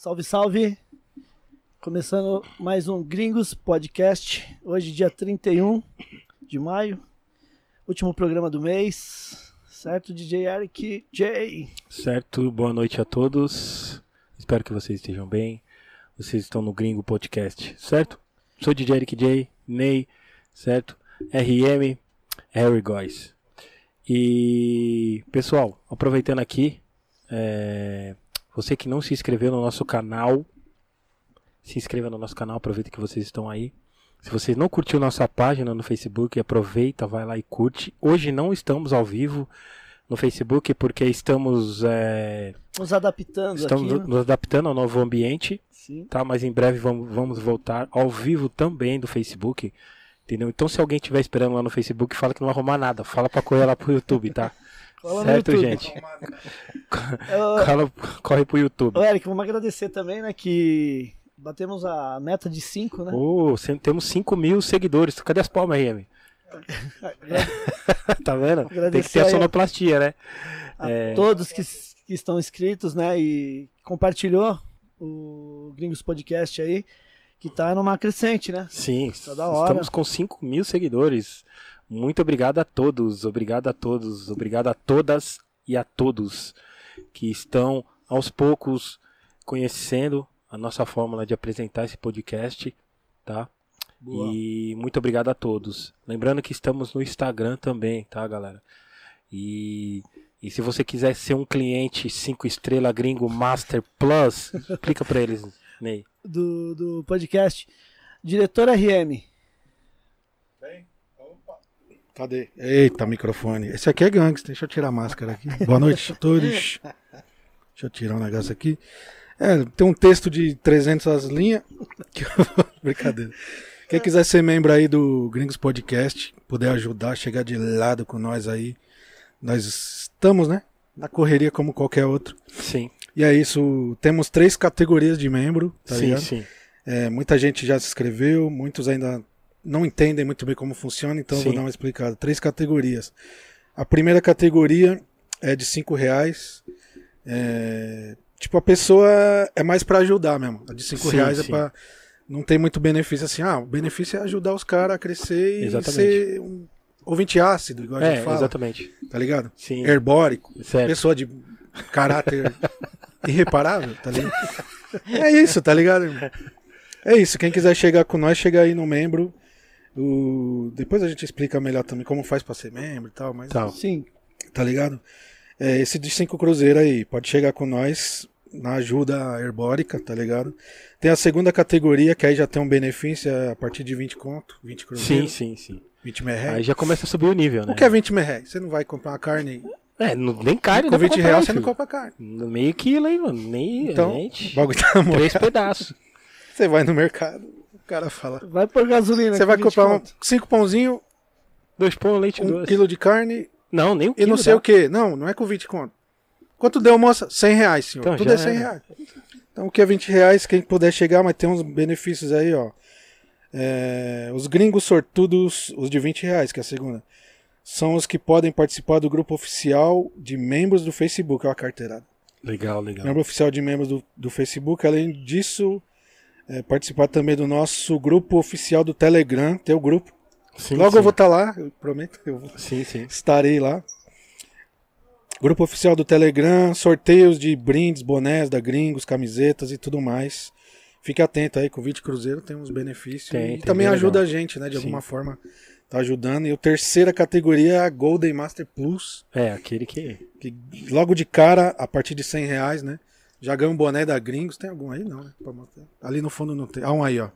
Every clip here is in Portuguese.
Salve, salve! Começando mais um Gringos Podcast. Hoje, dia 31 de maio, último programa do mês. Certo, DJ Eric J. Certo, boa noite a todos. Espero que vocês estejam bem. Vocês estão no Gringo Podcast, certo? Sou DJ Eric J, Ney, certo? RM, Harry Góes. E pessoal, aproveitando aqui, é, você que não se inscreveu no nosso canal, se inscreva no nosso canal, aproveita que vocês estão aí. Se você não curtiu nossa página no Facebook, aproveita, vai lá e curte. Hoje não estamos ao vivo no Facebook porque estamos é, Nos adaptando estamos aqui. né? nos adaptando ao novo ambiente, Sim. tá? Mas em breve vamos, vamos voltar ao vivo também do Facebook, entendeu? Então se alguém estiver esperando lá no Facebook, fala que não arrumar nada, fala pra correr lá pro YouTube, tá? Cola no certo, YouTube. gente? Fala- corre pro YouTube. Ô, Eric, vamos agradecer também, né? Que batemos a meta de 5, né? Sempre temos 5 mil seguidores. Cadê as palmas, RM? tá vendo? Tem que Agradecer ter a aí a- sonoplastia, né? a É. todos que, que estão inscritos, né? E compartilhou o Gringos Podcast aí, que tá numa crescente, né? Sim, Tá da hora. estamos com 5 mil seguidores. Muito obrigado a todos, obrigado a todos, obrigado a todas e a todos que estão aos poucos conhecendo a nossa fórmula de apresentar esse podcast, tá? Boa. E muito obrigado a todos. Lembrando que estamos no Instagram também, tá, galera? E, e se você quiser ser um cliente 5 estrela gringo Master Plus, explica pra eles, Ney. Do, do podcast. Diretor RM. Cadê? Eita, microfone. Esse aqui é gangster. Deixa eu tirar a máscara aqui. Boa noite a todos. Deixa eu tirar um negócio aqui. É, tem um texto de 300 linhas. Brincadeira. Quem quiser ser membro aí do Gringos Podcast, puder ajudar, chegar de lado com nós aí. Nós estamos, né? Na correria como qualquer outro. Sim, E é isso. Temos três categorias de membro, tá sim, ligado? sim. É, muita gente já se inscreveu, muitos ainda não entendem muito bem como funciona, então eu vou dar uma explicada. Três categorias. A primeira categoria é de cinco reais. É, tipo, a pessoa é mais para ajudar mesmo. A de cinco Sim, reais é para não tem muito benefício assim. Ah, o benefício é ajudar os caras a crescer e Exatamente. ser um ouvinte ácido, igual a É, gente fala. exatamente. Tá ligado? Sim, Herbórico. certo. Pessoa de caráter irreparável, tá ligado? É isso, tá ligado, irmão? É isso. Quem quiser chegar com nós, chega aí no membro. O... Depois a gente explica melhor também como faz pra ser membro e tal, mas Tal. Sim. tá ligado? É, esse de 5 cruzeiro aí, pode chegar com nós na ajuda herbórica, tá ligado? Tem a segunda categoria, que aí já tem um benefício é a partir de 20 conto, 20 Sim, cruzeiros, sim, sim. 20 merréis. Aí já começa a subir o nível, né? O que é 20 merréis? Você não vai comprar uma carne É, não- nem carne com dá pra 20 comprar, reais, você não compra carne. Meio quilo aí, mano. Nem, Então, gente, bagulho tá três pedaços. Você vai no mercado, cara fala. Vai por gasolina. Você vai 20 comprar um, cinco pãozinhos, Dois pão, leite um doce. quilo de carne Não, nem um e não sei dá. o que. Não, não é com 20 conto. Quanto deu, moça? 100 reais, senhor. Então, Tudo é 100 era. reais. Então o que é 20 reais, quem puder chegar, mas tem uns benefícios aí, ó. É, os gringos sortudos, os de 20 reais, que é a segunda, são os que podem participar do grupo oficial de membros do Facebook, ó a carteirada. Legal, legal. membro oficial de membros do, do Facebook. Além disso, é, participar também do nosso grupo oficial do Telegram, teu grupo. Sim, Logo sim. eu vou estar lá, eu prometo que eu vou- Sim, sim. estarei lá. Grupo oficial do Telegram, sorteios de brindes, bonés da Gringos, camisetas e tudo mais. Fique atento aí, 20 Cruzeiro tem uns benefícios. Tem, e tem também ajuda legal. a gente, né? De alguma forma tá ajudando. E a terceira categoria é a Golden Master Plus. É, aquele que. Que logo de cara, a partir de 100 reais, né? Já ganha um boné da Gringos. Tem algum aí? Não, né? Pra mostrar. Ali no fundo não tem. Ah, um aí, ó.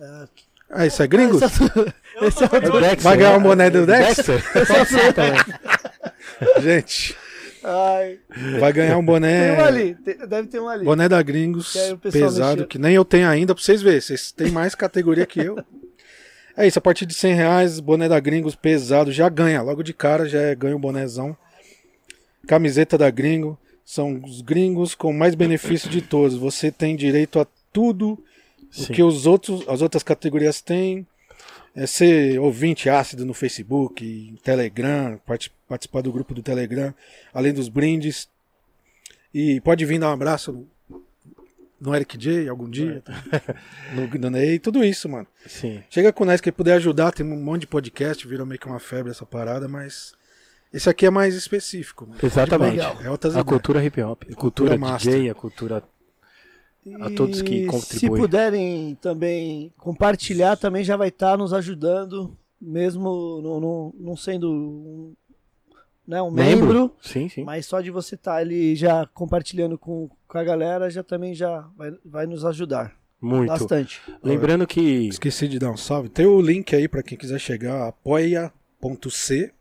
Ah, Ah, isso é Gringos? Esse é, esse é o O Dexter, Vai ganhar um né? boné do Dexter? Dexter? Gente, Ai, vai ganhar um tem um boné. ali. deve ter um ali. Boné da Gringos, Que o pesado, mexeu. que nem eu tenho ainda, pra vocês verem. Vocês têm mais categoria que eu. É isso, a partir de 100 reais, boné da Gringos pesado, já ganha. Logo de cara já é- ganha um bonézão. Camiseta da Gringo. São os gringos com mais benefício de todos. Você tem direito a tudo Sim. o que os outros, as outras categorias têm. É ser ouvinte ácido no Facebook, Telegram, parti- participar do grupo do Telegram, além dos brindes. E pode vir dar um abraço no, no Eric J algum dia, no, no Ney, tudo isso, mano. Sim. Chega com nós que puder ajudar, tem um monte de podcast, virou meio que uma febre essa parada, mas esse aqui é mais específico. mano. Exatamente. É outras A ideias. cultura hip hop, a cultura, master. DJ, a cultura. A todos que contribuem. Se puderem também compartilhar, também já vai estar nos ajudando, mesmo não, sendo um, né, um membro, Sim, sim. mas só de você estar ali já compartilhando com, com a galera, já também já vai, vai nos ajudar Muito. bastante. Lembrando que. Esqueci de dar um salve. Tem o link aí pra quem quiser chegar, apoia.c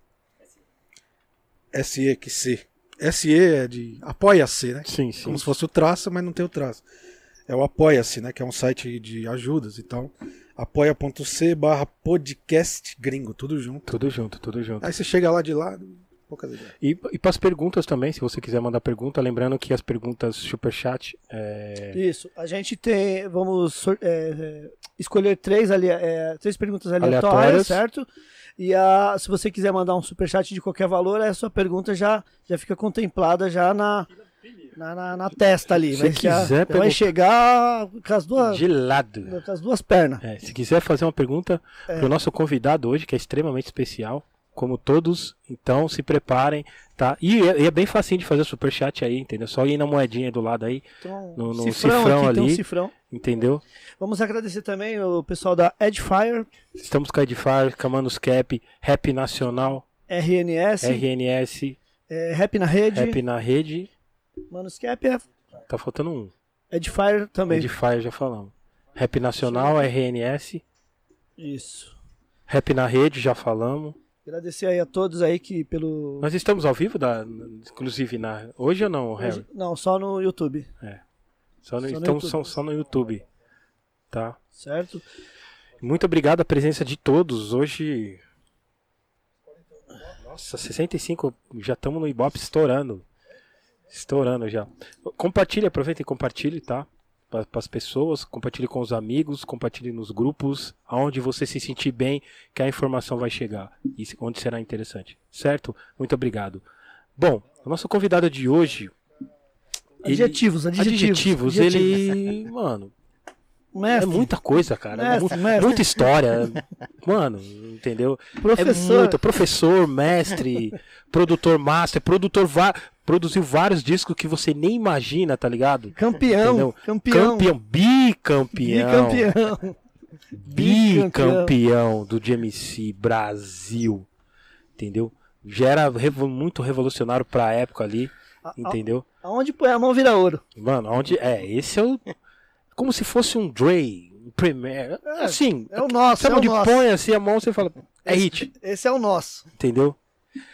SE que C. SE é de apoia-se, né? Sim, sim. Como se fosse o traço, mas não tem o traço. É o Apoia-se, né? Que é um site de ajudas e tal. Apoia.c barra podcast gringo, tudo junto. Tudo junto, tudo junto. Aí você chega lá de ideias. E, e para as perguntas também, se você quiser mandar pergunta, lembrando que as perguntas superchat. É... Isso. A gente tem. Vamos é, é, escolher três, ali, é, três perguntas aleatórias, Aleatórias. certo? E a, se você quiser mandar um superchat de qualquer valor, a sua pergunta já, já fica contemplada já na, na, na, na testa ali. Se Vai, já- quiser vai chegar com as duas, Gelado. com as duas pernas. É, se quiser fazer uma pergunta É. para o nosso convidado hoje, que é extremamente especial, como todos, então se preparem, tá? E é, e é bem facinho de fazer superchat aí, entendeu? Só ir na moedinha do lado aí, Então, No- no cifrão, cifrão tem um ali. cifrão. Entendeu? Vamos agradecer também o pessoal da Edfire, Estamos com a Edify, Camanos Cap, Rap Nacional, RNS, RNS, é, Rap na Rede, Rap na Rede. Manuscap, é Tá faltando um. Edfire também. Edify já falamos. Rap Nacional, RNS. Isso. Rap na Rede, já falamos. Agradecer aí a todos aí que pelo. Nós estamos ao vivo, da, inclusive, na, hoje ou não, Harry? Hoje- Não, só no YouTube, Só no, Só no estamos YouTube. só, só no YouTube. Tá? certo? Muito obrigado a presença de todos. Hoje. Nossa, 65. Já estamos no Ibope estourando. Estourando já. Compartilhe, aproveita e compartilhe, tá? Para as pessoas, compartilhe com os amigos, compartilhe nos grupos, aonde você se sentir bem, que a informação vai chegar e onde será interessante. Certo? Muito obrigado. Bom, o nosso convidado de hoje. Ele- Adjetivos, adjetivos. adjetivos, ele. Mano, é Mestre, muita coisa, cara. É Mestre, mu- mestre. Muita história. Mano, entendeu? professor. É muito. Professor, mestre, produtor master, produtor. Va produziu vários discos que você nem imagina, tá ligado? Campeão, Entendeu? campeão. Campeão, bicampeão. Bicampeão. Bicampeão do GMC Brasil. Entendeu? Já era revo- muito revolucionário pra época ali. A- a- Entendeu? Aonde põe a mão vira ouro. Mano, onde. É, esse é o. Como se fosse um Dre, um Premier. Assim, É o nosso, é sabe o onde nosso. põe assim a mão você fala. É hit, Esse é o nosso. entendeu?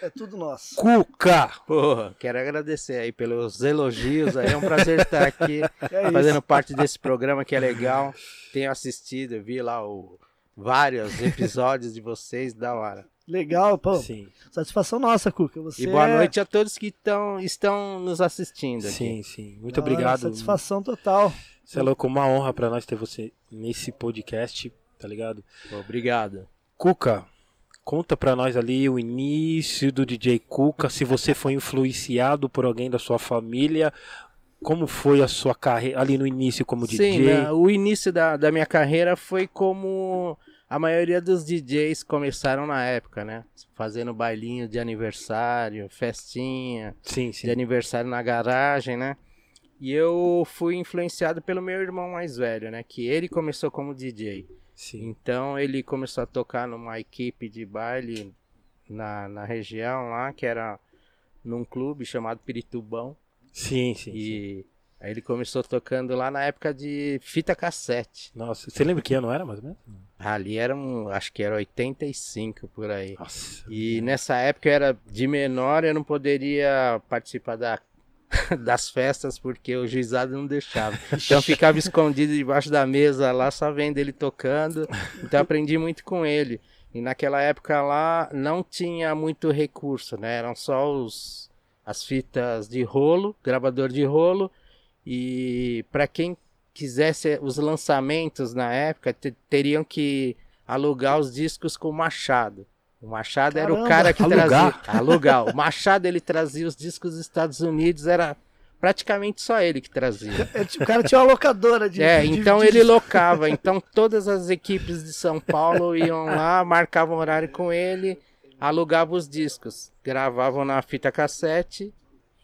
É tudo nosso. Cuca! Porra, quero agradecer aí pelos elogios aí. É um prazer estar aqui É isso. fazendo parte desse programa que é legal. Tenho assistido, vi lá o, vários episódios de vocês, da hora. Legal, pô. Sim, Satisfação nossa, Cuca. Você E boa é- noite a todos que tão, estão nos assistindo aqui. sim, sim. Muito hora, obrigado. Satisfação total. Você é louco, uma honra pra nós ter você nesse podcast, tá ligado? Obrigado. Cuca, conta pra nós ali o início do DJ Cuca, se você foi influenciado por alguém da sua família, como foi a sua carreira ali no início como Sim, DJ? né, o início da, da minha carreira foi como a maioria dos DJs começaram na época, né? Fazendo bailinho de aniversário, festinha, Sim, de sim. aniversário na garagem, né? E eu fui influenciado pelo meu irmão mais velho, né? Que ele começou como DJ. Sim. Então ele começou a tocar numa equipe de baile na, na região lá, que era num clube chamado Piritubão. Sim, sim, sim. E aí ele começou tocando lá na época de fita cassete. Nossa, você lembra que ano era mais ou menos? Ali era um, acho que era 85 por aí. Nossa. E nessa época eu era de menor, eu não poderia participar da, das festas porque o juizado não deixava. Então eu ficava escondido debaixo da mesa lá, só vendo ele tocando. Então aprendi muito com ele. E naquela época lá não tinha muito recurso, né? Eram só os, as fitas de rolo, gravador de rolo. E para quem quisesse os lançamentos na época, te- teriam que alugar os discos com o Machado. O Machado era o Caramba! cara que Alugar? trazia. Alugar. O Machado ele trazia os discos dos Estados Unidos, era praticamente só ele que trazia. É, O cara tinha uma locadora de. É, de- então de- ele locava. Então todas as equipes de São Paulo iam lá, marcavam horário com ele, alugavam os discos, gravavam na fita cassete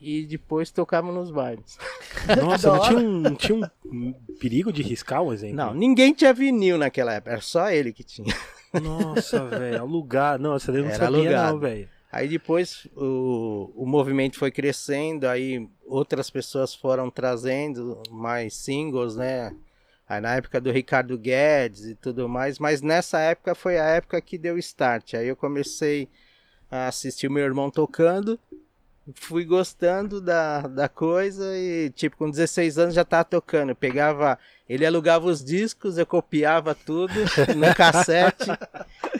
e depois tocavam nos bailes. Nossa, não tinha, um, não tinha um perigo de riscar o exemplo? Não, ninguém tinha vinil naquela época, era só ele que tinha. Nossa, velho, alugar. Nossa, eu não Era sabia alugado. não, velho. Aí depois o, o movimento foi crescendo, aí outras pessoas foram trazendo mais singles, né? Aí na época do Ricardo Guedes e tudo mais, mas nessa época foi a época que deu start. Aí eu comecei a assistir o meu irmão tocando, fui gostando da, da coisa e, tipo, com 16 anos já tava tocando. Eu pegava, ele alugava os discos, eu copiava tudo no cassete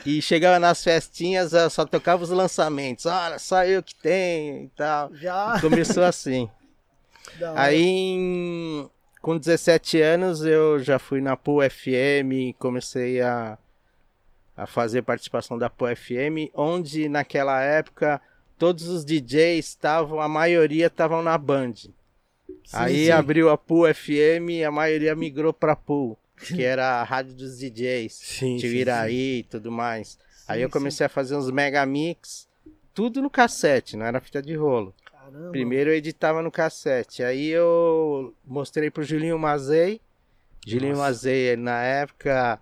e chegava nas festinhas, eu só tocava os lançamentos. Olha, só eu que tenho e tal. Já. Começou assim. Aí, em- com 17 anos, eu já fui na PUL FM, comecei a, a fazer participação da PUL FM, onde naquela época todos os DJs estavam, a maioria estavam na Band. Aí sim. abriu a PUL FM e a maioria migrou pra PUL, que era a rádio dos DJs. Sim, sim, Tiviraí e tudo mais. Aí Sim, eu comecei a fazer uns mega mix, tudo no cassete, não era fita de rolo. Caramba. Primeiro eu editava no cassete. Aí eu mostrei pro Julinho Mazei. Julinho Nossa. Mazei, na época,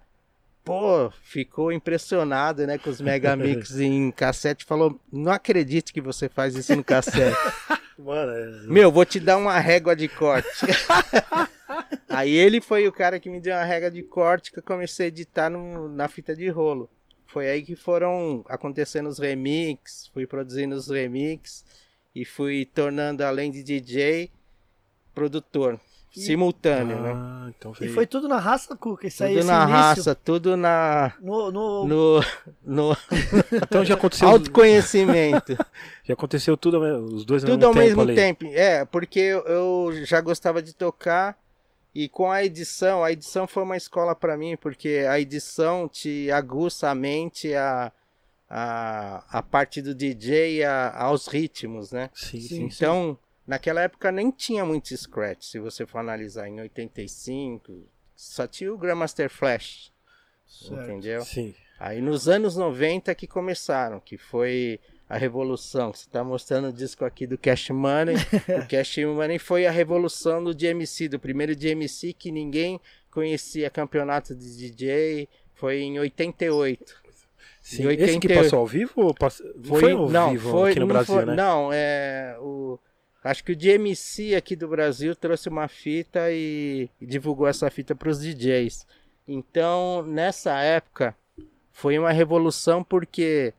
pô, ficou impressionado, né, com os megamix em cassete. Falou: Não acredito que você faz isso no cassete. Mano, é- Meu, vou te dar uma régua de corte. Aí ele foi o cara que me deu uma régua de corte que eu comecei a editar no- na fita de rolo. Foi aí que foram acontecendo os remix, fui produzindo os remix e fui tornando, além de DJ, produtor. Simultâneo, né? Ah, então E foi... tudo na raça, Cuca. Isso aí, Tudo na início, raça, tudo na, No, no, no, no Então já aconteceu, autoconhecimento. já aconteceu tudo, os dois ao Tudo ao mesmo mesmo tempo. tempo. É, porque eu, já gostava de tocar e com a edição, a edição foi uma escola pra mim, porque a edição te aguça a mente a, a, a parte do DJ a- aos ritmos, né? Sim, Sim, sim. Naquela época nem tinha muito scratch, se você for analisar em 85, só tinha o Grandmaster Flash, Certo. entendeu? Sim. Aí nos anos 90 que começaram, que foi a revolução. Você tá mostrando o disco aqui do Cash Money. o Cash Money foi a revolução do DMC, do primeiro DMC que ninguém conhecia campeonato de DJ. Foi em 88. Sim. Em Esse que 88. passou ao vivo. Foi, foi ao não, vivo foi, aqui no não Brasil, foi- né? Não, é o acho que o DMC aqui do Brasil trouxe uma fita e, divulgou essa fita para os DJs. Então, nessa época foi uma revolução porque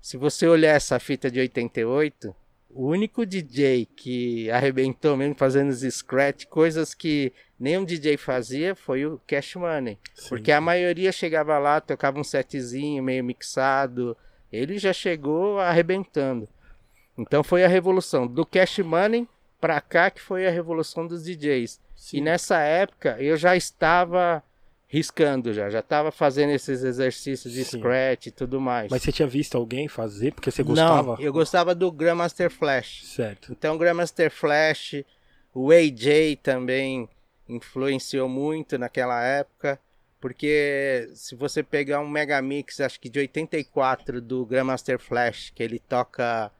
se você olhar essa fita de 88, o único DJ que arrebentou mesmo fazendo os scratch, coisas que nenhum DJ fazia, foi o Cash Money. Sim, Porque a maioria chegava lá, tocava um setzinho meio mixado. Ele já chegou arrebentando. Então foi a revolução do Cash Money pra cá que foi a revolução dos DJs. E nessa época eu já estava riscando já, já estava fazendo esses exercícios de Sim. scratch e tudo mais. Mas você tinha visto alguém fazer porque você gostava? Não, eu gostava do Grandmaster Flash. Certo. Então, Grandmaster Flash, o AJ também influenciou muito naquela época, porque se você pegar um Megamix, acho que de 84 do Grandmaster Flash, que ele toca,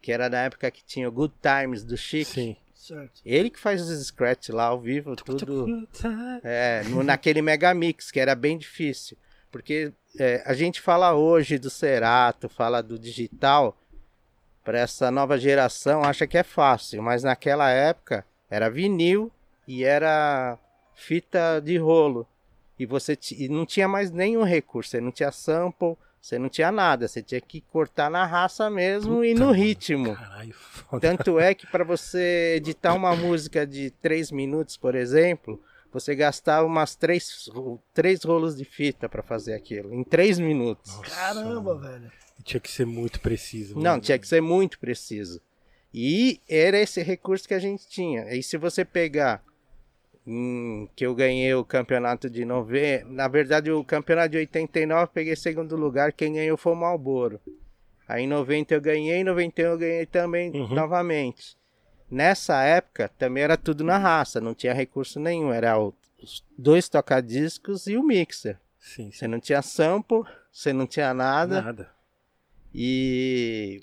que era na época que tinha o Good Times do Chic, Sim. Certo. ele que faz os scratch lá ao vivo, tudo é, no- naquele Megamix, que era bem difícil. Porque é, a gente fala hoje do Cerato, fala do digital, para essa nova geração acha que é fácil, mas naquela época era vinil e era fita de rolo. E você e não tinha mais nenhum recurso, você não tinha sample, você não tinha nada, você tinha que cortar na raça mesmo e Puta, no mano, ritmo. Caralho, foda. Tanto é que para você editar uma música de 3 minutos, por exemplo, você gastava umas três, três rolos de fita para fazer aquilo, em 3 minutos. Nossa, Caramba, velho. Tinha que ser muito preciso. Não, tinha que ser muito preciso. E era esse recurso que a gente tinha. E se você pegar hum, que eu ganhei o campeonato de 90, na verdade o campeonato de 89 eu peguei segundo lugar, quem ganhou foi o Malboro. Aí em 90 eu ganhei, em 91 eu ganhei também Uhum. novamente. nessa época também era tudo na raça, não tinha recurso nenhum, era os dois tocadiscos e o mixer. Sim, sim. Você não tinha sample, você não tinha nada. Nada. E,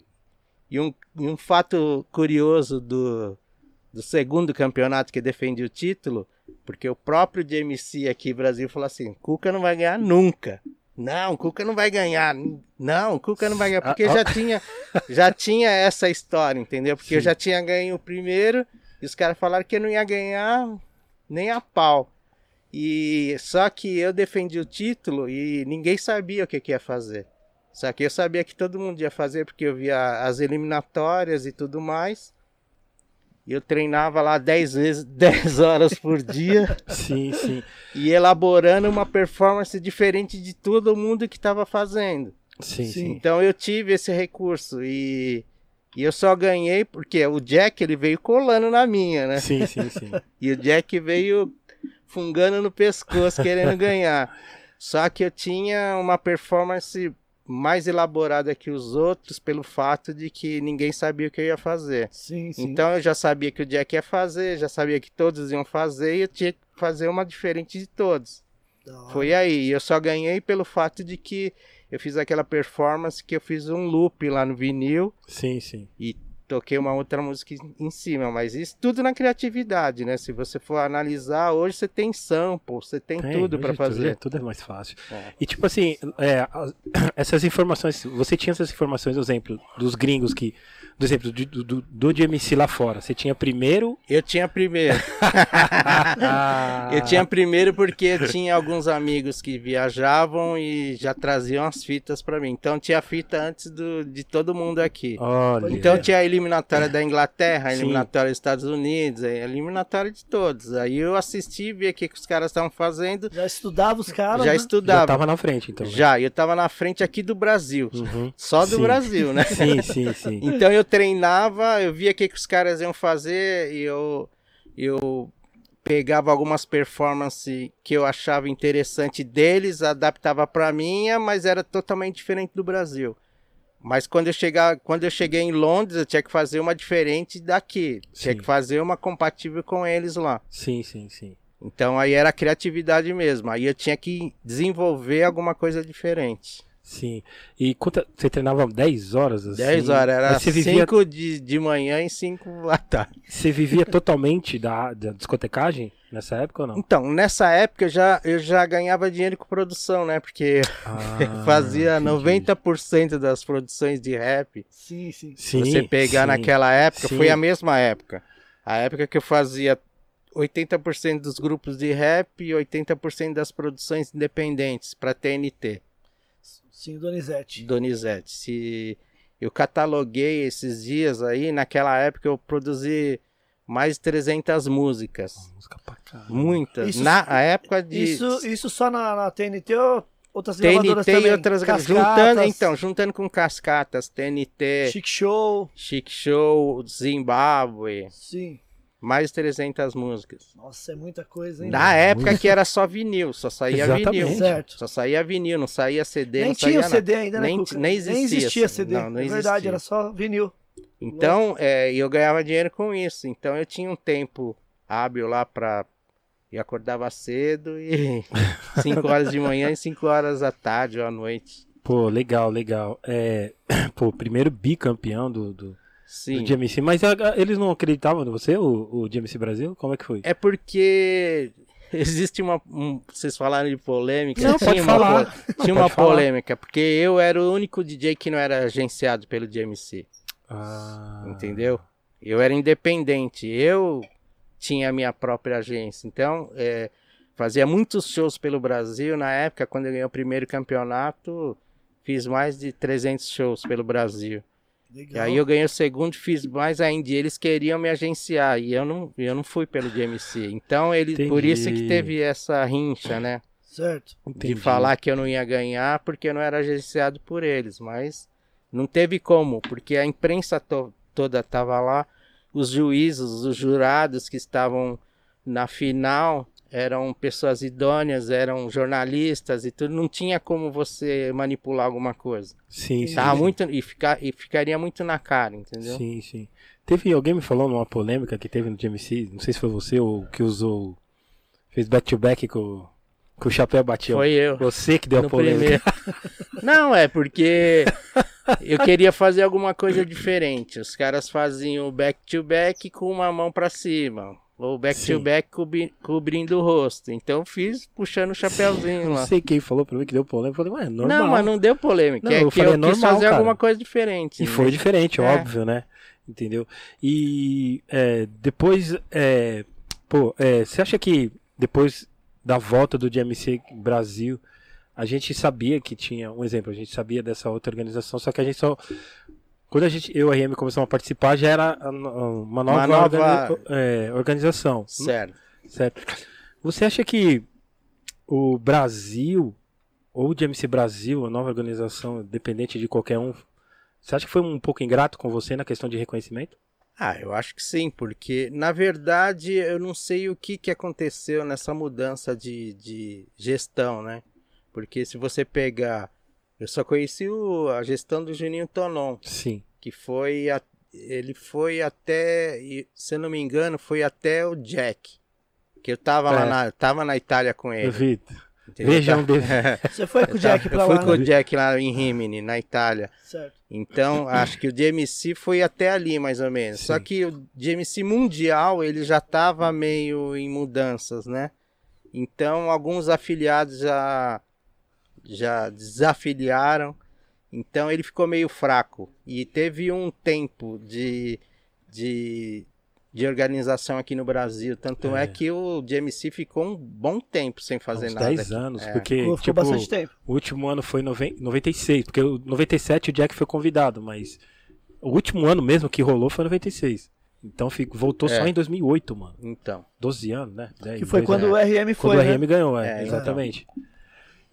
e, um, e um fato curioso do, do segundo campeonato que defende o título, porque o próprio DMC aqui no Brasil falou assim: Cuca não vai ganhar nunca. Não, Cuca não vai ganhar. Não, Cuca não vai ganhar. Porque Ah, ah. já tinha, já tinha essa história, entendeu? Porque eu Sim. já tinha ganho o primeiro e os caras falaram que eu não ia ganhar nem a pau. E só que eu defendi o título e ninguém sabia o que, que ia fazer. Só que eu sabia que todo mundo ia fazer porque eu via as eliminatórias e tudo mais. E eu treinava lá 10 vezes, 10 horas por dia Sim, sim. e elaborando uma performance diferente de todo mundo que estava fazendo. Sim, Sim. sim. Então eu tive esse recurso e, e eu só ganhei porque o Jack ele veio colando na minha, né? Sim, sim, sim. E o Jack veio fungando no pescoço querendo ganhar. Só que eu tinha uma performance mais elaborada que os outros pelo fato de que ninguém sabia o que eu ia fazer. Sim, sim. Então eu já sabia que o Jack ia fazer, já sabia que todos iam fazer e eu tinha que fazer uma diferente de todos. Hora. Foi aí. E eu só ganhei pelo fato de que eu fiz aquela performance que eu fiz um loop lá no vinil Sim, sim. e toquei uma outra música em cima, mas isso tudo na criatividade, né? Se você for analisar, hoje você tem sample, você tem, Tem, tudo pra hoje Tudo é, fazer. tudo é mais fácil. É. E tipo assim, é, essas informações, você tinha essas informações, por exemplo, dos gringos que, do exemplo do, do, do DMC lá fora, você tinha primeiro. Eu tinha primeiro. Eu tinha primeiro porque tinha alguns amigos que viajavam e já traziam as fitas pra mim. Então tinha fita antes do, de todo mundo aqui. Olha. Então tinha a eliminatória da Inglaterra, a eliminatória dos Estados Unidos, a eliminatória de todos. Aí eu assisti, via o que, que os caras estavam fazendo, Já estudava os caras. já né? já estudava. tava na frente, então. né? Já, eu tava na frente aqui do Brasil. Uhum. Só do Sim. Brasil, né? Sim, sim, sim. Então eu treinava, eu via o que, que os caras iam fazer e eu, eu pegava algumas performances que eu achava interessante deles, adaptava pra minha, mas era totalmente diferente do Brasil. Mas quando eu, chegar, quando eu cheguei em Londres, eu tinha que fazer uma diferente daqui. Tinha Sim. que fazer uma compatível com eles lá. Sim, sim, sim. Então aí era criatividade mesmo. Aí eu tinha que desenvolver alguma coisa diferente. Sim. E quanta, você treinava 10 horas? Assim? 10 horas, era Mas você vivia, 5 de, de manhã e 5 à tarde. você vivia totalmente da, da discotecagem nessa época ou não? Então, nessa época eu já, eu já ganhava dinheiro com produção, né? Porque Ah, fazia entendi. 90% das produções de rap. Sim, sim. Sim, você pegar sim. naquela época, Sim. foi a mesma época. A época que eu fazia 80% dos grupos de rap e 80% das produções independentes para TNT, Sim, Donizete. Donizete. Se eu cataloguei esses dias aí, naquela época eu produzi mais de 300 músicas. Música pra caralho. Muitas. Isso- Na a época de Isso, isso só na, na TNT ou outras gravadoras TNT também? e outras Cascatas, juntando, então, juntando com Cascatas, TNT, Chic Show. Chic Show, Zimbábue, Sim. mais de 300 músicas. Nossa, é muita coisa, hein? Na época que era só vinil, só saía Exatamente. vinil. Certo. Só saía vinil, não saía CD, Nem não tinha saía o nada. CD ainda, né, Nem- nem existia, assim. CD. Não, não é verdade, existia. era só vinil. Então, é, eu ganhava dinheiro com isso. Então eu tinha um tempo hábil lá pra. Eu acordava cedo e 5 horas de manhã e 5 horas da tarde ou à noite. Pô, legal, legal. É, pô, primeiro bicampeão do, do, Sim. do GMC. Mas eles não acreditavam em você, o, o GMC Brasil? Como é que foi? É porque existe uma. um- vocês falaram de polêmica. Não, tinha pode uma, falar. Não, tinha pode uma falar. polêmica, porque eu era o único DJ que não era agenciado pelo DMC. Ah, Entendeu? Eu era independente. Eu tinha a minha própria agência. Então, é, fazia muitos shows pelo Brasil. Na época, quando eu ganhei o primeiro campeonato, fiz mais de 300 shows pelo Brasil. E Legal. aí eu ganhei o segundo, fiz mais ainda. E eles queriam me agenciar e eu não, eu não fui pelo DMC. Então ele, por isso que teve essa rincha, né? Certo. Entendi. De falar que eu não ia ganhar porque eu não era agenciado por eles. Mas não teve como, porque a imprensa to- toda estava lá, os juízes, os jurados que estavam na final eram pessoas idôneas, eram jornalistas e tudo. Não tinha como você manipular alguma coisa. Sim, sim. Tava sim. muito e, ficar, e ficaria muito na cara, entendeu? Sim, sim. Teve alguém me falou numa polêmica que teve no GMC, não sei se foi você ou que usou. Fez back-to-back com, com o chapéu bateu. Foi eu. Você que deu a No polêmica. primeiro. Não, é porque eu queria fazer alguma coisa diferente. Os caras faziam o back-to-back com uma mão pra cima. Ou back-to-back cobri- cobrindo o rosto. Então eu fiz puxando o chapéuzinho Não lá. sei quem falou pra mim que deu polêmica. Eu falei, ué, normal. Não, mas não deu polêmica. Não, é eu que falei, eu é quis normal, fazer cara. alguma coisa diferente. E né? foi diferente, É. óbvio, né? Entendeu? E é, depois, é, pô, é, você acha que depois da volta do DMC Brasil, a gente sabia que tinha, um exemplo, a gente sabia dessa outra organização, só que a gente só. Quando a gente, eu e a RM começamos a participar, já era uma nova, Uma nova- é, organização. Certo. Certo. Você acha que o Brasil, ou o DMC Brasil, a nova organização, dependente de qualquer um, você acha que foi um pouco ingrato com você na questão de reconhecimento? Ah, eu acho que sim, porque na verdade eu não sei o que, que aconteceu nessa mudança de, de gestão, né? Porque se você pegar. Eu só conheci o- a gestão do Juninho Tonon, Sim. que foi. a- ele foi até. Se eu não me engano, foi até o Jack. Que eu tava lá É. na, eu tava na Itália com ele. Eu vi. entendeu? Vejam Tá- desse- Você foi com o eu tava- Jack eu pra fui lá, com o né? Jack lá em Rimini, na Itália. Certo. Então, acho que o DMC foi até ali, mais ou menos. Só Sim. que o DMC mundial, ele já estava meio em mudanças, né? Então, alguns afiliados já, já desafiliaram. Então, ele ficou meio fraco. E teve um tempo de, de, de organização aqui no Brasil. Tanto é. É. que o DMC ficou um bom tempo sem fazer uns nada. 10 aqui. anos, É. porque Ficou, ficou tipo, bastante tempo. o último ano foi noven- 96, porque o 97 o Jack foi convidado, mas o último ano mesmo que rolou foi 96. Então fico- voltou só É. em 2008, mano. Então. 12 anos, né? 10, Que foi quando anos. o RM Quando foi, o né? RM ganhou, é, É, então. exatamente.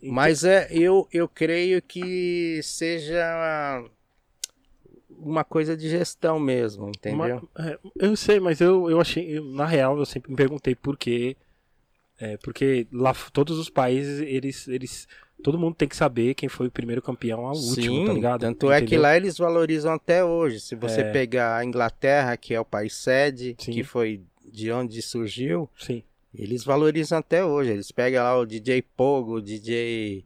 Mas é, eu, eu creio que seja uma coisa de gestão mesmo, entendeu? Uma- é, eu sei, mas eu, eu achei, eu- na real, eu sempre me perguntei por quê. É, porque lá todos os países, eles, eles. Todo mundo tem que saber quem foi o primeiro campeão ao último, Sim, tá ligado? tanto é que Entendeu? lá eles valorizam até hoje. Se você É. pegar a Inglaterra, que é o país sede, Sim. que foi de onde surgiu, Sim. eles valorizam até hoje. Eles pegam lá o DJ Pogo, o DJ.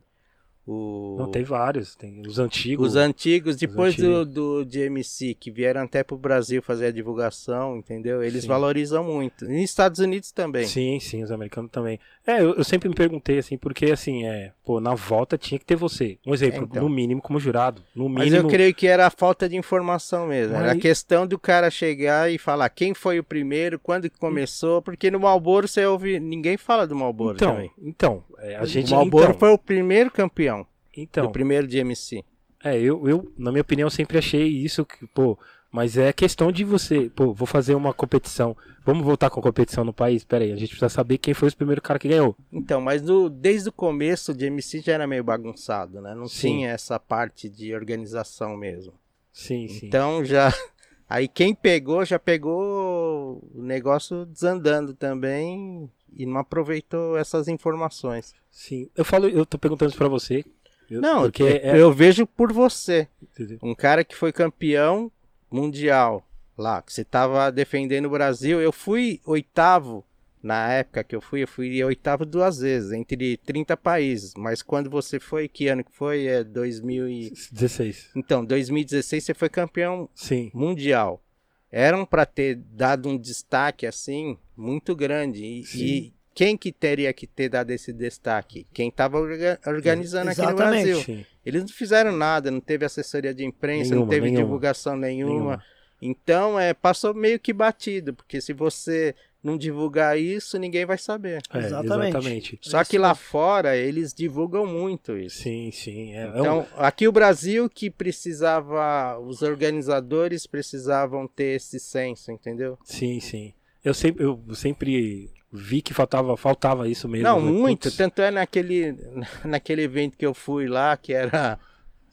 O... Não, tem vários. Tem os antigos. Os antigos, depois do, antigos. do DMC, que vieram até pro Brasil fazer a divulgação, entendeu? Eles Sim. valorizam muito. E nos Estados Unidos também. Sim, sim, os americanos também. É, eu, eu sempre me perguntei assim, porque assim, é, pô, na volta tinha que ter você. Um exemplo, então. no mínimo como jurado. No Mas mínimo. eu creio que era a falta de informação mesmo. Era a Mas- questão do cara chegar e falar quem foi o primeiro, quando que começou, porque no Malboro você ouve. Ninguém fala do Malboro Então, também. então, é, a gente. o Malboro então, foi o primeiro campeão. então, o primeiro de MC. É, eu, eu, na minha opinião, sempre achei isso, que, pô, mas é questão de você, pô, vou fazer uma competição, vamos voltar com a competição no país? Pera aí, a gente precisa saber quem foi o primeiro cara que ganhou. Então, mas no- desde o começo o de MC já era meio bagunçado, né? Não Sim. tinha essa parte de organização mesmo. Sim, sim. Então já. Aí quem pegou já pegou o negócio desandando também e não aproveitou essas informações. Sim, eu falo, eu tô perguntando isso pra você. eu- Não, porque eu, é, eu vejo por você. Um cara que foi campeão mundial lá, que você tava defendendo o Brasil. Eu fui oitavo. Na época que eu fui, eu fui oitavo duas vezes, entre 30 países. Mas quando você foi, que ano que foi? É 2000 e... 16. Então, 2016 você foi campeão Sim, mundial. Eram para ter dado um destaque assim muito grande. E, Sim. e quem que teria que ter dado esse destaque? Quem estava organizando aqui no Exatamente. Brasil. Eles não fizeram nada, não teve assessoria de imprensa, não Nenhuma, teve nenhuma. divulgação nenhuma. Nenhuma. Então, é, passou meio que batido, porque se você não divulgar isso, ninguém vai saber. É, Exatamente. exatamente. Só que lá fora, eles divulgam muito isso. Sim, sim. É, é um- Então, aqui o Brasil que precisava, os organizadores precisavam ter esse senso, entendeu? Sim, sim. Eu sempre, eu sempre vi que faltava, faltava isso mesmo. Não, né? muito. Putz, Tanto é naquele, naquele evento que eu fui lá, que era.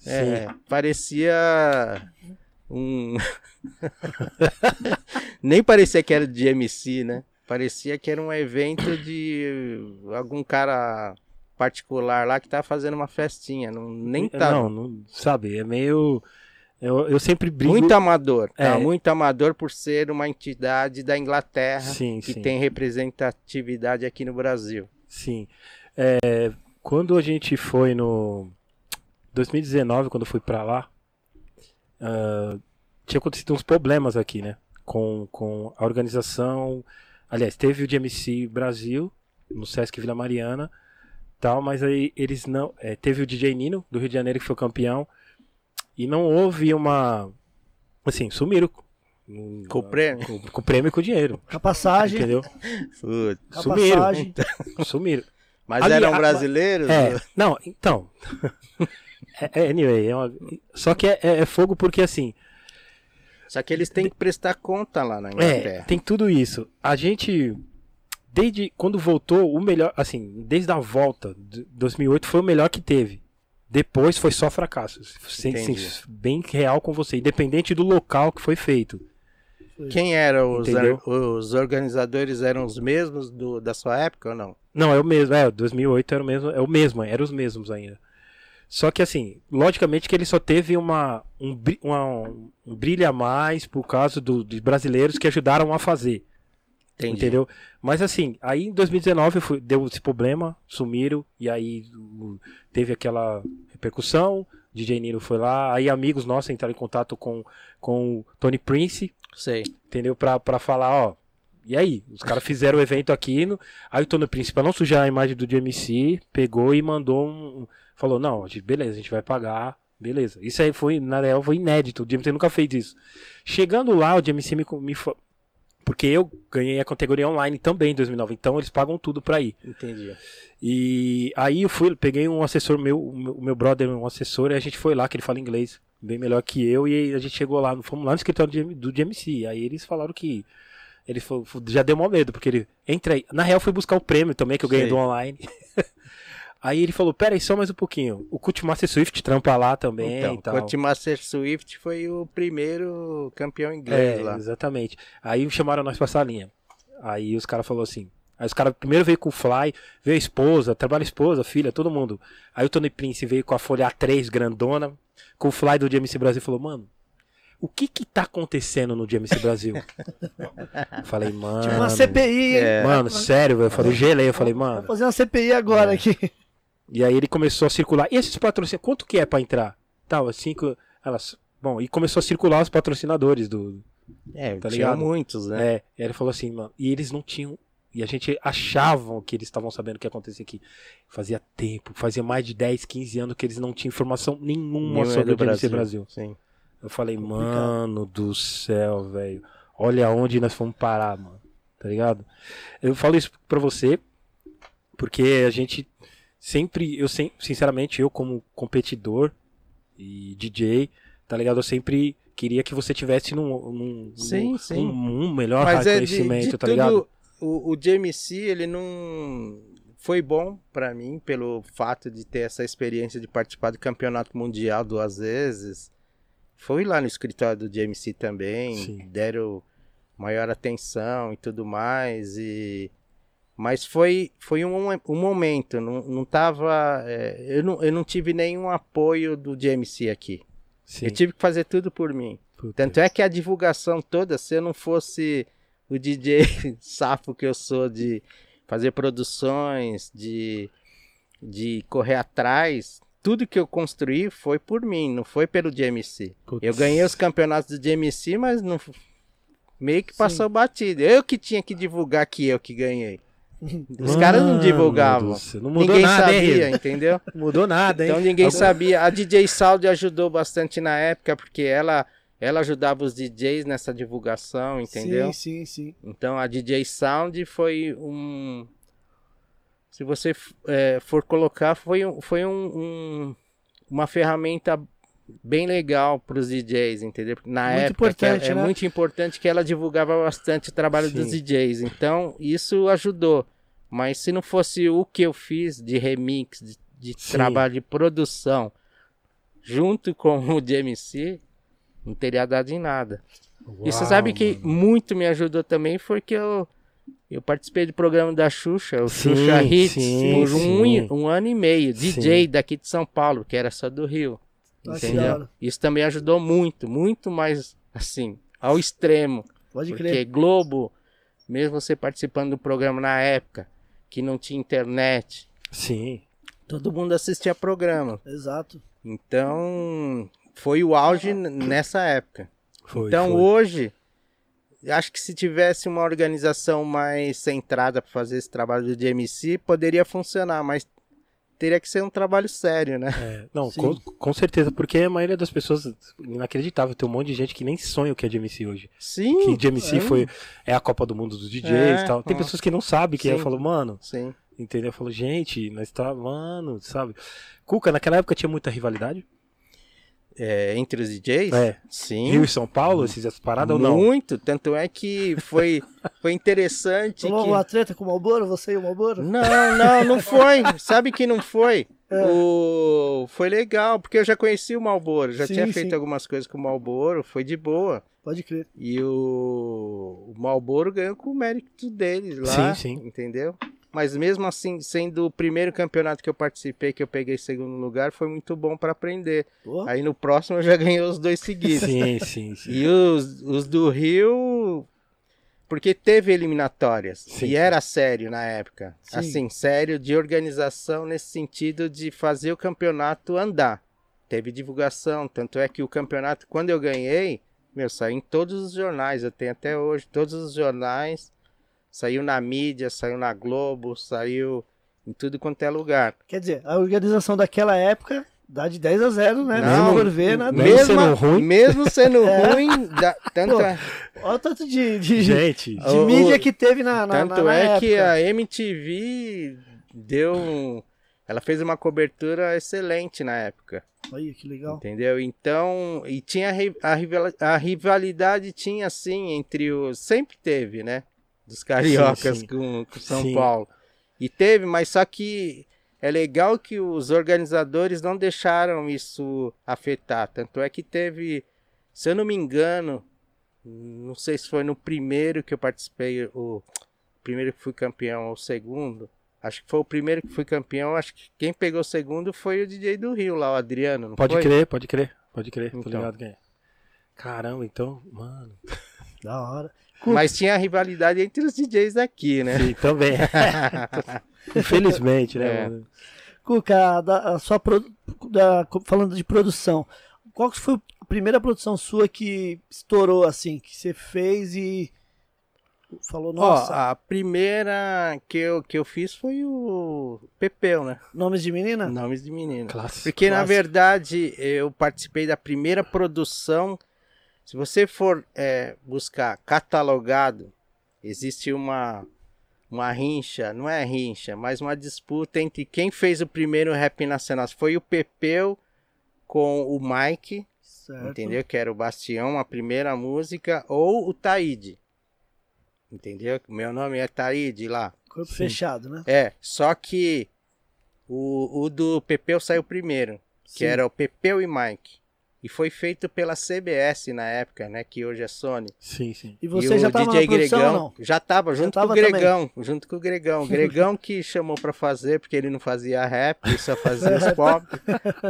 é, parecia um. Nem parecia que era de MC, né? Parecia que era um evento de algum cara particular lá que tava fazendo uma festinha. Não, nem tava. Não, não, sabe, é meio. Eu, eu sempre brigo. Muito amador, tá? É. Muito amador por ser uma entidade da Inglaterra Sim, que sim. tem representatividade aqui no Brasil. Sim. É, quando a gente foi no 2019, quando eu fui pra lá, ah, tinha acontecido uns problemas aqui, né? Com, com a organização. Aliás, teve o DMC Brasil, no Sesc Vila Mariana, tal, mas aí eles não. é, teve o DJ Nino, do Rio de Janeiro, que foi campeão, e não houve uma. Assim, sumiram. com- Com o prêmio? Com, com o prêmio e com o dinheiro. Com a passagem. Entendeu? Com a Sumiram. passagem. Sumiram. Mas Ali- eram brasileiros? É, não, então. É, é, anyway, é uma- só que é, é- é fogo porque assim. Só que eles têm que prestar conta lá na É, Inglaterra. tem tudo isso. A gente. Desde quando voltou, o melhor. Assim, desde a volta de 2008 foi o melhor que teve. Depois foi só fracassos. Sem, sem- bem real com você. Independente do local que foi feito. Quem eram os, os organizadores? Eram os mesmos do, da sua época ou não? Não, é o mesmo. É, 2008 era o mesmo. É o mesmo, eram os mesmos ainda. Só que assim, logicamente que ele só teve uma, um, uma- um brilho a mais por causa do, de brasileiros que ajudaram a fazer. Entendi. Entendeu? Mas assim, aí em 2019 foi- deu esse problema, sumiram, e aí o- teve aquela repercussão. DJ Nino foi lá, aí amigos nossos entraram em contato com, com o Tony Prince, Sei. entendeu? Pra, pra falar, ó. E aí? Os caras fizeram o evento aqui. No... Aí o Tony Prince, pra não sujar a imagem do DMC, pegou e mandou um. Falou, não, beleza, a gente vai pagar. Beleza. Isso aí foi, na real, foi inédito. O DMC nunca fez isso. Chegando lá, o DMC me, me Porque eu ganhei a categoria online também em 2009. Então eles pagam tudo pra ir. Entendi. E aí eu fui, peguei um assessor meu, o meu, brother, um assessor, e a gente foi lá, que ele fala inglês bem melhor que eu, e a gente chegou lá, fomos lá no escritório do GM do GMC. Aí eles falaram que. Ele falou, já deu mó medo, porque ele. Entra aí. Na real, fui buscar o prêmio também que eu ganhei Sei. do online. aí ele falou: Pera aí, só mais um pouquinho. O Cultmaster Swift trampa lá também Então, e tal. Coach Master Swift foi o primeiro campeão inglês É, lá. exatamente. Aí chamaram nós pra salinha. Aí os caras falaram assim. Aí os caras primeiro veio com o Fly, veio a esposa, trabalha a esposa, filha, todo mundo. Aí o Tony Prince veio com a folha A3 grandona, com o Fly do GMC Brasil e falou, mano, o que que tá acontecendo no GMC Brasil? Eu falei, mano. Tipo uma CPI. hein? É. Mano, sério, velho. Eu falei, gelei, eu falei, mano. fazer uma CPI agora É. aqui. E aí ele começou a circular. E esses patrocínios, quanto que é pra entrar? Tal, cinco. Elas. Bom, e começou a circular os patrocinadores do, É, Tá tinha ligado? muitos, né? É, e ele falou assim, mano, e eles não tinham. E a gente achavam que eles estavam sabendo o que ia acontecer aqui. Fazia tempo, fazia mais de 10, 15 anos que eles não tinham informação nenhuma Nenhum é sobre do o GMC Brasil. Sim. Eu falei, mano do céu, velho. Olha onde nós fomos parar, mano. Tá ligado? Eu falo isso pra você, porque a gente sempre, eu sinceramente, eu como competidor e DJ, tá ligado? Eu sempre queria que você tivesse num, num, Sim, num- sim. um, um melhor Mas é de, reconhecimento, de tá ligado? tudo, o, o JMC, ele não foi bom pra mim pelo fato de ter essa experiência de participar do campeonato mundial duas vezes. Fui lá no escritório do JMC também, Sim. deram maior atenção e tudo mais e mas foi foi um, um momento, não, não tava, é, eu, não, eu não tive nenhum apoio do JMC aqui. Sim. Eu tive que fazer tudo por mim. Puta. Tanto é que a divulgação toda, se eu não fosse o DJ safo que eu sou de fazer produções, de, de correr atrás, tudo que eu construí foi por mim, não foi pelo DMC. Putz. Eu ganhei os campeonatos do DMC, mas não meio que passou batido. Eu que tinha que divulgar que eu que ganhei. Os caras não Mano divulgavam. Não mudou Ninguém nada, hein, sabia, Rita? entendeu? Mudou nada, hein? Então ninguém sabia. A DJ Saudi ajudou bastante na época, porque ela, ela ajudava os DJs nessa divulgação, entendeu? Sim, sim, sim. Então a DJ Sound foi um. Se você é, for colocar, foi, um, foi um, um- uma ferramenta bem legal para os DJs, entendeu? Na Muito época é- importante, é, né? muito importante que ela divulgava bastante o trabalho Sim. dos DJs. Então isso ajudou. Mas se não fosse o que eu fiz de remix, de, de trabalho de produção, junto com o DMC, não teria dado em nada. E você Uau, sabe que mano. muito me ajudou também foi que eu, eu participei do programa da Xuxa, o Sim, Xuxa Hits, sim, por um, sim. um ano e meio, Sim. DJ daqui de São Paulo, que era só do Rio. Da Entendeu? Isso também ajudou muito, muito mais assim, ao extremo. Pode Porque crer. Globo, mesmo você participando do programa na época, que não tinha internet, Sim. todo mundo assistia programa. Exato. Então, foi o auge nessa época. Foi, então, foi. hoje, acho que se tivesse uma organização mais centrada para fazer esse trabalho de MC, poderia funcionar, mas teria que ser um trabalho sério, né? É, não, com, com certeza, porque a maioria das pessoas, inacreditável, tem um monte de gente que nem sonha o que é de MC hoje. Sim, Que de MC é. foi, é a Copa do Mundo dos DJs É, e tal. Tem pessoas que não sabem, que Sim. eu falo, mano, sim. entendeu? Eu falo, gente, nós tá, mano, sabe? Cuca, naquela época tinha muita rivalidade? É, entre os DJs? É. Sim. Rio e São Paulo, essas essas paradas ou não? Muito, tanto é que foi, foi interessante Rolou que... uma treta com o Malboro, você e o Malboro? Não, não, não foi. Sabe que não foi? É. O... Foi legal, porque eu já conheci o Malboro, já Sim, tinha feito sim. algumas coisas com o Malboro, foi de boa. Pode crer. E o, o Malboro ganhou com o mérito dele lá, Sim, sim. entendeu? Mas mesmo assim, sendo o primeiro campeonato que eu participei, que eu peguei segundo lugar, foi muito bom para aprender. Pô, Aí no próximo eu já ganhei os dois seguidos. Sim, sim, sim. E os, os do Rio, porque teve eliminatórias. Sim, e sim. era sério na época. Sim. Assim, sério de organização nesse sentido de fazer o campeonato andar. Teve divulgação, tanto é que o campeonato, quando eu ganhei, meu, saiu em todos os jornais, eu tenho até hoje, todos os jornais. Saiu na mídia, saiu na Globo, saiu em tudo quanto é lugar. Quer dizer, a organização daquela época dá de 10 a 0, né? Não, Se for ver, nada. Mesmo Mesmo sendo ruim? Mesmo sendo É. ruim, da- tanto Pô, é. Olha o tanto de, de, de Gente, O- mídia que teve na, na, Tanto na- na é que a MTV deu um... Ela fez uma cobertura excelente na época, Olha que legal. entendeu? Então, e tinha a, a rivalidade tinha assim entre os sempre teve, né? Dos cariocas sim. com, com São Sim. Paulo. E teve, mas só que é legal que os organizadores não deixaram isso afetar. Tanto é que teve, se eu não me engano, não sei se foi no primeiro que eu participei, o primeiro que fui campeão ou o segundo. Acho que foi o primeiro que fui campeão. Acho que quem pegou o segundo foi o DJ do Rio lá, o Adriano. Não pode foi? crer, pode crer, pode crer. Tô Então. ligado quem é. Caramba, então, mano. Da hora. Mas tinha rivalidade entre os DJs daqui, né? Sim, também. Infelizmente, né, É. Cuca, da, sua produ- da- falando de produção, qual que foi a primeira produção sua que estourou assim, que você fez e falou, Ó, nossa, a primeira que eu, que eu fiz foi o Pepeu, né? nomes de menina? Nomes de menino. Clássico. Porque, na Clássico. verdade, eu participei da primeira produção. Se você for é, buscar catalogado, existe uma, uma rincha, não é rincha, mas uma disputa entre quem fez o primeiro rap nacional. Foi o Pepeu com o Mike, Certo. entendeu? Que era o Bastião, a primeira música, ou o Taíde. Entendeu? Meu nome é Taíde lá. Corpo Sim. fechado, né? É, só que o, o do Pepeu saiu primeiro, que Sim. era o Pepeu e Mike. E foi feito pela CBS na época, né? Que hoje é Sony. Sim, sim. E você e já o tava DJ na produção Gregão não? já tava junto tava com o também? Gregão, junto com o Gregão. Gregão que chamou pra fazer, porque ele não fazia rap, ele só fazia os pop.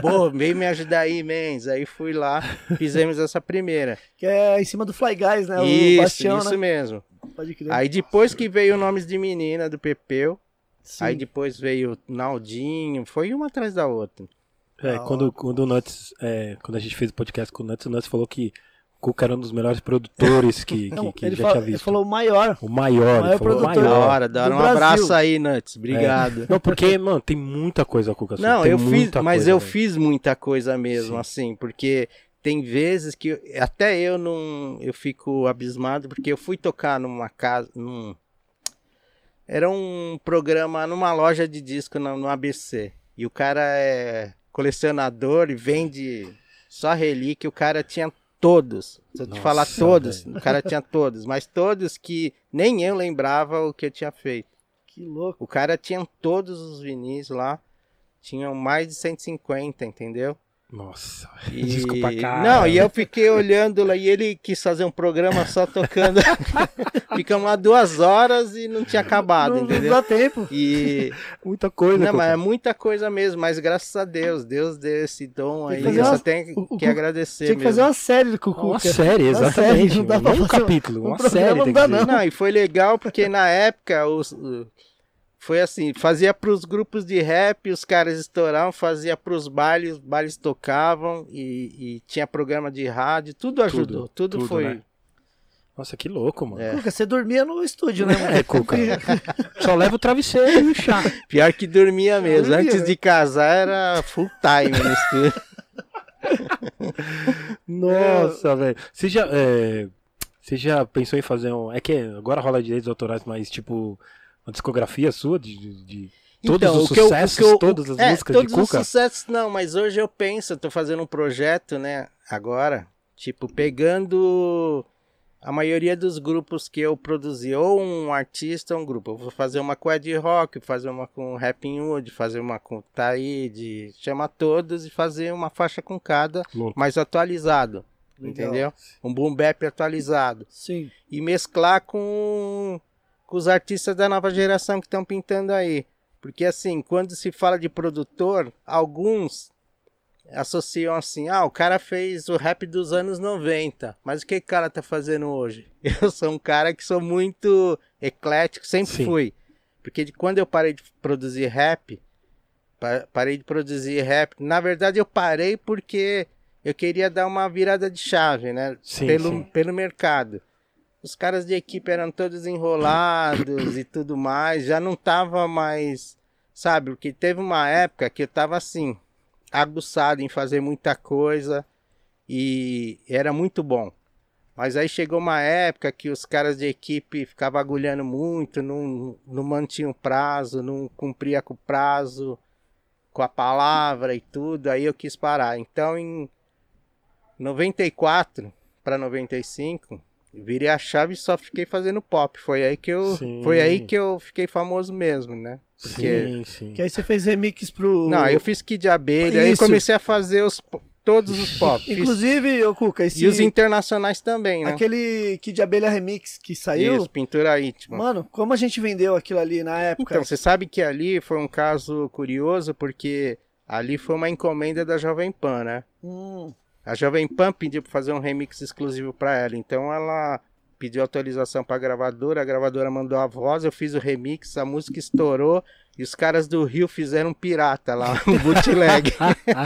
Pô, veio me ajudar aí, mens. Aí fui lá, fizemos essa primeira. Que é em cima do Fly Guys, né? o isso, Bastião, isso né? mesmo. Pode crer. Aí depois que veio o Nomes de Menina do Pepeu, Sim. Aí depois veio o Naldinho, foi uma atrás da outra. É, quando, quando o Nuts, é, quando a gente fez o podcast com o Nuts, o Nuts falou que o Cuca era um dos melhores produtores que, que, Não, que ele, já fala- tinha ele visto. falou o maior. O maior, Maior ele falou o produtor. Da maior. hora, da hora. Um Brasil. abraço aí, Nuts. Obrigado. Não, porque, mano, tem muita coisa, Cuca. Não, tem eu fiz, mas coisa, eu velho. fiz muita coisa mesmo, Sim. assim, porque tem vezes que eu- até eu não, eu fico abismado porque eu fui tocar numa casa, num era um programa numa loja de disco no, no ABC e o cara é colecionador e vende só relíquia, o cara tinha todos. Se eu te Nossa, falar todos, velho. o cara tinha todos, mas todos que nem eu lembrava o que eu tinha feito. Que louco. O cara tinha todos os vinis lá. Tinham mais de 150, entendeu? Nossa, E- desculpa, cara. Não, e eu fiquei olhando lá e ele quis fazer um programa só tocando. Ficamos lá duas horas e não tinha acabado, não, não entendeu? dá tempo. E. Muita coisa. Não, mas é muita coisa mesmo, mas graças a Deus, Deus deu esse dom aí. Eu só uma- tenho o- que agradecer Tinha que mesmo. fazer uma série do Cucu. Uma série, Uma exatamente. série, não dá pra um fazer um- capítulo, um uma série. não tem dá, não. Não, e foi legal porque na época os, foi assim, fazia pros grupos de rap, os caras estouravam, fazia pros bailes, os bailes tocavam e, e tinha programa de rádio, tudo ajudou, tudo, tudo, foi. né? Nossa, que louco, mano. É. Cuca, você dormia no estúdio, né, mano? É, Cuca. Só leva o travesseiro e o chá. Pior que dormia mesmo. Dormia, Antes né? de casar era full time no estúdio. Nossa, velho. Você já, é, você já pensou em fazer um. É que agora rola direitos autorais, mas tipo, uma discografia sua de, de- de todos Então, os o que eu- o sucessos, que eu- todas as é, músicas todos de Cuca? os sucessos não, mas hoje eu penso, eu tô fazendo um projeto, né, agora, tipo, pegando a maioria dos grupos que eu produzi, ou um artista ou um grupo. Eu vou fazer uma com Ed Rock, fazer uma com Rapping Wood, fazer uma com Taíde, chamar todos e fazer uma faixa com cada, Louco. mais atualizado, Legal. entendeu? Um boom bap atualizado Sim. e mesclar com, com os artistas da nova geração que estão pintando aí. Porque assim, quando se fala de produtor, alguns associam assim, ah, o cara fez o rap dos anos 90, mas o que o cara tá fazendo hoje? Eu sou um cara que sou muito eclético, sempre Sim. fui. Porque de quando eu parei de produzir rap, pa- parei de produzir rap, na verdade eu parei porque eu queria dar uma virada de chave, né? Sim, pelo, sim. pelo mercado. Os caras de equipe eram todos enrolados e tudo mais, já não tava mais, sabe? Porque teve uma época que eu tava assim, aguçado em fazer muita coisa e era muito bom. Mas aí chegou uma época que os caras de equipe ficavam agulhando muito, não, não mantinham prazo, não cumpria com o prazo, com a palavra e tudo, aí eu quis parar. Então em 94 para 95, virei a chave e só fiquei fazendo pop. Foi aí que eu, Sim. foi aí que eu fiquei famoso mesmo, né? Porque Sim, sim. Que aí você fez remix pro. não, eu fiz Kid de Abelha, aí comecei a fazer os, todos os pop. Inclusive, ô Cuca, esse. e os internacionais também, né? Aquele Kid de Abelha Remix que saiu. Isso, pintura íntima. Mano, como a gente vendeu aquilo ali na época? Então, você sabe que ali foi um caso curioso, porque ali foi uma encomenda da Jovem Pan, né? Hum, A Jovem Pan pediu para fazer um remix exclusivo para ela, então ela pediu autorização para a gravadora, a gravadora mandou a voz, eu fiz o remix, a música estourou e os caras do Rio fizeram um pirata lá, um bootleg.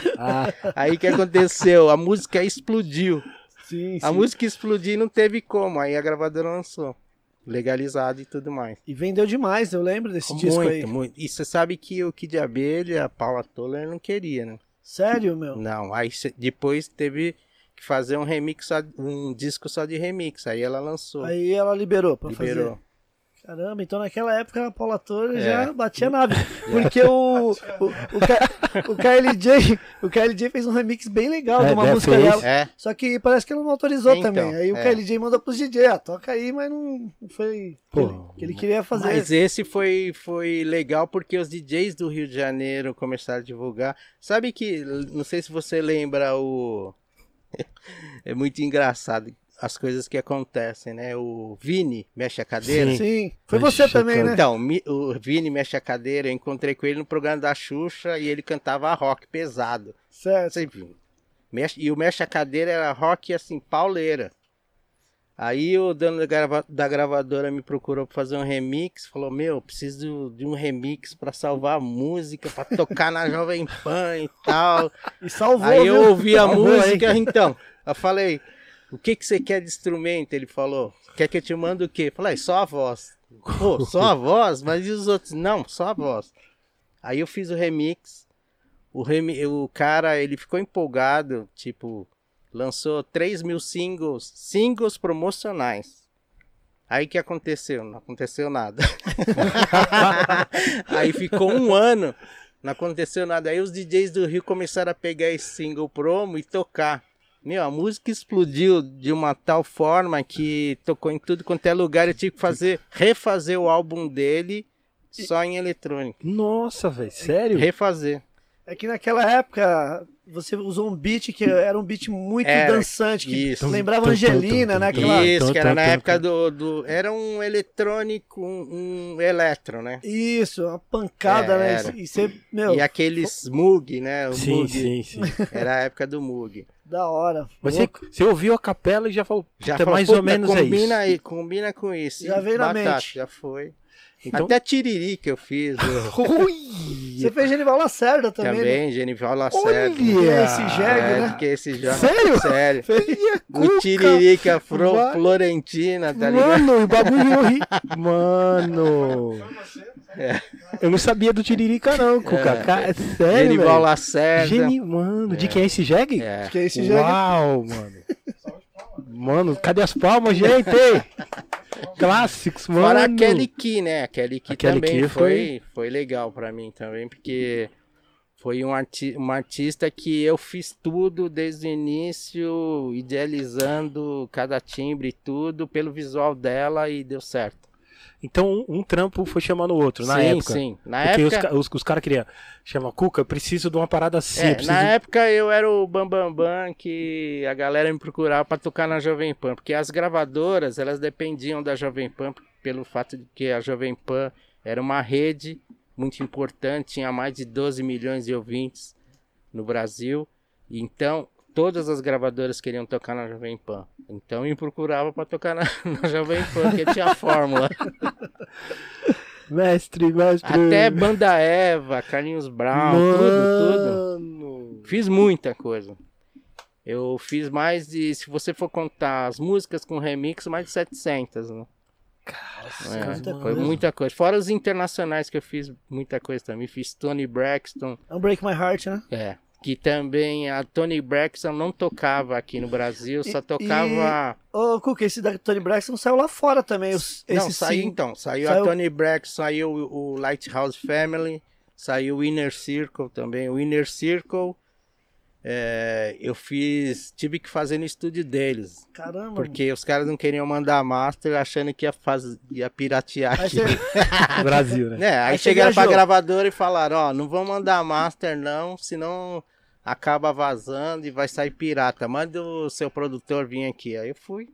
Aí o que aconteceu? A música explodiu. sim, A sim. música explodiu e não teve como, aí a gravadora lançou. Legalizado e tudo mais. E vendeu demais, eu lembro desse disco aí. muito, muito. E você sabe que o Kid de Abelha, a Paula Toller não queria, né? Sério, meu? Não, aí depois teve que fazer um remix, só- um disco só de remix. Aí ela lançou. Aí ela liberou pra liberou. fazer. Caramba, então naquela época a Paula Torre É. já batia nave. Porque o, o, o, K- o KLJ, o KLJ fez um remix bem legal É, de uma né, música fez. dela. É, Só que parece que ela não autorizou Então, também. Aí o é. KLJ mandou pros DJ, ah, toca aí, mas não foi o que Pô, ele- que ele queria fazer. mas esse foi, foi legal porque os DJs do Rio de Janeiro começaram a divulgar. Sabe que, não sei se você lembra o. é muito engraçado as coisas que acontecem, né? O Vini mexe a cadeira. Sim. Sim, foi Mas você também, né? Então, o Vini mexe a cadeira, eu encontrei com ele no programa da Xuxa e ele cantava rock pesado. Certo. Viu? Mexe- e o mexe a cadeira era rock assim, pauleira. Aí o dono da, grava- da gravadora me procurou pra fazer um remix, falou: "Meu, preciso de um remix pra salvar a música, pra tocar na Jovem Pan e tal". E salvou, Aí eu ouvi a Salvou, música, hein? então. Eu falei: "O que que você quer de instrumento?" Ele falou: "Quer que eu te mande o quê?" Eu falei: "Só a voz". Pô, só a voz? Mas e os outros? Não, só a voz. Aí eu fiz o remix. O, remi... o cara, ele ficou empolgado, tipo, lançou 3 mil singles, singles promocionais. Aí que aconteceu? Não aconteceu nada. Aí ficou um ano, não aconteceu nada. Aí os DJs do Rio começaram a pegar esse single promo e tocar. Meu, a música explodiu de uma tal forma que tocou em tudo quanto é lugar. Eu tive que fazer, refazer o álbum dele só em eletrônica. Nossa, velho, sério? Refazer. É que naquela época você usou um beat que era um beat muito Era, dançante, que isso. lembrava Angelina, tum, né? Aquela... Isso, que era na época do, do. Era um eletrônico, um, um eletro, né? Isso, uma pancada, É, né? era. E você, meu, E aqueles Moog, né? O Sim, Moog. sim, sim. Era a época do Moog. Da hora. Mas você, Louco. você ouviu a capela e já falou, Já falou, mais "Puta, ou menos é combina isso. aí, combina com isso. Já veio na mente. Já foi. Então, Até Tiriri que eu fiz. eu- Você fez Genival Lacerda também, né? também, Genival Lacerda. Que é esse jegue, É, né? porque esse já. Sério? Sério. Feia O Tiririca Fro- Vai. Florentina, tá ligado? Mano, o bagulho horrível. Mano. É. Eu não sabia do Tiririca, não, Cuca. É. Cara, É sério, Genival. Lacerda. Geni... Mano, de quem é esse jegue? É. Que é esse jegue. Uau, mano. Mano, cadê as palmas, gente? Clássicos, mano. Fora a Kelly Key, né? A Kelly Key A Kelly também Key foi, foi legal pra mim também, porque foi um arti uma artista que eu fiz tudo desde o início, idealizando cada timbre e tudo pelo visual dela e deu certo. Então, um, um trampo foi chamando o outro, na sim, época. sim. Na Porque os, época, ca- os, os caras queriam. Chama Cuca, preciso de uma parada assim. é, preciso... na época eu era o Bambambam Bam Bam que a galera me procurava pra tocar na Jovem Pan, porque as gravadoras, elas dependiam da Jovem Pan pelo fato de que a Jovem Pan era uma rede muito importante, tinha mais de 12 milhões de ouvintes no Brasil. Então, todas as gravadoras queriam tocar na Jovem Pan. Então, me procurava pra tocar na, na Jovem Pan, porque tinha a fórmula. Mestre, mestre. Até Banda Eva, Carlinhos Brown, tudo, tudo. Mano. Fiz muita coisa. Eu fiz mais de, se você for contar as músicas com remix, mais de 700, né? É, muita foi coisa. muita coisa. Fora os internacionais que eu fiz muita coisa também. Fiz Tony Braxton, Unbreak My Heart, né? é. Que também a Tony Braxton não tocava aqui no Brasil, só tocava. Ô, Cuca, esse da Tony Braxton saiu lá fora também. Os, Não, saiu sim. então. Saiu, Saiu- a Tony Braxton, saiu o o Lighthouse Family, saiu o Inner Circle também. O Inner Circle é, eu fiz. Tive que fazer no estúdio deles. Caramba. Porque os caras não queriam mandar master achando que ia, faz... ia piratear Aí aqui. você- Brasil, né? Né? Aí, Aí chegaram pra gravadora e falaram, ó, não vão mandar master não, senão acaba vazando e vai sair pirata. Manda o seu produtor vir aqui. Aí eu fui,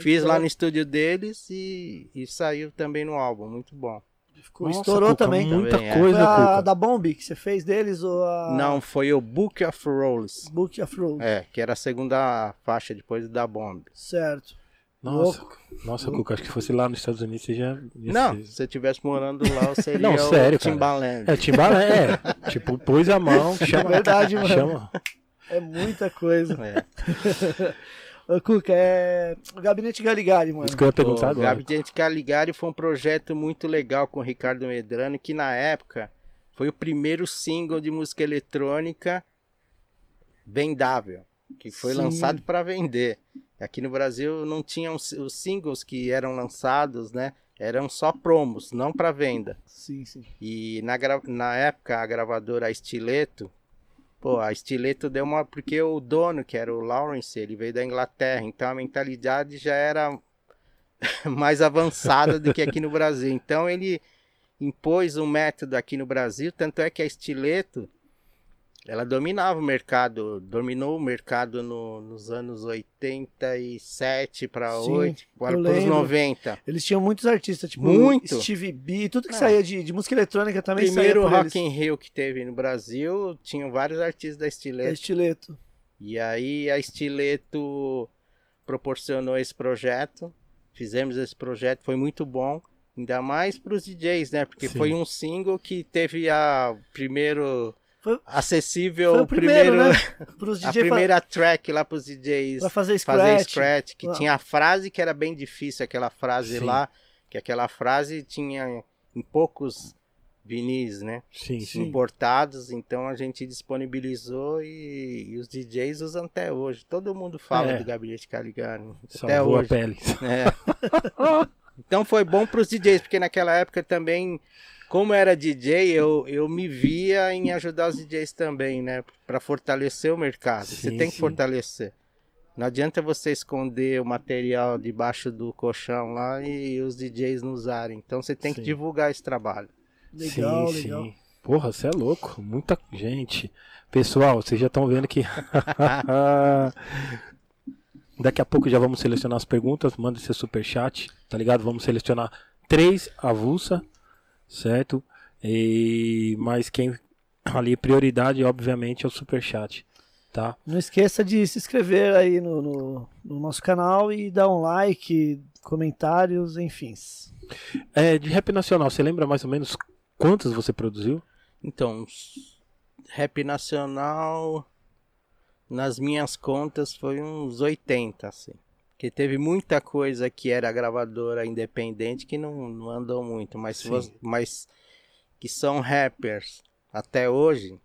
fiz lá no estúdio deles e, e saiu também no álbum, muito bom. Ficou- Nossa, estourou Cuca, também. Muita Também, é. Foi coisa, a Cuca. da Bomb que você fez deles ou a Não, foi o Book of Rolls. Book of Road? É, que era a segunda faixa depois da Bomb. Certo. Nossa, nossa, Cuca, acho que fosse lá nos Estados Unidos você já. Não, se você estivesse morando lá, eu seria Não, o sério, cara. Timbaland. É, Timbalé, é. tipo, pôs a mão, chama. verdade, mano. Chama. É muita coisa. É. Ô, Cuca, é. O Gabinete Galigari, mano. Isso que eu ia perguntar O agora. Gabinete Caligari foi um projeto muito legal com o Ricardo Medrano, que na época foi o primeiro single de música eletrônica vendável, que foi Sim. lançado para vender. Aqui no Brasil não tinham os singles que eram lançados, né? Eram só promos, não para venda. Sim, sim. E na, na época a gravadora Stiletto, pô, a Stiletto deu uma. Porque o dono, que era o Lawrence, ele veio da Inglaterra, então a mentalidade já era mais avançada do que aqui no Brasil. Então ele impôs um método aqui no Brasil, tanto é que a Stiletto ela dominava o mercado, dominou o mercado no- nos anos 87 para Sim, 8, para os lembro. 90. Eles tinham muitos artistas, tipo Muito. Stevie B, tudo que Ah. saía de, de música eletrônica também Primeiro saía Rock in Rio que teve no Brasil, tinham vários artistas da É Stiletto. estileto. E aí a Stiletto proporcionou esse projeto. Fizemos esse projeto, foi muito bom. Ainda mais para os DJs, né? Porque Sim. foi um single que teve a primeiro Foi- acessível, Foi o primeiro, primeiro, né? A primeira track lá para os DJs pra fazer fazer scratch. scratch, que Ah. tinha a frase que era bem difícil, aquela frase Sim. lá, que aquela frase tinha em poucos vinis, né? Sim, sim. importados, então a gente disponibilizou e, e os DJs usam até hoje. Todo mundo fala É. do Gabinete Caligari. Até Salvou a hoje. pele. É. então foi bom para os DJs, porque naquela época também, como era DJ, eu, eu me via em ajudar os DJs também, né? Para fortalecer o mercado. Você Sim, tem que sim. fortalecer. Não adianta você esconder o material debaixo do colchão lá e os DJs não usarem. Então você tem que Sim. divulgar esse trabalho. Legal, sim, legal. sim. Porra, você é louco. Muita gente. Pessoal, vocês já estão vendo que. Daqui a pouco já vamos selecionar as perguntas. Manda seu superchat, tá ligado? Vamos selecionar três avulsa, certo? E... Mas quem ali, prioridade, obviamente, é o superchat, tá? Não esqueça de se inscrever aí no, no, no nosso canal e dar um like, comentários, enfim. É, de rap nacional, você lembra mais ou menos quantos você produziu? Então, rap nacional, nas minhas contas, foi uns 80, assim. Porque teve muita coisa que era gravadora independente que não, não andou muito, mas, você- mas que são rappers até hoje.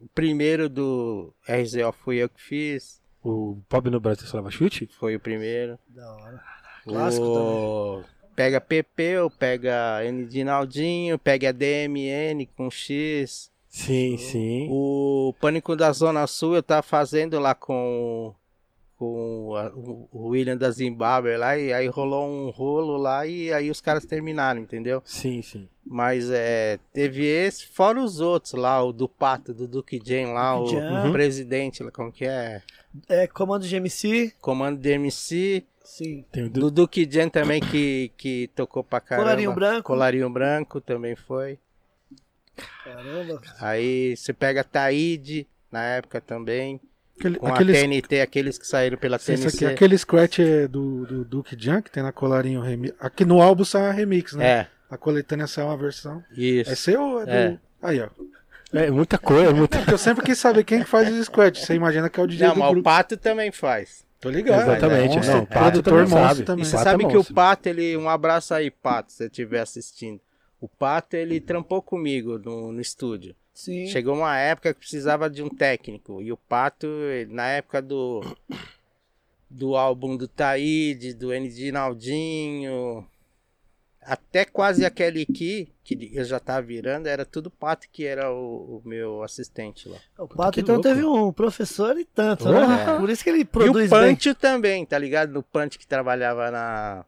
O primeiro do RZO fui eu que fiz, O Pobre no Brasil Salva Chute? foi o primeiro. Da hora. Clássico o... Pega Pepeu, pega N de Naldinho, pega DMN com X. Sim, sim. O Pânico da Zona Sul eu tava fazendo lá com, com a- o William da Zimbábue lá, e aí rolou um rolo lá e aí os caras terminaram, entendeu? Sim, sim. Mas é, teve esse, fora os outros lá, o do Pato, do Duke Jam lá, Duke o, Jam. o presidente, lá, como que é? É, comando de MC, Comando de MC, sim. Tem o do- do Duke Jam também que, que tocou pra caramba. Colarinho branco. Colarinho branco também foi. Caramba. Aí você pega Taíde, na época também. Aquele, Com aqueles, a TNT, aqueles que saíram pela aqui, aquele scratch é do, do Duke Jam, que tem na colarinho remix. Aqui no álbum sai uma remix, né? É, A coletânea sai uma versão. isso. É seu ou é do. É. Aí, ó. É muita coisa, muita. Porque eu sempre quis saber quem que faz os scratch. Você imagina que é o DJ Não, do mas o grupo. Pato também faz. Tô ligado. Exatamente, é monstro, não, o Pato produtor também monstro sabe. também. E você Pato sabe é que o. Pato, ele. Um abraço aí, Pato, se você estiver assistindo. O Pato, ele trampou comigo no, no estúdio. Sim. Chegou uma época que precisava de um técnico. E o Pato, ele- na época do. Do álbum do Taíde, do ND Naldinho. Até quase aquele aqui, que eu já tava virando, era tudo Pato que era o, o meu assistente lá. O Pato que então louco. teve um professor e tanto, Porra. né? Por isso que ele E o produz bem. Pancho também, tá ligado? No Pancho que trabalhava na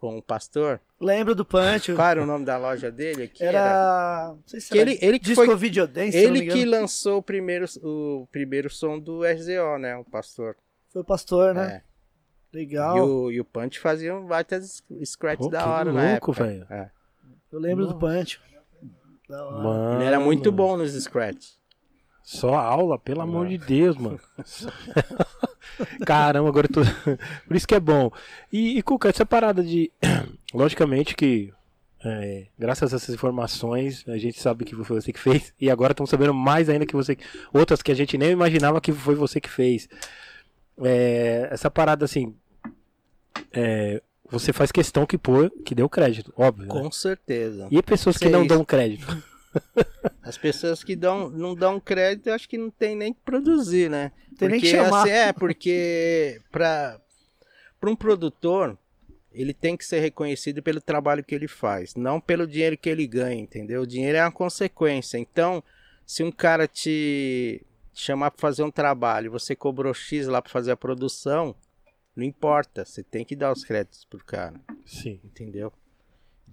com o pastor. Lembro do Pancho. Qual era o nome da loja dele? Que Era. Não sei se Que era ele- ele que Disco foi- Videodance, Ele que lançou o primeiro, o primeiro som do RZO, né? O pastor. Foi o pastor, né? É. Legal. E o, e o Punch fazia um baita scratch Pô, da hora na louco, velho. É. Eu lembro do Nossa. Pancho. Da hora. Mano, Ele era muito bom nos scratch. Só aula, pelo amor de Deus, mano. Caramba, agora eu tô. Por isso que é bom. E, e Cuca, essa parada de. Logicamente que. é, graças a essas informações, a gente sabe que foi você que fez. E agora estamos sabendo mais ainda que você. Outras que a gente nem imaginava que foi você que fez. É, essa parada assim. é, você faz questão que pôr, que deu crédito, óbvio. né? Com certeza. E pessoas que não dão crédito. As pessoas que dão, não dão crédito, eu acho que não tem nem que produzir, né? Tem nem que Porque, chamar. assim, é, porque para um produtor, ele tem que ser reconhecido pelo trabalho que ele faz, não pelo dinheiro que ele ganha, entendeu? O dinheiro é uma consequência. Então, se um cara te chamar para fazer um trabalho, você cobrou X lá para fazer a produção, não importa, você tem que dar os créditos pro cara Sim. entendeu?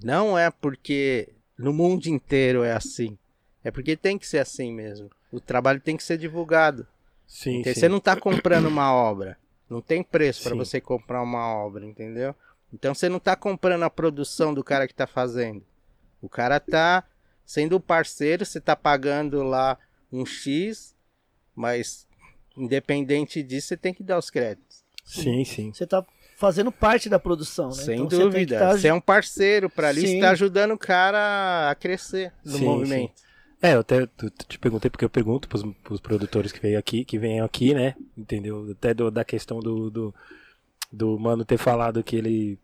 Não é porque no mundo inteiro é assim. É porque tem que ser assim mesmo. O trabalho tem que ser divulgado. Sim, Entendeu? sim. Você não está comprando uma obra. Não tem preço para você comprar uma obra, entendeu? Então você não está comprando a produção do cara que está fazendo. O cara tá sendo parceiro, você tá pagando lá um X, mas independente disso, você tem que dar os créditos. Sim, sim. Você tá fazendo parte da produção, né? Sem Então você dúvida. tá- Você é um parceiro para ali, você Sim. tá ajudando o cara a crescer no Sim, movimento. É, eu até te perguntei porque eu pergunto pros, pros produtores que vêm aqui, que vêm aqui, né? Entendeu? Até do- da questão do, do, do mano ter falado que ele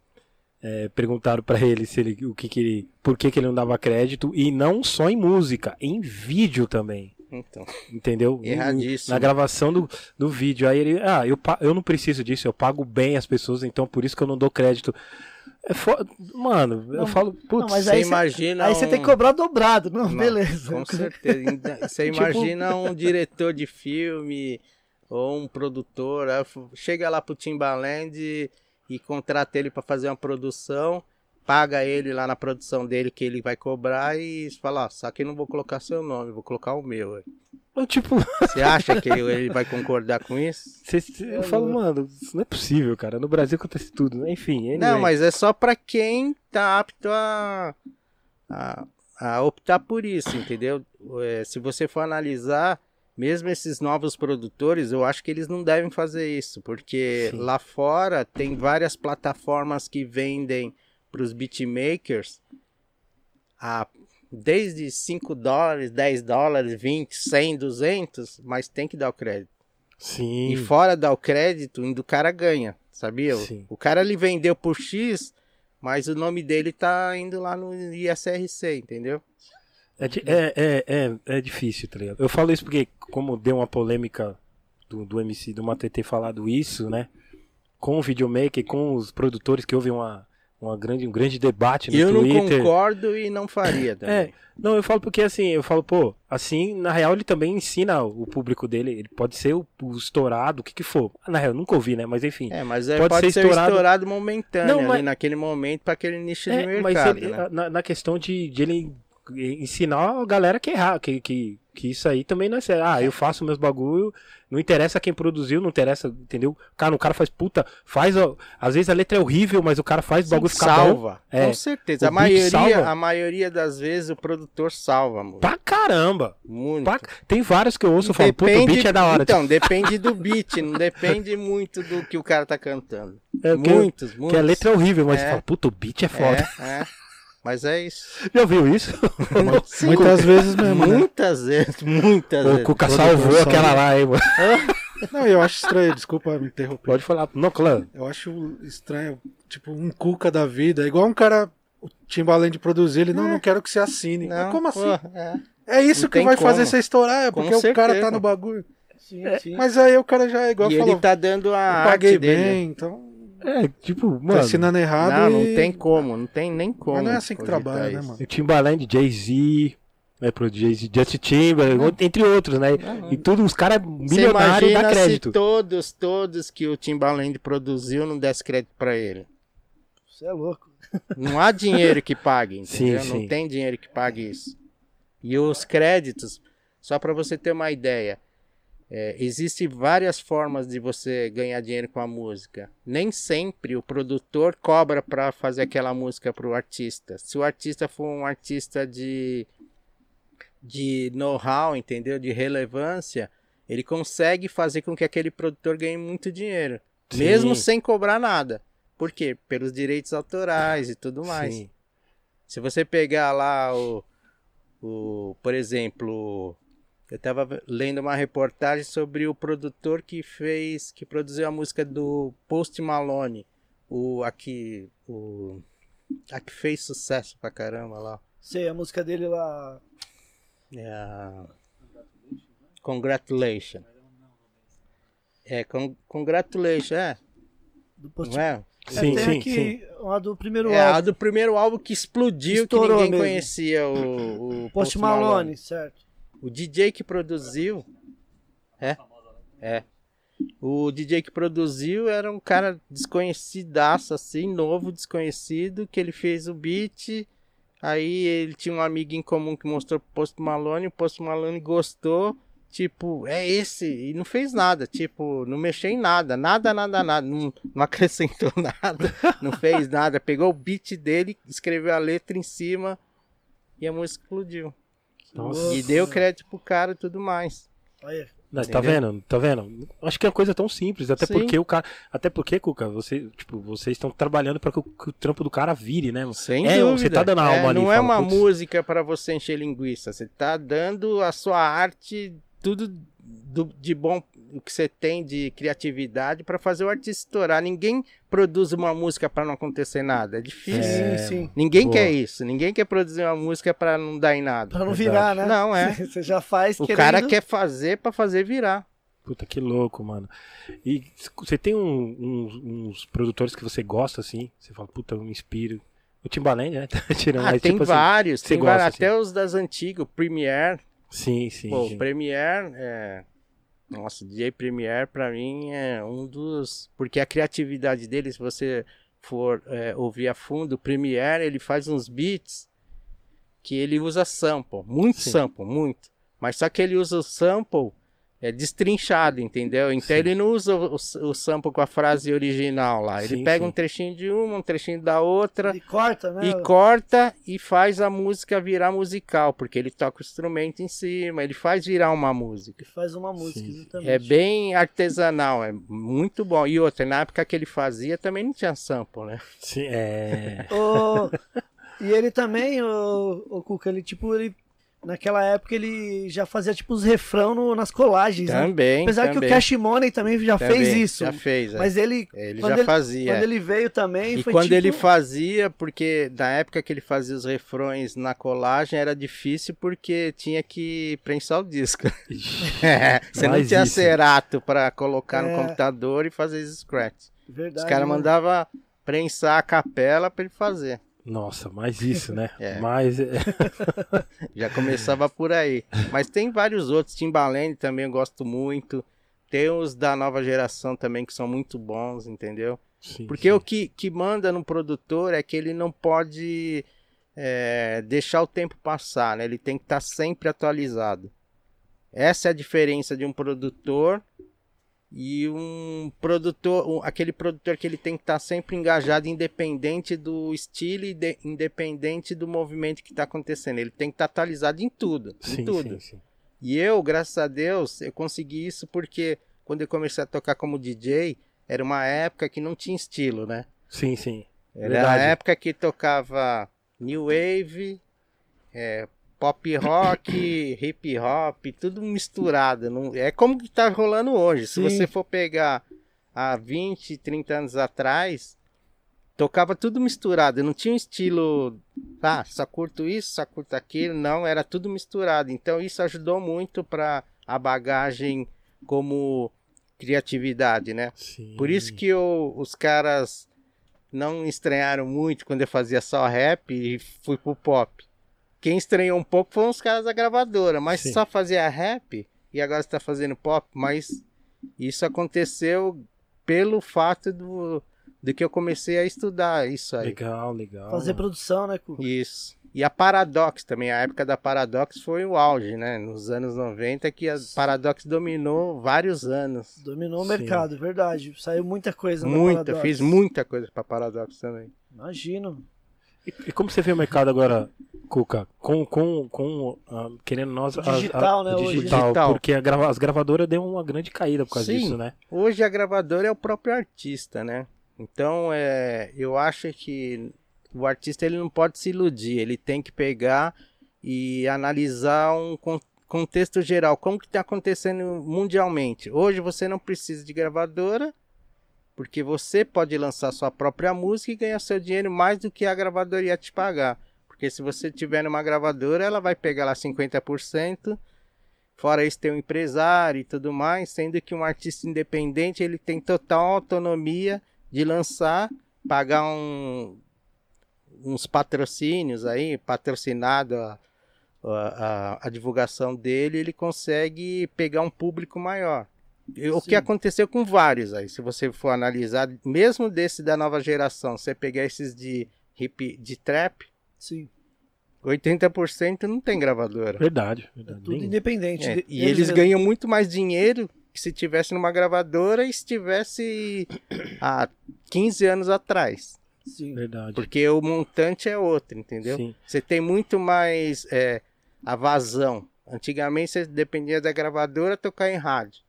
é, perguntaram pra ele se ele o que, que ele, por que, que ele não dava crédito e não só em música, em vídeo também, Então, entendeu? Erradíssimo. Na gravação do, do vídeo. Aí ele, ah, eu, eu não preciso disso, eu pago bem as pessoas, então por isso que eu não dou crédito. É fo- Mano, eu Não, falo, putz, não, mas você aí cê- imagina. Aí você um- tem que cobrar dobrado. Não, Não, beleza. Com certeza. Você Tipo- imagina um diretor de filme ou um produtor. f- Chega lá pro Timbaland e, e contrata ele para fazer uma produção. Paga ele lá na produção dele que ele vai cobrar e fala, ó, só que não vou colocar seu nome, vou colocar o meu. Eu, tipo, Você acha que ele vai concordar com isso? cê- cê- eu falo, mano, isso não é possível, cara. No Brasil acontece tudo, né? Enfim, Não, anyway. mas é só pra quem tá apto a, a, a optar por isso, entendeu? É, se você for analisar, mesmo esses novos produtores, eu acho que eles não devem fazer isso, porque Sim. lá fora tem várias plataformas que vendem pros beatmakers a desde 5 dólares, 10 dólares, 20, 100, 200, mas tem que dar o crédito. Sim. E fora dar o crédito, ainda o cara ganha, sabia? O- Sim. O cara ele vendeu por X, mas o nome dele tá indo lá no ISRC, entendeu? É, é, é, é, é difícil, tá ligado? Eu falo isso porque, como deu uma polêmica do, do MC, do Matete falado isso, né? Com o videomaker, com os produtores, que houve uma, uma grande, um grande debate no eu não Twitter. concordo e não faria também. É, não, eu falo porque assim, eu falo, pô, assim, na real ele também ensina o público dele, ele pode ser o, o estourado, o que que for. Na real, eu nunca ouvi, né? Mas enfim. É, mas é, Pode pode, ser ser, estourado- estourado, momentâneo Não, ali mas- naquele momento para aquele nicho É, de mas mercado, ele, né? na, na questão de, de ele ensinar a galera que é errar, que, que, que isso aí também não é sério. Ah, eu faço meus bagulho, não interessa quem produziu, não interessa, entendeu? Cara, o cara faz puta, faz, ó, às vezes a letra é horrível, mas o cara faz o bagulho ficar bom. salva, É. com certeza. A maioria, salva. a maioria das vezes o produtor salva, amor. Pra caramba. Muito. Pra- tem vários que eu ouço e falo, puta, o Depende- beat é da hora. Então, depende do beat, não depende muito do que o cara tá cantando. É, que- muitos, que muitos. a letra é horrível, mas É. fala, puta, o beat é foda. É, é. Mas é isso. Já ouviu isso? Sim, Muitas vezes mesmo, né? Muitas vezes, muitas o vezes. Cuca Todo salvou aquela lá, hein, mano. Não, eu acho estranho, desculpa me interromper. Pode falar. Não, claro. Eu acho estranho, tipo, um cuca da vida. Igual um cara, o Timbaland produzir, ele, não, não quero que você assine. Não, como assim? pô, é. É isso Não que vai como. fazer você estourar, é porque o cara certeza. tá no bagulho. Sim, sim. Mas aí o cara já é igual E falou, ele tá dando a eu paguei arte dele. bem, então É, tipo, tá mano. ensinando errado Não, não e- tem como, não tem nem como. Mas não é assim que trabalha, né, mano? O Timbaland, Jay-Z, né, pro Jay-Z, Justin Timberlake, entre outros, né? E tudo, os caras milionários dá crédito. se todos, todos que o Timbaland produziu não desse crédito pra ele. Você é louco. Não há dinheiro que pague, Sim, entendeu? sim. Não tem dinheiro que pague isso. E os créditos, só para você ter uma ideia, é, existem várias formas de você ganhar dinheiro com a música. Nem sempre o produtor cobra para fazer aquela música para o artista. Se o artista for um artista de, de know-how, entendeu? De relevância, ele consegue fazer com que aquele produtor ganhe muito dinheiro. Sim. Mesmo sem cobrar nada. Por quê? Pelos direitos autorais e tudo mais. Sim. Se você pegar lá o, o por exemplo, eu estava lendo uma reportagem sobre o produtor que fez, que produziu a música do Post Malone, o aqui, o a que fez sucesso pra caramba lá. Sei, a música dele lá. É a... Congratulations. É, con Congratulations, é. Do Post... Não é? Sim, tem sim, aqui sim. uma do primeiro É a álbum. do primeiro álbum que explodiu, Estourou que ninguém mesmo. conhecia o, o Post Malone, certo. O DJ que produziu. É? É. O DJ que produziu era um cara desconhecidaço, assim, novo, desconhecido, que ele fez o beat. Aí ele tinha um amigo em comum que mostrou pro Post Malone, o Post Malone gostou. Tipo, é esse. E não fez nada. Tipo, não mexeu em nada. Nada, nada, nada. Não, não acrescentou nada. Não fez nada. Pegou o beat dele, escreveu a letra em cima e a música explodiu. Nossa. E deu crédito pro cara e tudo mais. Olha, Não, tá vendo? Tá vendo? Acho que é uma coisa tão simples, até Sim. porque o cara, até porque, Cuca, você, tipo, vocês estão trabalhando para que, o- que o trampo do cara vire, né? Sem É, dúvida. você tá dando a alma É, ali, Não é fala, uma putz. música para você encher linguiça. Você tá dando a sua arte, tudo do- de bom o que você tem de criatividade para fazer o artista estourar. Ninguém produz uma música para não acontecer nada. É difícil. É, sim, sim. Ninguém boa. quer isso. Ninguém quer produzir uma música para não dar em nada. Pra não Verdade. virar, né? Não, é. Você já faz O querendo... cara quer fazer para fazer virar. Puta, que louco, mano. E você tem um- uns, uns produtores que você gosta, assim? Você fala, puta, eu me inspiro. O Timbaland, né? Tá tirando Ah, mas, tem tipo assim, vários. você Tem gosta, vários assim? até os das antigas. O Premiere. Sim, sim. Pô, sim. o Premiere é. Nossa, DJ Premiere pra mim é um dos. Porque a criatividade dele, se você for é, ouvir a fundo, o Premiere ele faz uns beats que ele usa sample, muito Sim. sample, muito. Mas só que ele usa o sample é destrinchado, entendeu? Então Sim. ele não usa o, o sample com a frase original lá. Ele Sim, pega sim. um trechinho de uma, um trechinho da outra Ele corta, né? e corta e faz a música virar musical, porque ele toca o instrumento em cima, ele faz virar uma música. Ele faz uma música, Sim. exatamente. É bem artesanal, é muito bom. E outra, na época que ele fazia também não tinha sample, né? Sim, é. Ô, e ele também, o, o Cuca, ele tipo, ele. Naquela época ele já fazia tipo os refrão no- nas colagens, né? Também. Apesar que também, o Cash Money também já também, fez isso. Já fez, é. Mas ele, ele quando já ele- fazia. quando ele veio também, E foi quando tipo, ele fazia, porque na época que ele fazia os refrões na colagem era difícil porque tinha que prensar o disco. É, Você não tinha isso. cerato pra colocar É. no computador e fazer os scratch. Verdade, Os caras né? mandavam prensar a capela pra ele fazer. Nossa, mais isso, né? É. Mais. Já começava por aí. Mas tem vários outros. Timbaland também eu gosto muito. Tem os da nova geração também que são muito bons, entendeu? Sim, Porque sim. o que, que manda no produtor é que ele não pode é, deixar o tempo passar, né? Ele tem que estar sempre atualizado. Essa é a diferença de um produtor e um produtor, um- aquele produtor que ele tem que estar sempre engajado, independente do estilo e de- independente do movimento que está acontecendo. Ele tem que estar atualizado em tudo, em Sim, tudo. sim, sim. E eu, graças a Deus, eu consegui isso porque quando eu comecei a tocar como DJ, era uma época que não tinha estilo, né? Sim, sim. Era Verdade. a época que tocava New Wave, é, pop rock, hip hop, tudo misturado. Não, é como que tá rolando hoje. Se Sim. você for pegar há 20, 30 anos atrás, tocava tudo misturado. Não tinha um estilo, ah, só curto isso, só curto aquilo. Não, era tudo misturado. Então isso ajudou muito para a bagagem como criatividade, né? Sim. Por isso que eu- os caras não estranharam muito quando eu fazia só rap e fui pro pop. Quem estranhou um pouco foram os caras da gravadora, mas Sim. só fazia rap e agora está fazendo pop, mas isso aconteceu pelo fato do, do que eu comecei a estudar isso aí. Legal, legal. Fazer produção, né, Cuca? Isso. E a Paradox também, a época da Paradox foi o auge, né? Nos anos 90 que a Paradox dominou vários anos. Dominou o Sim. mercado, verdade. Saiu muita coisa na Muita, fiz muita coisa pra Paradox também. Imagino. E, e como você vê o mercado agora, Cuca? Com, com, com ah, querendo nós. a- a- Digital, né, hoje. Digital, Digital. porque a grava- as gravadoras deu uma grande caída por causa Sim. disso, né? Hoje a gravadora é o próprio artista, né? Então, é, eu acho que o artista ele não pode se iludir, ele tem que pegar e analisar um con- contexto geral, como que está acontecendo mundialmente. Hoje você não precisa de gravadora, porque você pode lançar sua própria música e ganhar seu dinheiro mais do que a gravadora ia te pagar. Porque se você tiver numa gravadora, ela vai pegar lá 50%, Fora isso, tem um empresário e tudo mais, sendo que um artista independente ele tem total autonomia de lançar, pagar um- uns patrocínios aí, patrocinado a, a, a- divulgação dele, ele consegue pegar um público maior. O Sim. que aconteceu com vários aí, se você for analisar, mesmo desse da nova geração, você pegar esses de hip, de trap, Sim. 80% não tem gravadora. Verdade. verdade. Tudo Nem- independente. É, de- e eles mesmos. ganham muito mais dinheiro que se tivesse numa gravadora e se tivesse há 15 anos atrás. Sim. Verdade. Porque o montante é outro, entendeu? Sim. Você tem muito mais é, a vazão. Antigamente você dependia da gravadora tocar em rádio.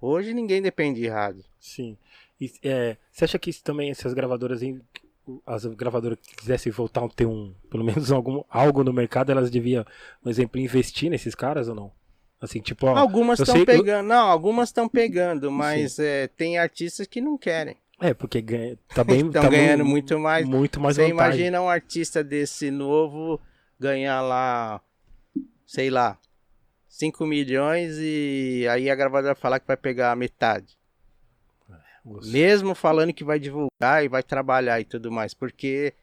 Hoje ninguém depende de rádio. Sim. E, é, você acha que também, essas gravadoras, as gravadoras que quisessem voltar a ter um, pelo menos algum, algo no mercado, elas deviam, por exemplo, investir nesses caras ou não? Assim, tipo, ó, algumas estão eu- pegando, não, algumas estão pegando, mas é, tem artistas que não querem. é, porque ganha, tá bem, Estão tá ganhando mu- muito mais. muito mais Você vantagem. imagina um artista desse novo ganhar lá, sei lá, 5 milhões e aí a gravadora falar que vai pegar a metade. Você- Mesmo falando que vai divulgar e vai trabalhar e tudo mais, porque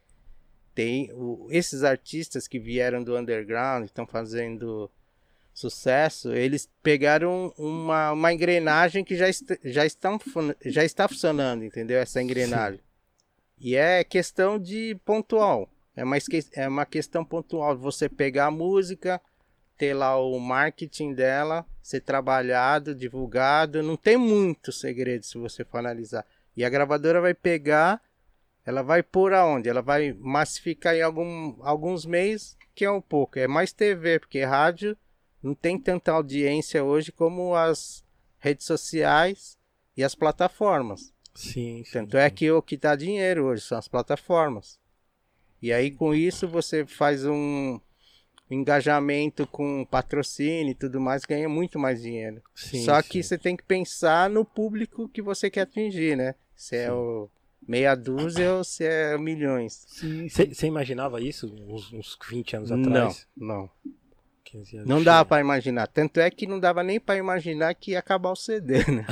tem o- esses artistas que vieram do underground, estão fazendo sucesso, eles pegaram uma, uma engrenagem que já, est já, estão, já está funcionando, entendeu? Essa engrenagem. E é questão de pontual. É uma, é uma questão pontual. Você pegar a música, ter lá o marketing dela, ser trabalhado, divulgado. Não tem muito segredo se você for analisar. E a gravadora vai pegar, ela vai pôr aonde? Ela vai massificar em algum, alguns meses, que é um pouco. É mais TV, porque rádio não tem tanta audiência hoje como as redes sociais e as plataformas. Sim, sim. Tanto é que o que dá dinheiro hoje são as plataformas. E aí com isso você faz um engajamento com patrocínio e tudo mais, ganha muito mais dinheiro. Sim, Só sim. que você tem que pensar no público que você quer atingir, né? Se é o meia dúzia ou se é milhões. Você imaginava isso uns, uns 20 anos Não, atrás? não. 15 anos Não Chega. dava pra imaginar. Tanto é que não dava nem pra imaginar que ia acabar o CD, né?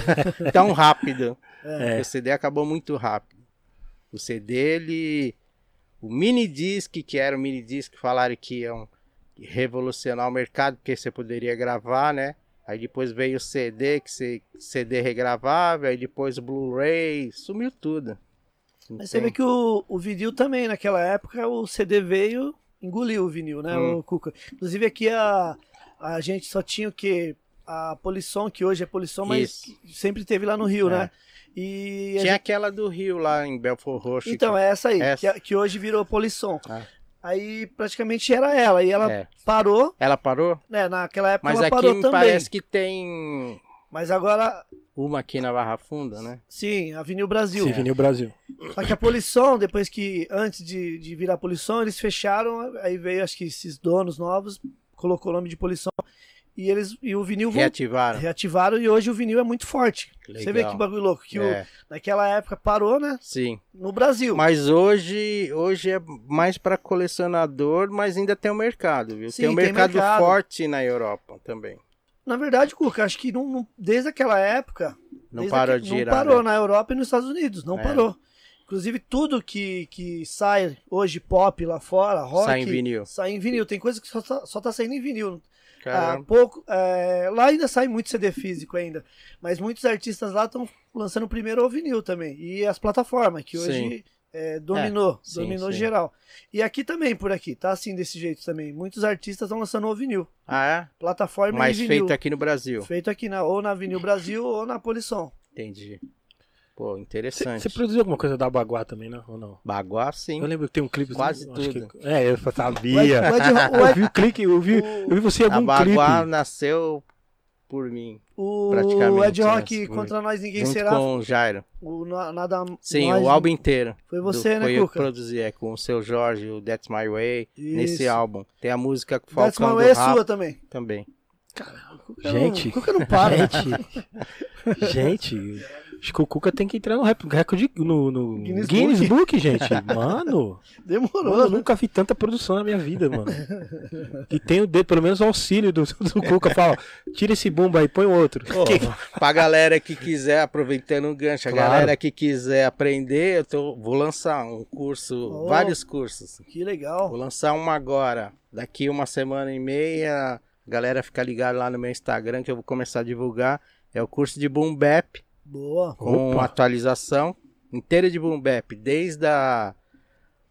Tão rápido. É. O CD acabou muito rápido. O CD, ele. O mini disc, que era o mini disc, falaram que iam revolucionar o mercado, porque você poderia gravar, né? Aí depois veio o CD, que CD regravável, aí depois o Blu-ray, sumiu tudo. Mas você vê que o, o vinil também, naquela época, o CD veio, engoliu o vinil, né, Hum. o Cuca? Inclusive aqui a, a gente só tinha o que? A Polisson, que hoje é Polisson, mas Isso. sempre teve lá no Rio, É. né? E Tinha gente- aquela do Rio lá em Belfort Roxo. Então, é essa aí, Essa. Que, que hoje virou Polisson. Ah. Aí praticamente era ela, e ela É. parou, Ela parou? né? Naquela época Mas ela aqui parou me também. parece que tem Mas agora, uma aqui na Barra Funda, né? sim, a Vinil Brasil. Sim, Vinil Brasil. Só que a Polisson, depois que, antes de, de virar Polisson, eles fecharam, aí veio, acho que esses donos novos, colocou o nome de Polisson, e eles e o vinil. Reativaram. Reativaram e hoje o vinil é muito forte. Legal. Você vê que bagulho louco, que o- É, naquela época parou, né? sim. No Brasil. Mas hoje, hoje é mais para colecionador, mas ainda tem o mercado, viu? Sim, tem um tem mercado, mercado. forte na Europa também. Na verdade, Cuca, acho que não, não- desde aquela época. Não parou de Não girar. parou né? na Europa e nos Estados Unidos, não É. parou. Inclusive, tudo que, que sai hoje pop lá fora, rock. Sai em vinil. Sai em vinil. Tem coisa que só tá, só tá saindo em vinil. Ah, Caramba. pouco, é, lá ainda sai muito CD físico ainda, mas muitos artistas lá estão lançando primeiro o vinil também e as plataformas que hoje é, dominou, sim, dominou sim. geral. E aqui também por aqui tá assim desse jeito também. Muitos artistas estão lançando o vinil, Ah, plataforma é? Mas e vinil. feito aqui no Brasil. Feito aqui na ou na Vinil Brasil ou na Polisson. Entendi. Pô, Você interessante. produziu alguma coisa da Baguá também, não? Ou não? Baguá, sim. Eu lembro que tem um clipe. Quase acho tudo. que- É, eu O sabia. o Ed- o Eu vi o clipe, eu vi, eu vi você em A algum Baguá clipe. nasceu por mim, o praticamente, Ed Rock né? contra nós ninguém junto será. com o Jairo. O na- nada Sim, nós- o álbum inteiro. Foi você, do, né, Foi eu que Cuca? produzi, é com o seu Jorge, o That's My Way, nesse Isso. álbum. Tem a música com o That's My Way é Rap sua também. também. Cuca Gente. Não, Cuca não para. Gente, gente, acho que o Cuca tem que entrar no recorde no, no Guinness Guinness, Book. Book, gente. Mano, Demorou. mano, eu né? nunca vi tanta produção na minha vida, mano. E tem o dedo, pelo menos o auxílio do, do Cuca. Fala, tira esse bumbo aí, põe outro. Que- pra galera que quiser, aproveitando o gancho, a Claro. galera que quiser aprender, eu tô, vou lançar um curso, Oh. vários cursos. Que legal. Vou lançar uma agora. Daqui uma semana e meia, a galera fica ligada lá no meu Instagram que eu vou começar a divulgar. É o curso de Boom Bap Boa. com Opa. atualização inteira de Boom Bap, desde a,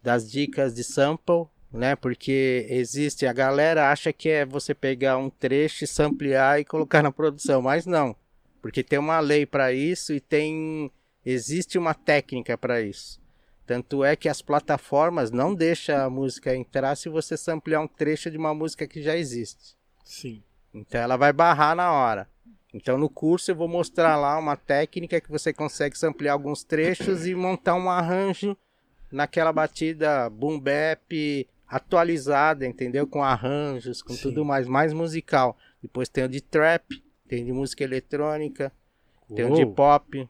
das dicas de sample, né? Porque existe, a galera acha que é você pegar um trecho, samplear e colocar na produção, mas não. Porque tem uma lei para isso e tem existe uma técnica para isso. Tanto é que as plataformas não deixam a música entrar se você samplear um trecho de uma música que já existe. Sim. Então ela vai barrar na hora. Então no curso eu vou mostrar lá uma técnica que você consegue ampliar alguns trechos e montar um arranjo naquela batida boom bap atualizada, entendeu? Com arranjos, com Sim. tudo mais, mais musical. Depois tem o de trap, tem de música eletrônica, tem o de Uou. pop.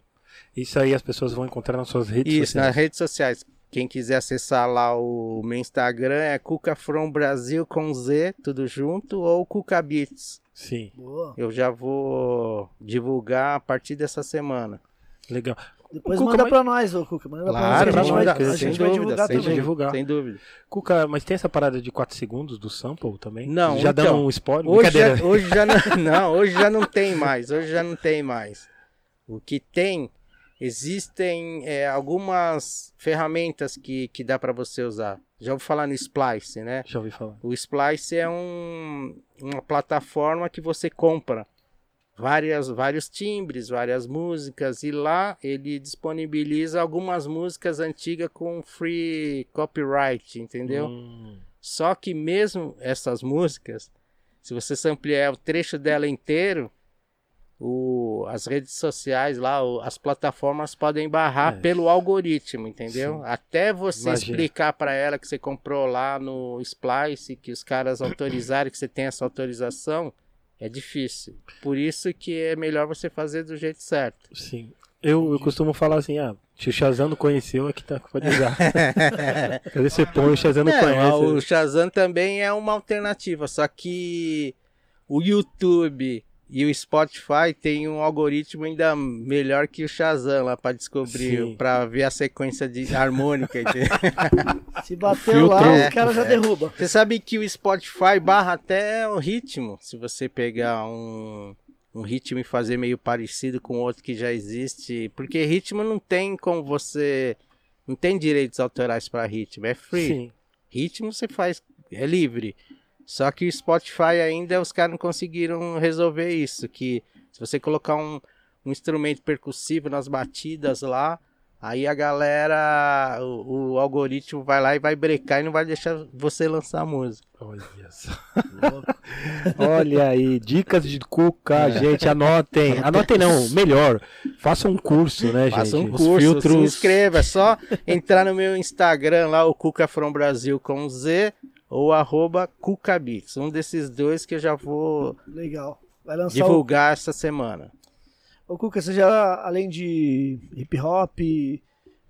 Isso aí as pessoas vão encontrar nas suas redes Isso, sociais. nas redes sociais. Quem quiser acessar lá o meu Instagram é Cuca From Brasil com Z, tudo junto, ou Cuca Beats. Sim, Boa. Eu já vou divulgar a partir dessa semana. legal. Depois Cuca, manda mas- pra nós, ô Cuca. Manda Claro, pra nós. A gente vai, a sem gente vai dúvida, divulgar sem também. divulgar. Sem dúvida. Cuca, mas tem essa parada de 4 segundos do sample também? Não, Já então, dando um spoiler? Hoje já, hoje já não, não, hoje já não tem mais. Hoje já não tem mais. O que tem, existem é, algumas ferramentas que, que dá para você usar. Já ouvi falar no Splice, né? Já ouvi falar. O Splice é um, uma plataforma que você compra várias, vários timbres, várias músicas, e lá ele disponibiliza algumas músicas antigas com free copyright, entendeu? Hum, Só que mesmo essas músicas, se você ampliar o trecho dela inteiro, o, as redes sociais lá, o- as plataformas podem barrar É. pelo algoritmo, entendeu? Sim. Até você Imagina. explicar para ela que você comprou lá no Splice, que os caras autorizarem que você tem essa autorização, é difícil. Por isso que é melhor você fazer do jeito certo. sim. Eu, eu costumo falar assim, ah, se o Shazam não conheceu, aqui tá, pode usar. Cadê você põe, o Shazam não É, conhece. o Shazam também é uma alternativa, só que o YouTube e o Spotify tem um algoritmo ainda melhor que o Shazam lá para descobrir, para ver a sequência de harmônica. Se bater lá, É, o cara já derruba. Você sabe que o Spotify barra até o ritmo, se você pegar um um ritmo e fazer meio parecido com outro que já existe, porque ritmo não tem como você não tem direitos autorais para ritmo, é free. Sim. Ritmo você faz, é livre. Só que o Spotify ainda os caras não conseguiram resolver isso. Que se você colocar um, um instrumento percussivo nas batidas lá, aí a galera, o, o algoritmo vai lá e vai brecar e não vai deixar você lançar a música. Olha só. Olha aí, dicas de cuca, É. gente, anotem. Anotem não, melhor. Faça um curso, né, Faça um gente? curso, se inscreva. É só entrar no meu Instagram lá, o Cuca From Brasil com Z ou arroba CucaBits. Um desses dois que eu já vou Legal. Vai lançar divulgar essa semana. o... Ô, Cuca, você já, além de hip hop,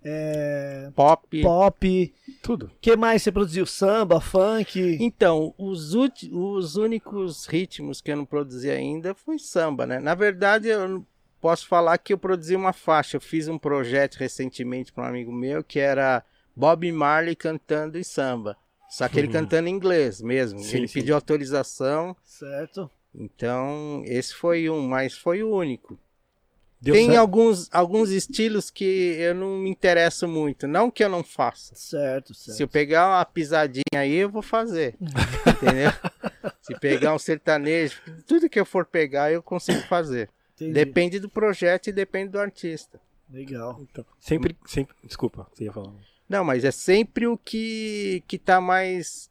é, Pop. pop, Tudo. o que mais você produziu? Samba, funk? Então, os, ulti- os únicos ritmos que eu não produzi ainda foi samba, né? Na verdade, eu posso falar que eu produzi uma faixa. Eu fiz um projeto recentemente para um amigo meu que era Bob Marley cantando em samba. Só que ele Uhum. cantando em inglês mesmo. Sim, ele sim. pediu autorização. Certo. Então, esse foi um, mas foi o único. Deu Tem certo? alguns, alguns estilos que eu não me interesso muito. Não que eu não faça. Certo, certo. Se eu pegar uma pisadinha aí, eu vou fazer. entendeu? Se pegar um sertanejo, tudo que eu for pegar, eu consigo fazer. Entendi. Depende do projeto e depende do artista. Legal. Então, sempre, sempre. Desculpa, você ia falar. Não, mas é sempre o que, que tá mais,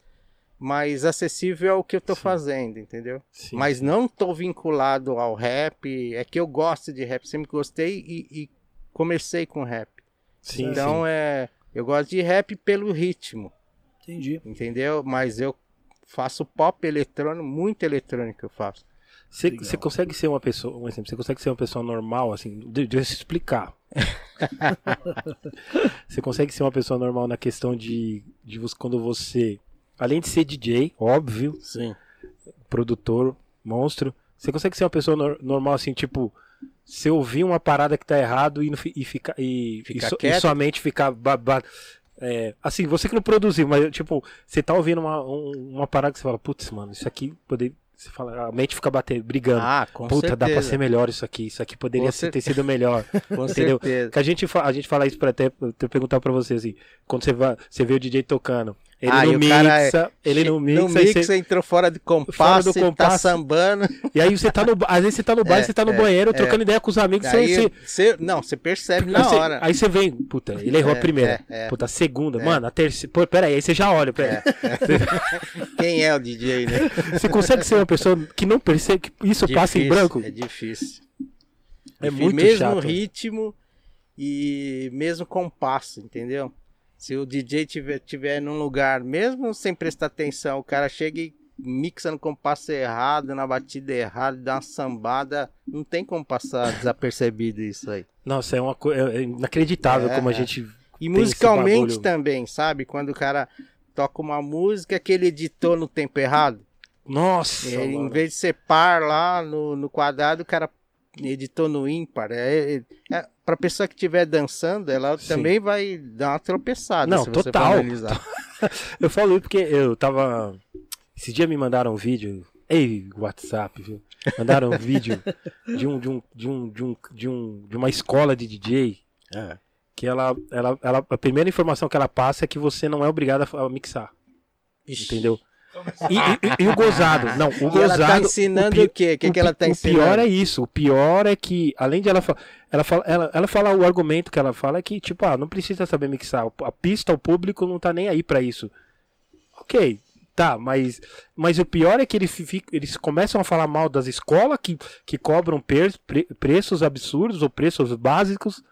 mais acessível ao que eu tô Sim. fazendo, entendeu? Sim, mas não tô vinculado ao rap. É que eu gosto de rap, sempre gostei e, e comecei com rap. Sim, então sim. é. Eu gosto de rap pelo ritmo. Entendi. entendeu? Mas eu faço pop eletrônico, muito eletrônico eu faço. Você, consegue ser uma pessoa, um exemplo, você consegue ser uma pessoa normal, assim, de- deixa eu te explicar. você consegue ser uma pessoa normal na questão de, de você, quando você, além de ser DJ, óbvio, Sim. produtor, monstro, você consegue ser uma pessoa nor- normal, assim, tipo, se ouvir uma parada que tá errado e, e, ficar e, Ficar e, so- e quieto? sua mente ficar ba- ba- é, assim, você que não produziu, mas tipo, você tá ouvindo uma, um- uma parada que você fala, putz, mano, isso aqui poderia. Você fala, a mente fica batendo, brigando. Ah, com Puta, certeza. dá pra ser melhor isso aqui. Isso aqui poderia ser- ter sido melhor. Com entendeu? certeza. Que a gente, a gente fala isso pra até até perguntar pra você assim. Quando você, vai, você vê o DJ tocando, ele Ah, não é- mixa, ele não mixa. No aí mix você- entrou fora do Fora compasso, do tá compasso. sambando. e aí você tá no. Às vezes você tá no bar, É, você tá no é, banheiro, é. trocando ideia com os amigos. Aí, você, você- não, você percebe na você- hora. Aí você vem, puta, ele errou a primeira. é, é. Puta, a segunda. Mano, a terceira. Pô, pera aí, aí você já olha. Pera aí. Quem é o DJ, né? Você consegue ser uma pessoa que não percebe que isso passa em Difícil, branco? É difícil. É muito mesmo chato. ritmo e mesmo compasso, entendeu? Se o DJ tiver, tiver num lugar, mesmo sem prestar atenção, o cara chega e mixa no compasso errado, na batida errada, dá uma sambada, não tem como passar desapercebido isso aí. Nossa, é uma coisa é inacreditável É, como a é. gente. E musicalmente também, sabe? Quando o cara toca uma música que ele editou no tempo errado. Nossa! Ele, em vez de ser par lá no, no quadrado, o cara editou no ímpar. É, é, é, pra pessoa que estiver dançando, ela Sim. também vai dar uma tropeçada. Não, se você for total. Eu falo isso porque eu tava. Esse dia me mandaram um vídeo. Ei, WhatsApp, viu? Mandaram um vídeo de um, de um, de um, de um, de um, de uma escola de DJ É. que ela, ela, ela, a primeira informação que ela passa é que você não é obrigado a, a mixar, Ixi. entendeu? E, e- e o gozado, não, o E ela gozado. tá ensinando o, pi- quê? O que, o que ela tá o ensinando? pior é isso. O pior é que, além de ela falar. Ela fala, ela, ela fala o argumento que ela fala é que, tipo, ah, não precisa saber mixar. A pista, o público não tá nem aí pra isso. Ok, tá, mas, mas o pior é que eles, eles começam a falar mal das escolas que, que cobram per- pre- preços absurdos ou preços básicos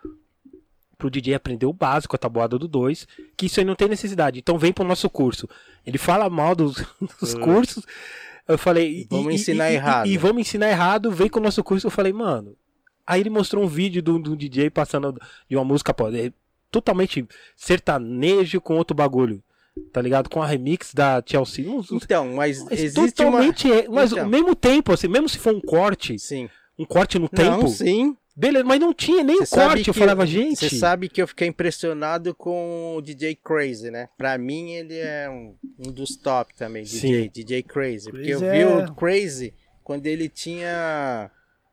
pro DJ aprender o básico, a tabuada do 2, que isso aí não tem necessidade. Então vem pro nosso curso. Ele fala mal dos, dos Hum. cursos. Eu falei, e- Vamos e- ensinar e- e- errado. E, vamos ensinar errado, vem com o nosso curso. Eu falei, mano. Aí ele mostrou um vídeo do, do DJ passando de uma música pô, é totalmente sertanejo com outro bagulho. Tá ligado? Com a remix da Chelsea. Então, mas mas existe uma... totalmente. é- Mas Então. ao mesmo tempo, assim, mesmo se for um corte, Sim. um corte no tempo, Não, sim. Beleza, mas não tinha nem sabe corte. Eu falava, gente. Você sabe que eu fiquei impressionado com o DJ Crazy, né? Pra mim, ele é um, um dos top também, DJ, Sim. DJ Crazy. Porque eu vi é- o Crazy quando ele tinha,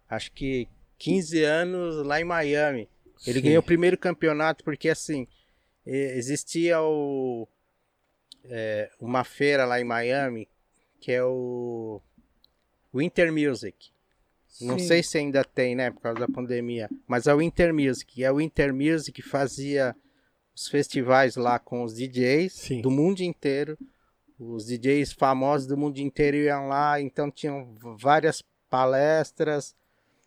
acho que 15 anos lá em Miami. Ele Sim. ganhou o primeiro campeonato porque, assim, existia o, é, uma feira lá em Miami que é o Winter Music. Não Sim. sei se ainda tem, né, por causa da pandemia, mas é o Winter Music. E a Winter Music fazia os festivais lá com os DJs Sim. do mundo inteiro. Os DJs famosos do mundo inteiro iam lá, então tinham várias palestras.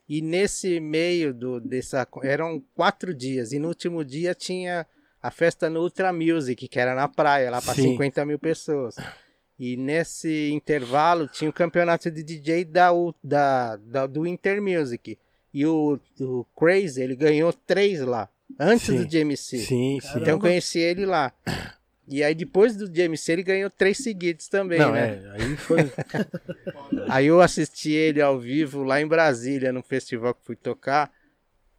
E nesse meio do dessa eram quatro dias. E no último dia tinha a festa no Ultra Music, que era na praia, lá para Sim. 50 mil pessoas. E nesse intervalo tinha o campeonato de DJ da, da, da- do Inter Music. E o, o Crazy, ele ganhou três lá, antes Sim. do GMC. Sim, sim. Então eu conheci ele lá. E aí depois do GMC ele ganhou três seguidos também, Não, né? é, aí foi. Aí eu assisti ele ao vivo lá em Brasília, no festival que fui tocar.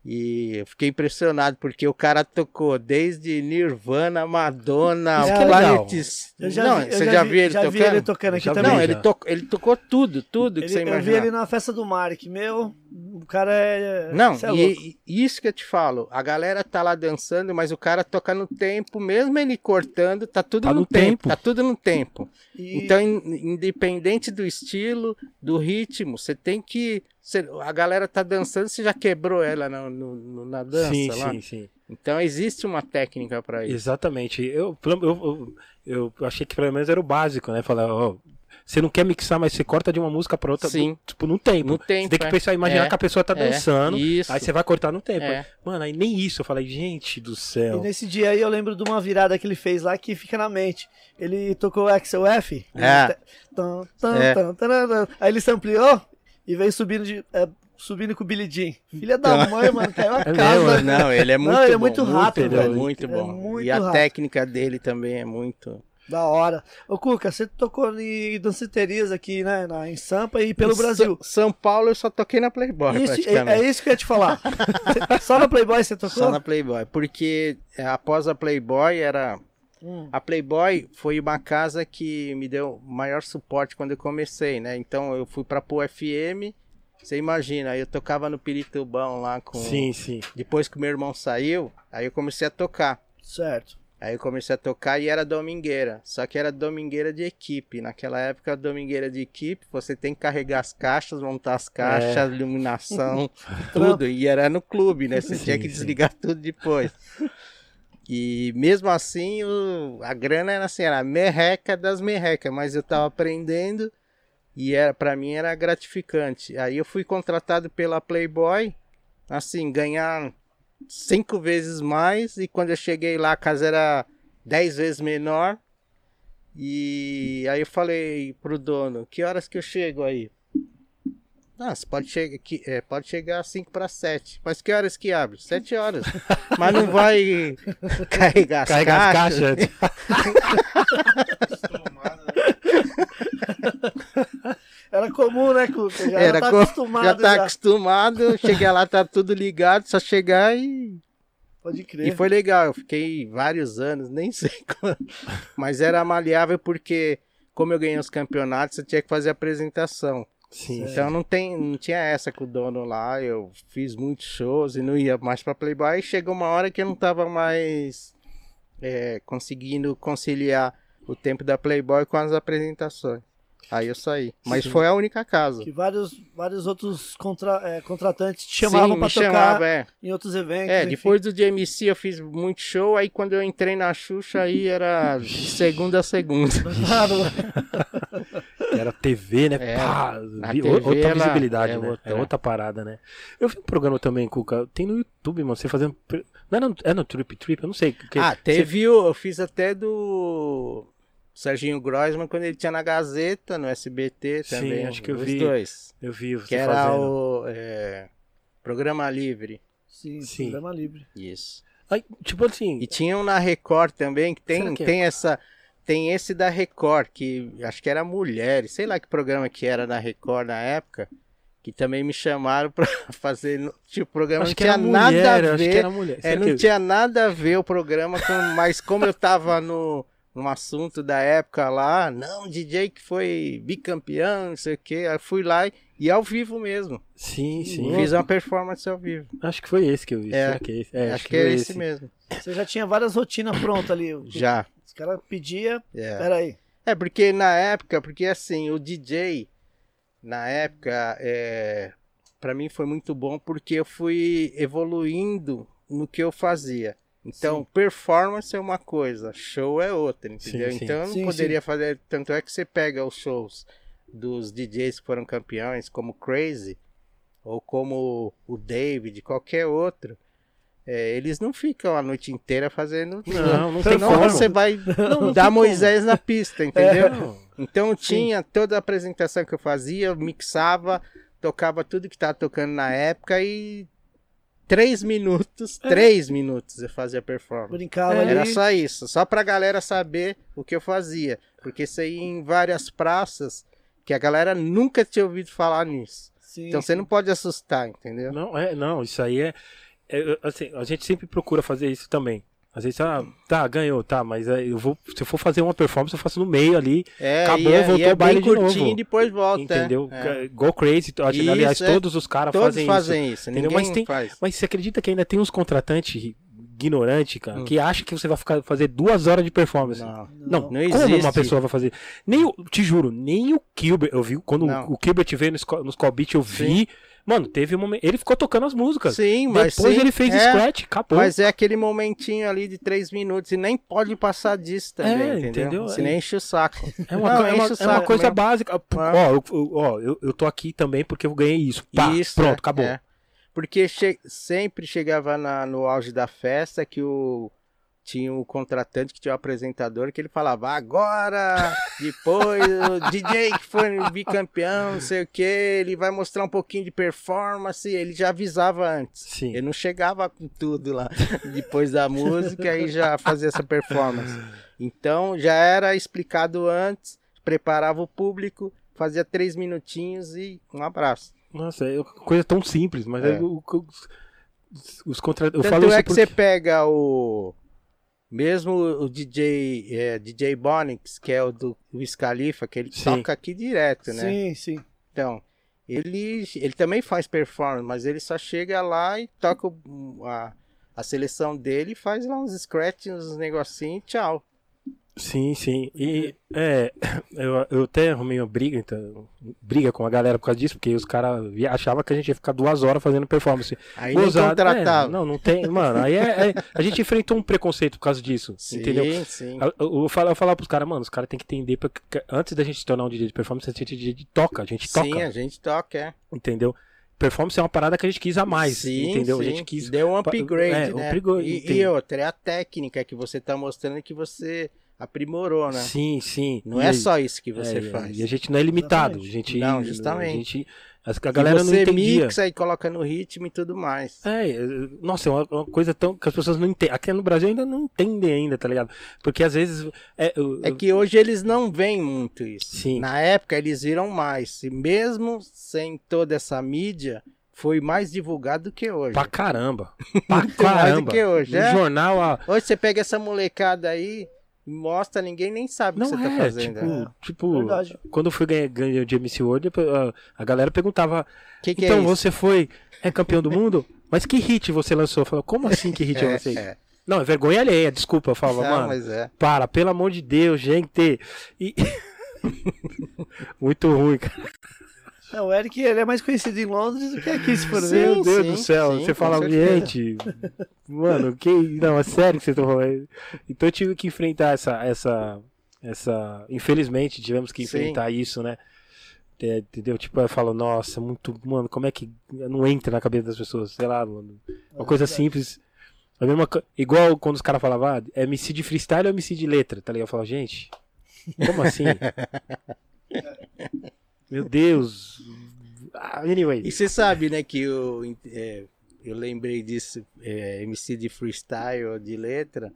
E eu fiquei impressionado, porque o cara tocou desde Nirvana, Madonna, que é. Planet... Eu já Não, vi- você já já, vi- viu ele já vi tocando? ele tocando aqui Já vi, também. Não, ele, tocou, ele tocou tudo, tudo que Ele- você eu vi imaginar. ele na festa do Mark, meu, o cara é. Não, é louco. e, e isso que eu te falo, a galera tá lá dançando, mas o cara toca no tempo, mesmo ele cortando, tá tudo Tá no, no tempo, tempo. tá tudo no tempo. E- Então, in- independente do estilo, do ritmo, você tem que. Cê- a galera tá dançando, você já quebrou ela na, no- no- na dança sim, lá. sim, sim. Então existe uma técnica pra isso. Exatamente. Eu, eu, eu, eu achei que pelo menos era o básico, né? Falar, ó, você não quer mixar, mas você corta de uma música pra outra, Sim. tipo, no tempo. No tempo, Você tem que é. pensar, imaginar É. que a pessoa tá É. dançando, Isso. aí você vai cortar no tempo. É. Mano, aí nem isso. Eu falei, gente do E céu. nesse dia aí eu lembro de uma virada que ele fez lá que fica na mente. Ele tocou Axel F. É. É. Aí ele sampleou e veio subindo, de, é, subindo com o Billy Jean. Filha da mãe, mano, caiu a É casa. mesmo, Não, ele é muito Não, ele é bom. muito rápido, bom, velho. muito É bom. muito e a rápido. técnica dele também é muito. Da hora. Ô, Cuca, você tocou em danceterias aqui, né? Na, em Sampa e pelo Em Brasil. São Paulo eu só toquei na Playboy, Isso, é, praticamente. é isso que eu ia te falar. Só na Playboy você tocou? Só na Playboy. Porque é, após a Playboy era. Hum. A Playboy foi uma casa que me deu maior suporte quando eu comecei, né? Então eu fui pra Pô FM. Você imagina, aí eu tocava no Piritubão lá com. Sim, sim. Depois que meu irmão saiu, aí eu comecei a tocar. Certo. Aí eu comecei a tocar e era domingueira. Só que era domingueira de equipe. Naquela época, domingueira de equipe, você tem que carregar as caixas, montar as caixas, É. iluminação, tudo. E era no clube, né? Você Sim, tinha que sim. desligar tudo depois. E mesmo assim, o- a grana era assim, era merreca das merrecas, mas eu tava aprendendo e era para mim era gratificante. Aí eu fui contratado pela Playboy, assim, ganhar cinco vezes mais e quando eu cheguei lá a casa era dez vezes menor. E aí eu falei pro dono, que horas que eu chego aí? Ah, você pode, chegar aqui, é, pode chegar às 5 para 7. Mas que horas que abre? 7 horas. Mas não vai carregar as Carrega as caixas. caixas. Era comum, né, Cuca? Já Era tá co- acostumado. já tá já. acostumado, cheguei lá, tá tudo ligado, só chegar e Pode crer. E foi legal, eu fiquei vários anos, nem sei quando. Mas era maleável porque, como eu ganhei os campeonatos, eu tinha que fazer apresentação. Sim, Então não, tem, não tinha essa com o dono lá. Eu fiz muitos shows e não ia mais pra Playboy. E chegou uma hora que eu não tava mais é, conseguindo conciliar o tempo da Playboy com as apresentações. Aí eu saí. Mas Sim. foi a única casa. Que vários, vários outros contra, é, contratantes te chamavam Sim, pra tocar chamava, é. em outros eventos. É, enfim. depois do DMC eu fiz muito show, aí quando eu entrei na Xuxa aí era de segunda a segunda. Era TV, né? É, Pá, vi- TV outra ela visibilidade, é né? outra. É outra parada, né? Eu vi um programa também, Cuca. Tem no YouTube, mano. Você fazendo. Não era no, é no Trip Trip? Eu não sei. porque ah, você- teve o, eu fiz até do Serginho Grossman quando ele tinha na Gazeta, no SBT Sim, também. acho que eu os vi dois. Eu vi você Que era fazendo. o é, Programa Livre. Sim, Sim. programa livre. Isso. Aí, tipo assim. E tinha um na Record também, que tem, que é? tem essa. Tem esse da Record, que acho que era Mulheres, sei lá que programa que era na Record na época, que também me chamaram pra fazer. Tipo, o programa Acho não que tinha era nada mulher, a acho que ver. era mulher. É, não que- tinha nada a ver o programa, com, mas como eu tava no, num assunto da época lá, não, DJ que foi bicampeão, não sei o que, aí fui lá e, e ao vivo mesmo. Sim, sim. Fiz uma performance ao vivo. Acho que foi esse que eu vi. É, Será que é esse? É, acho que é foi esse mesmo. Você já tinha várias rotinas prontas ali. O- Já. Os caras pediam. É. Peraí. É, porque na época, porque assim, o DJ, na época, é, para mim foi muito bom porque eu fui evoluindo no que eu fazia. Então, Sim. performance é uma coisa, show é outra, entendeu? Sim, sim. Então eu não Sim, poderia fazer. Tanto é que você pega os shows dos DJs que foram campeões, como Crazy, ou como o David, qualquer outro. É, eles não ficam a noite inteira fazendo. Não, não tem Senão como. você vai não dar Moisés na pista, entendeu? Não. Então tinha toda a apresentação que eu fazia, eu mixava, tocava tudo que tava tocando na época e três minutos, três minutos eu fazia performance. Brincava É, ali. Era só isso, só pra galera saber o que eu fazia. Porque isso aí em várias praças que a galera nunca tinha ouvido falar nisso. Sim, Então você não pode assustar, entendeu? Não, é, não, isso aí é, é, assim, a gente sempre procura fazer isso também. Às vezes, ah, tá, ganhou, tá, mas aí eu vou, se eu for fazer uma performance, eu faço no meio ali, É, Acabou, é, voltou é o baile de curtinho novo. e depois volta. é. entendeu? É. Go crazy, Isso, aliás, é. todos os caras fazem, fazem, isso. entendeu? ninguém Mas tem- faz. Mas você acredita que ainda tem uns contratantes ignorantes, cara, Hum. que acha que você vai ficar, fazer duas horas de performance? Não. Não, Não como existe. uma pessoa vai fazer? Nem o, te juro, nem o Gilbert, eu vi quando Não. o Gilbert veio nos call beat, eu vi, mano, teve um momento, ele ficou tocando as músicas. Sim, mas Depois sim, ele fez é, scratch, acabou. Mas é aquele momentinho ali de três minutos e nem pode passar disso também, É, entendeu? entendeu? Se nem enche o saco. É uma, Não, é uma- é uma saco coisa mesmo. básica. É. Ó, eu, ó eu, eu tô aqui também porque eu ganhei isso. Pá, Isso, pronto, é, acabou. é. Porque che- sempre chegava na- no auge da festa que o tinha o contratante que tinha o apresentador que ele falava agora, depois o DJ que foi bicampeão, não sei o que, ele vai mostrar um pouquinho de performance, ele já avisava antes. Sim. Ele não chegava com tudo lá depois da música e já fazia essa performance. Então já era explicado antes, preparava o público, fazia três minutinhos e um abraço. Nossa, é uma coisa tão simples, mas É. é. o- os, contra... Eu Tanto falo é que porque... você pega o. Mesmo o DJ, é, DJ Bonix, que é o do Wiz Khalifa, que ele Sim. toca aqui direto, né? Sim, sim. Então, ele, ele também faz performance, mas ele só chega lá e toca a, a seleção dele, faz lá uns scratches, uns negocinhos e tchau. Sim, sim. E é, eu, eu até arrumei uma briga, então, briga com a galera por causa disso, porque os caras achavam que a gente ia ficar duas horas fazendo performance. Aí Gozado. contratava. É, não, não tem. Mano, aí é, é- a gente enfrentou um preconceito por causa disso. sim, Entendeu? sim. Eu, eu, eu falo- eu falar pros caras, mano, os caras têm que entender, porque antes da gente se tornar um DJ de performance, a gente, a gente toca, a gente Sim, toca, a gente toca, é. entendeu? Performance é uma parada que a gente quis a mais, Sim, entendeu? sim. A gente quis. Deu um upgrade, É, né? upgrade, e, e outra, é a técnica que você tá mostrando que você aprimorou, né? Sim, sim. Não E é só isso que você é, faz. E a gente não é limitado. A gente, Não, justamente. A, gente, a a galera e não você entendia. mixa e coloca no ritmo e tudo mais. É, é, nossa, é uma, uma coisa tão que as pessoas não entendem. Aqui no Brasil ainda não entendem ainda, tá ligado? Porque às vezes é, eu- É que hoje eles não veem muito isso. Sim. Na época eles viram mais. E mesmo sem toda essa mídia, foi mais divulgado do que hoje. pra caramba. Pra Muito mais do caramba. que hoje, é? jornal, a, Hoje você pega essa molecada aí, mostra, ninguém nem sabe o que você é, tá fazendo. tipo, né? tipo Verdade. quando eu fui ganhar, ganhar de MC World, a, a galera perguntava, Que que então é você foi, é campeão do mundo? Mas que hit você lançou? Eu falava, como assim que hit eu É, lancei? é. Não, é vergonha alheia, desculpa, eu falava, Não, mano, é. para, pelo amor de Deus, gente. E... Muito ruim, cara. Não, o Eric ele é mais conhecido em Londres do que aqui, se for Sim, ver. Meu Deus sim, do céu, sim, você fala, gente, mano, que. Não, é sério que vocês estão falando. Então eu tive que enfrentar essa. essa, essa... Infelizmente, tivemos que Sim. enfrentar isso, né? É, Entendeu? Tipo, eu falo, nossa, muito. Mano, como é que não entra na cabeça das pessoas? Sei lá, mano. Uma coisa simples. A mesma Igual quando os caras falavam, ah, é MC de freestyle ou MC de letra, tá ligado? Eu falava, gente, como assim? Meu Deus. Ah, Anyway. E você sabe, né, que eu, é, eu lembrei disso, é, MC de freestyle ou de letra,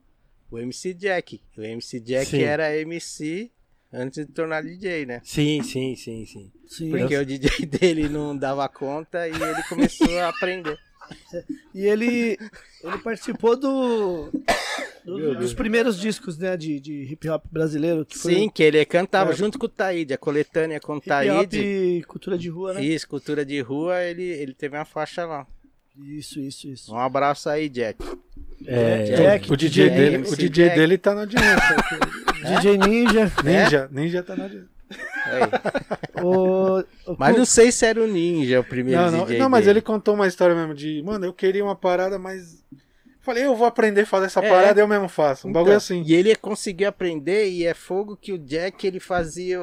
o MC Jack. O MC Jack Sim. era MC antes de tornar DJ, né? Sim, sim, sim, sim. Sim. Porque o DJ dele não dava conta e ele começou a aprender. E ele, ele participou do, do- dos primeiros discos né, de, de hip hop brasileiro. Que foi Sim, que ele cantava É. junto com o Taíde, a coletânea com o hip hop Taíde. cultura de rua, né? Isso, cultura de rua, ele, ele teve uma faixa lá. Isso, isso, isso. Um abraço aí, Jack. É, Jack, o DJ, DJ, dele, MC o DJ Jack. dele tá na audiência. DJ Ninja. Ninja, Ninja tá na audiência. O, o Mas não sei se era o Ninja o primeiro Não, não, DJ não, mas dele. ele contou uma história mesmo de, mano, eu queria uma parada, mas. Falei, eu vou aprender a fazer essa É. parada e eu mesmo faço. Um bagulho Então, assim. E ele conseguiu aprender e é fogo que o Jack ele fazia.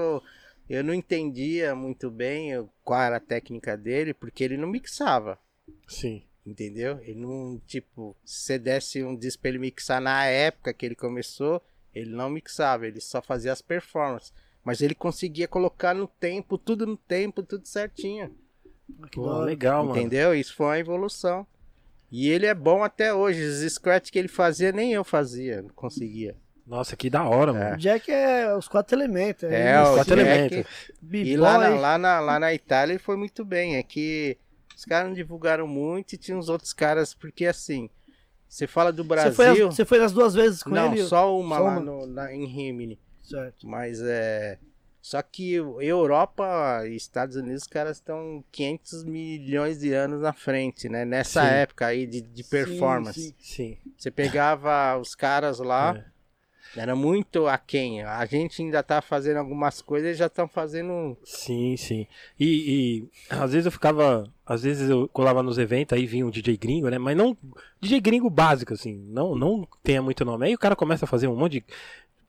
Eu não entendia muito bem qual era a técnica dele, porque ele não mixava, Sim. entendeu? Ele não, tipo, se você desse um disco pra ele mixar na época que ele começou, ele não mixava, ele só fazia as performances. Mas ele conseguia colocar no tempo, tudo no tempo, tudo certinho. que Pô, legal, mano. Entendeu? Isso foi uma evolução. E ele é bom até hoje. Os scratch que ele fazia, nem eu fazia, não conseguia. Nossa, que da hora, É. mano. O Jack é os quatro elementos. É, É, o MC, quatro Jack- elementos. E lá na, lá, na, lá na Itália ele foi muito bem. É que os caras não divulgaram muito e tinha uns outros caras, porque assim, você fala do Você Brasil. foi, as- você foi nas duas vezes com não, ele? só uma Só lá uma? no- na- em Rimini. Certo. Mas é. Só que Europa e Estados Unidos, os caras estão 500 milhões de anos na frente, né? Nessa Sim. época aí de, de performance. sim. Sim. Você pegava os caras lá, É. era muito aquém. A gente ainda tá fazendo algumas coisas, eles já estão fazendo. Sim, sim. E, e às vezes eu ficava. Às vezes eu colava nos eventos, aí vinha um DJ gringo, né? Mas não. DJ gringo básico, assim. Não, não tenha muito nome. Aí o cara começa a fazer um monte de.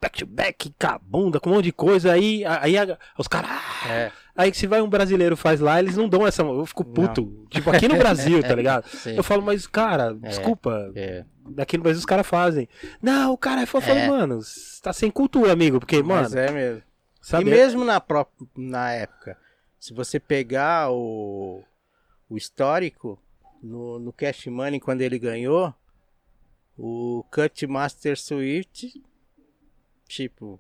Back to back, cabunda, com um monte de coisa. Aí, aí a- os caras. ah! É, Aí se vai um brasileiro faz lá, eles não dão essa. Eu fico puto. Tipo, aqui no Brasil, tá ligado? sim. Eu falo, mas, cara, É. desculpa. É. Daqui no Brasil os caras fazem. Não, o cara é falo, É. mano, tá sem cultura, amigo. Porque, Mas mano, é mesmo. sabe? E mesmo na, pró- na época, se você pegar o, o histórico, no, no Cash Money, quando ele ganhou, o Cut Master Swift, tipo,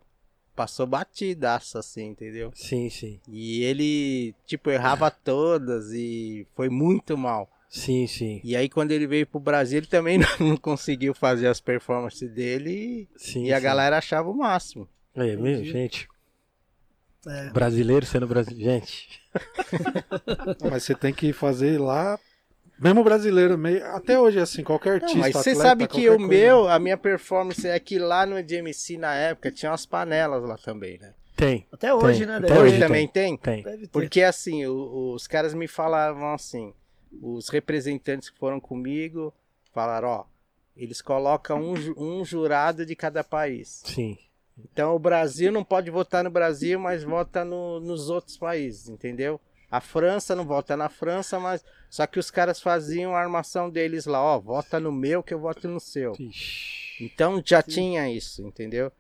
passou batidaço assim, entendeu? Sim, sim. E ele, tipo, errava todas e foi muito mal. Sim, sim. E aí, quando ele veio pro Brasil, ele também não, não conseguiu fazer as performances dele sim e a sim. galera achava o máximo. É, meu, gente. É. Brasileiro sendo brasileiro. Gente. Mas você tem que fazer lá. Mesmo brasileiro, meio, até hoje, assim, qualquer Não, artista. mas você atleta, sabe que o coisa. meu, a minha performance é que lá no EDMC na época tinha umas panelas lá também, né? Tem. Até hoje, Tem. né? Até hoje também tem? Tem. Porque assim, o- os caras me falavam assim, os representantes que foram comigo falaram, ó, eles colocam um, um jurado de cada país. Sim. Então o Brasil não pode votar no Brasil, mas vota no- nos outros países, entendeu? A França não vota na França, mas só que os caras faziam a armação deles lá, ó, vota no meu que eu voto no seu. Ixi. Então já tinha isso, entendeu?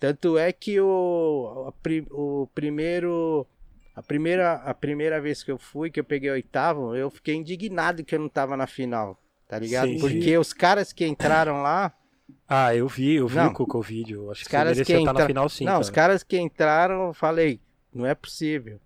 Tanto é que o, a pri- o primeiro a primeira a primeira vez que eu fui, que eu peguei o oitavo, eu fiquei indignado que eu não tava na final, tá ligado? Sim, Porque os caras que entraram lá, Ah, eu vi, eu vi Não. o, o vídeo. Acho os que caras você que merecia estar na entraram, final sim. não, cara. os caras que entraram, eu falei, não é possível.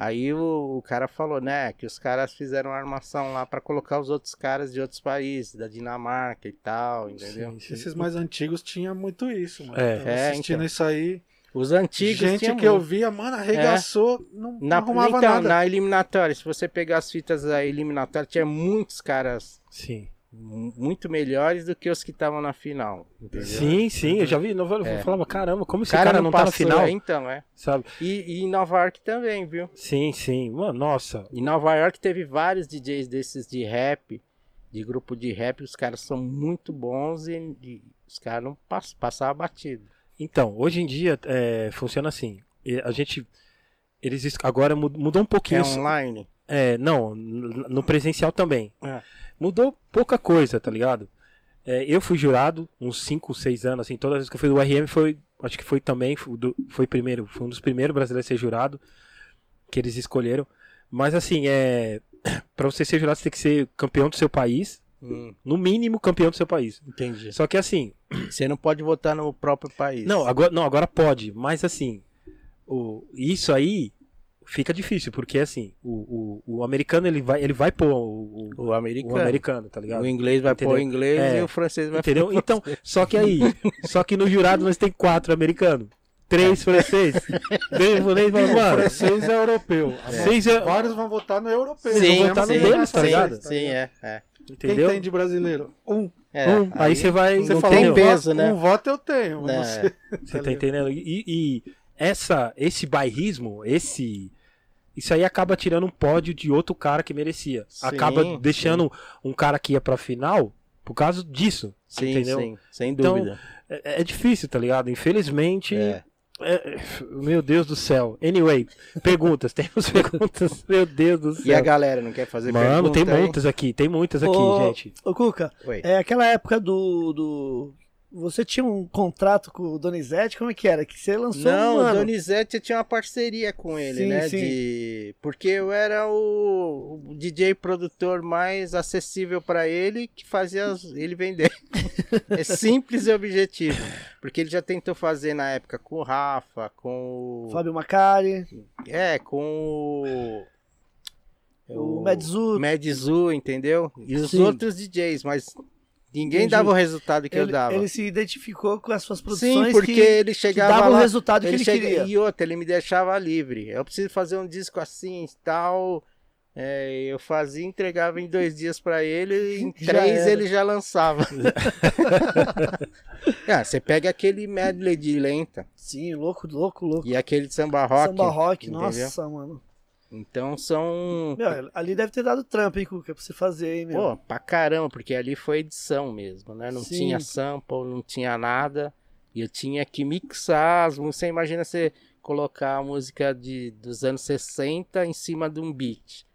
Aí o, o cara falou, né, que os caras fizeram armação lá pra colocar os outros caras de outros países, da Dinamarca e tal, entendeu? Sim, sim. Esses mais antigos tinha muito isso, mano. É. Tava É, assistindo então. isso aí. Os antigos Gente que eu muito. via, mano, arregaçou, não, não na, arrumava então, nada. na eliminatória, se você pegar as fitas da eliminatória, tinha muitos caras Sim. Mu- muito melhores do que os que estavam na final, entendeu? Sim, sim, eu já vi novela, eu É. falava, caramba, como esse O cara, não tá na final, é, então, é. sabe? E, e em Nova York também, viu? Sim, sim, mano, nossa, Em Nova York teve vários DJs desses de rap, de grupo de rap, os caras são muito bons e, e os caras não pass, passavam batido. Então, hoje em dia é, funciona assim. A gente. Eles es- agora mu- mudou um pouquinho. é online. É, não, no presencial também. É. Mudou pouca coisa, tá ligado? É, eu fui jurado uns 5, 6 anos, assim, todas as vezes que eu fui do RM foi. Acho que foi também, foi, do- foi primeiro, foi um dos primeiros brasileiros a ser jurado, que eles escolheram. Mas assim, é. Pra você ser jurado, você tem que ser campeão do seu país. Hum, No mínimo, campeão do seu país. entendi. Só que assim, Você não pode votar no próprio país. Não, agora, não, agora pode, mas assim, o, isso aí fica difícil, porque assim, o, o, o americano ele vai, ele vai pôr o, o, O americano. o americano, tá ligado? O inglês vai Entendeu? pôr o inglês É. e o francês vai Entendeu? pôr Então, só que aí, só que no jurado nós tem quatro americanos, três franceses, três mano, O mano, francês é europeu. seis é, Vários vão votar no europeu. Sim, vão votar votar no deles, tá francês, ligado? Sim, é. é. Quem entendeu? tem de brasileiro? Um. É, Um, aí você vai, Você não fala tem um peso, voto, né? Um voto eu tenho. mas É. você- Você tá entendendo? E, e essa, esse bairrismo, esse. Isso aí acaba tirando um pódio de outro cara que merecia. Sim, acaba sim. deixando um cara que ia pra final por causa disso. Sim, entendeu? sim, sem Então, dúvida. É, é difícil, tá ligado? Infelizmente. É. é- meu Deus do céu. Anyway, perguntas. Temos perguntas. Meu Deus do céu. E a galera não quer fazer Mano, pergunta tem muitas aqui. Tem muitas aqui, Ô, gente. Ô, Cuca, Oi. é aquela época do, do. Você tinha um contrato com o Donizete? Como é que era? Que você lançou Não, um o ano. Donizete eu tinha uma parceria com ele, Sim, né? sim. De... Porque eu era o, o DJ produtor mais acessível pra ele que fazia ele vender. é simples e objetivo. Porque ele já tentou fazer na época com o Rafa, com o. Fábio Macari, É, com o. o Medzu. Medzu, entendeu? E os Sim. outros DJs, mas ninguém Entendi. dava o resultado que eu Ele, dava. ele se identificou com as suas produções Sim, porque que, ele que chegava davam o lá, resultado que ele ele chega- queria. E outra, ele me deixava livre. Eu preciso fazer um disco assim e tal. É, eu fazia, entregava em dois dias pra ele, e em Já três era. ele já lançava. ah, você pega aquele medley de lenta Sim, louco, louco, louco. e aquele de samba rock. Samba rock, entendeu? nossa, mano. Então são. Meu, ali deve ter dado trampa, hein, Cuca, pra você fazer, hein, meu. Pô, pra caramba, porque ali foi edição mesmo, né? Não Sim. tinha sample, não tinha nada. E eu tinha que mixar as músicas. Você imagina você colocar a música de, dos anos 60 em cima de um beat.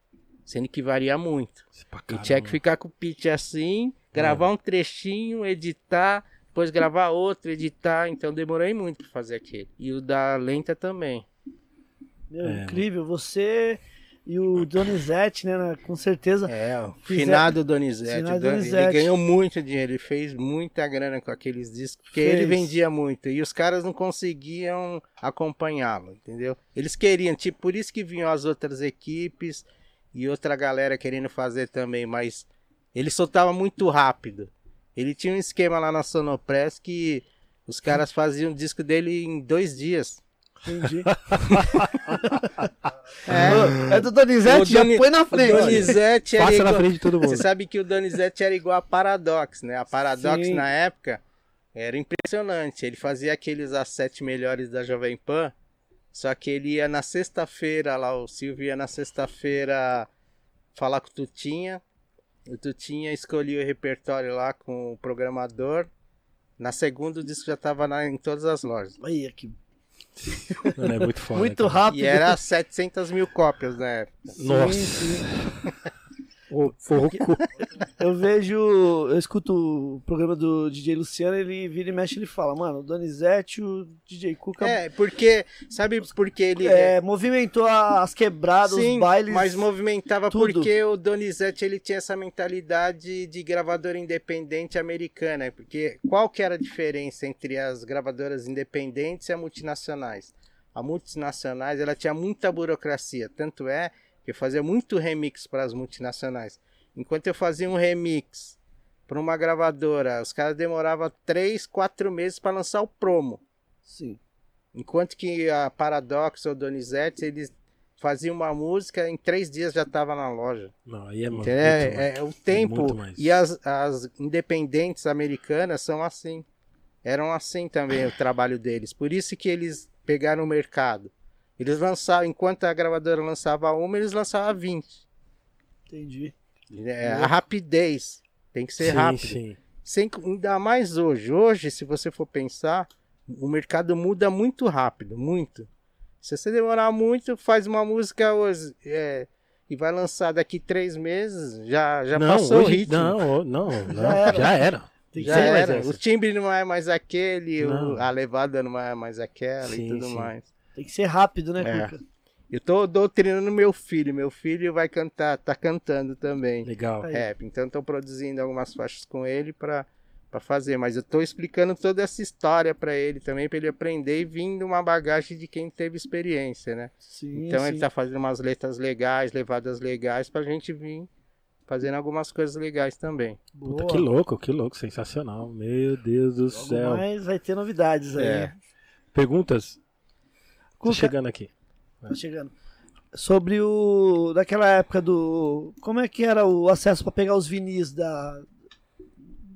Sendo que varia muito. E tinha que ficar com o pitch assim, gravar um trechinho, editar, depois gravar outro, editar. Então demorei muito pra fazer aquele. E o da lenta também. Meu, É. incrível. Você e o Donizete, né, com certeza. É, o finado Donizete. Finado Donizete. Ele ganhou muito dinheiro, ele fez muita grana com aqueles discos, porque Fez. ele vendia muito. E os caras não conseguiam acompanhá-lo, entendeu? Eles queriam, tipo, por isso que vinham as outras equipes e outra galera querendo fazer também, mas ele soltava muito rápido. Ele tinha um esquema lá na Sonopress que os caras faziam o disco dele em dois dias. Entendi. É, É do Donizete, O já Doni- põe na o frente. Donizete era Passa na igual- frente de todo mundo. Você sabe que o Donizete era igual a Paradox, né? A Paradox Sim. na época era impressionante. Ele fazia aqueles as sete melhores da Jovem Pan, só que ele ia na sexta-feira lá, o Silvio ia na sexta-feira falar com o Tutinha. O Tutinha escolhia o repertório lá com o programador. Na segunda o disco já tava na- em todas as lojas. Aí, aqui. Mano, é muito foda. Muito cara. rápido. E era 700 mil cópias na época. Nossa. sim. Ô. Eu vejo, eu escuto o programa do DJ Luciano, ele vira e mexe, ele fala, mano, o Donizete, o DJ Cuca É, porque, sabe por que ele... é, movimentou as quebradas, Sim, os bailes. mas movimentava tudo. porque o Donizete ele tinha essa mentalidade de gravadora independente americana. Porque qual que era a diferença entre as gravadoras independentes e as multinacionais? a multinacionais, ela tinha muita burocracia. Tanto é que eu fazia muito remix para as multinacionais. Enquanto eu fazia um remix para uma gravadora, os caras demoravam 3, 4 meses para lançar o promo. Sim. Enquanto que a Paradox ou Donizete, eles faziam uma música, em três dias já estava na loja. Não, aí é muito, Entendeu? muito mais. É, é o tempo. e as, as independentes americanas são assim. Eram assim também o trabalho deles. Por isso que eles pegaram o mercado. Eles lançavam, enquanto a gravadora lançava uma, eles lançavam 20. Entendi. É, a rapidez tem que ser sim, rápido. sim. Sem, ainda mais hoje. Hoje, se você for pensar, o mercado muda muito rápido, muito. Se você demorar muito, faz uma música hoje é, e vai lançar daqui três meses, já, já não, passou hoje, o ritmo. Não, não, não, Já era. já era. Já era. O timbre não é mais aquele, o- a levada não é mais aquela Sim, e tudo sim. mais. Tem que ser rápido, né, É. Cuca? Eu tô doutrinando meu filho. Meu filho vai cantar, tá cantando também. Legal. Rap. Então estou produzindo algumas faixas com ele para para fazer, mas eu estou explicando toda essa história para ele também, para ele aprender e vindo uma bagagem de quem teve experiência, né? Sim, então sim. ele tá fazendo umas letras legais, levadas legais pra gente vir fazendo algumas coisas legais também. Boa. Puta, que louco, que louco, sensacional. Meu Deus do Logo céu. mais vai ter novidades aí. É. Perguntas? Tô Cuca, chegando aqui. Tá chegando. Sobre o. Daquela época do. Como é que era o acesso para pegar os vinis da.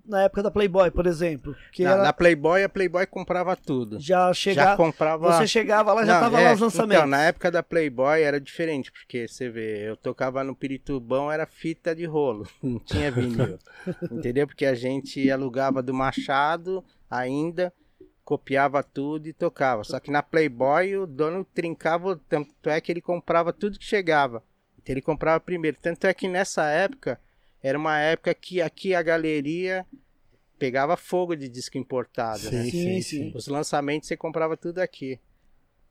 Na época da Playboy, por exemplo. Que Na, era, na Playboy, a Playboy comprava tudo. já Já chegava. comprava Você chegava lá, já Não, tava é, lá os lançamentos. Então, na época da Playboy era diferente, porque você vê, eu tocava no Piritubão, era fita de rolo, não tinha vinil. entendeu? Porque a gente alugava do Machado ainda, copiava tudo e tocava. Só que na Playboy o dono trincava, tanto é que ele comprava tudo que chegava. Então ele comprava primeiro. Tanto é que nessa época, era uma época que aqui a galeria pegava fogo de disco importado. né? Sim, Sim, sim, sim. sim. Os lançamentos você comprava tudo aqui.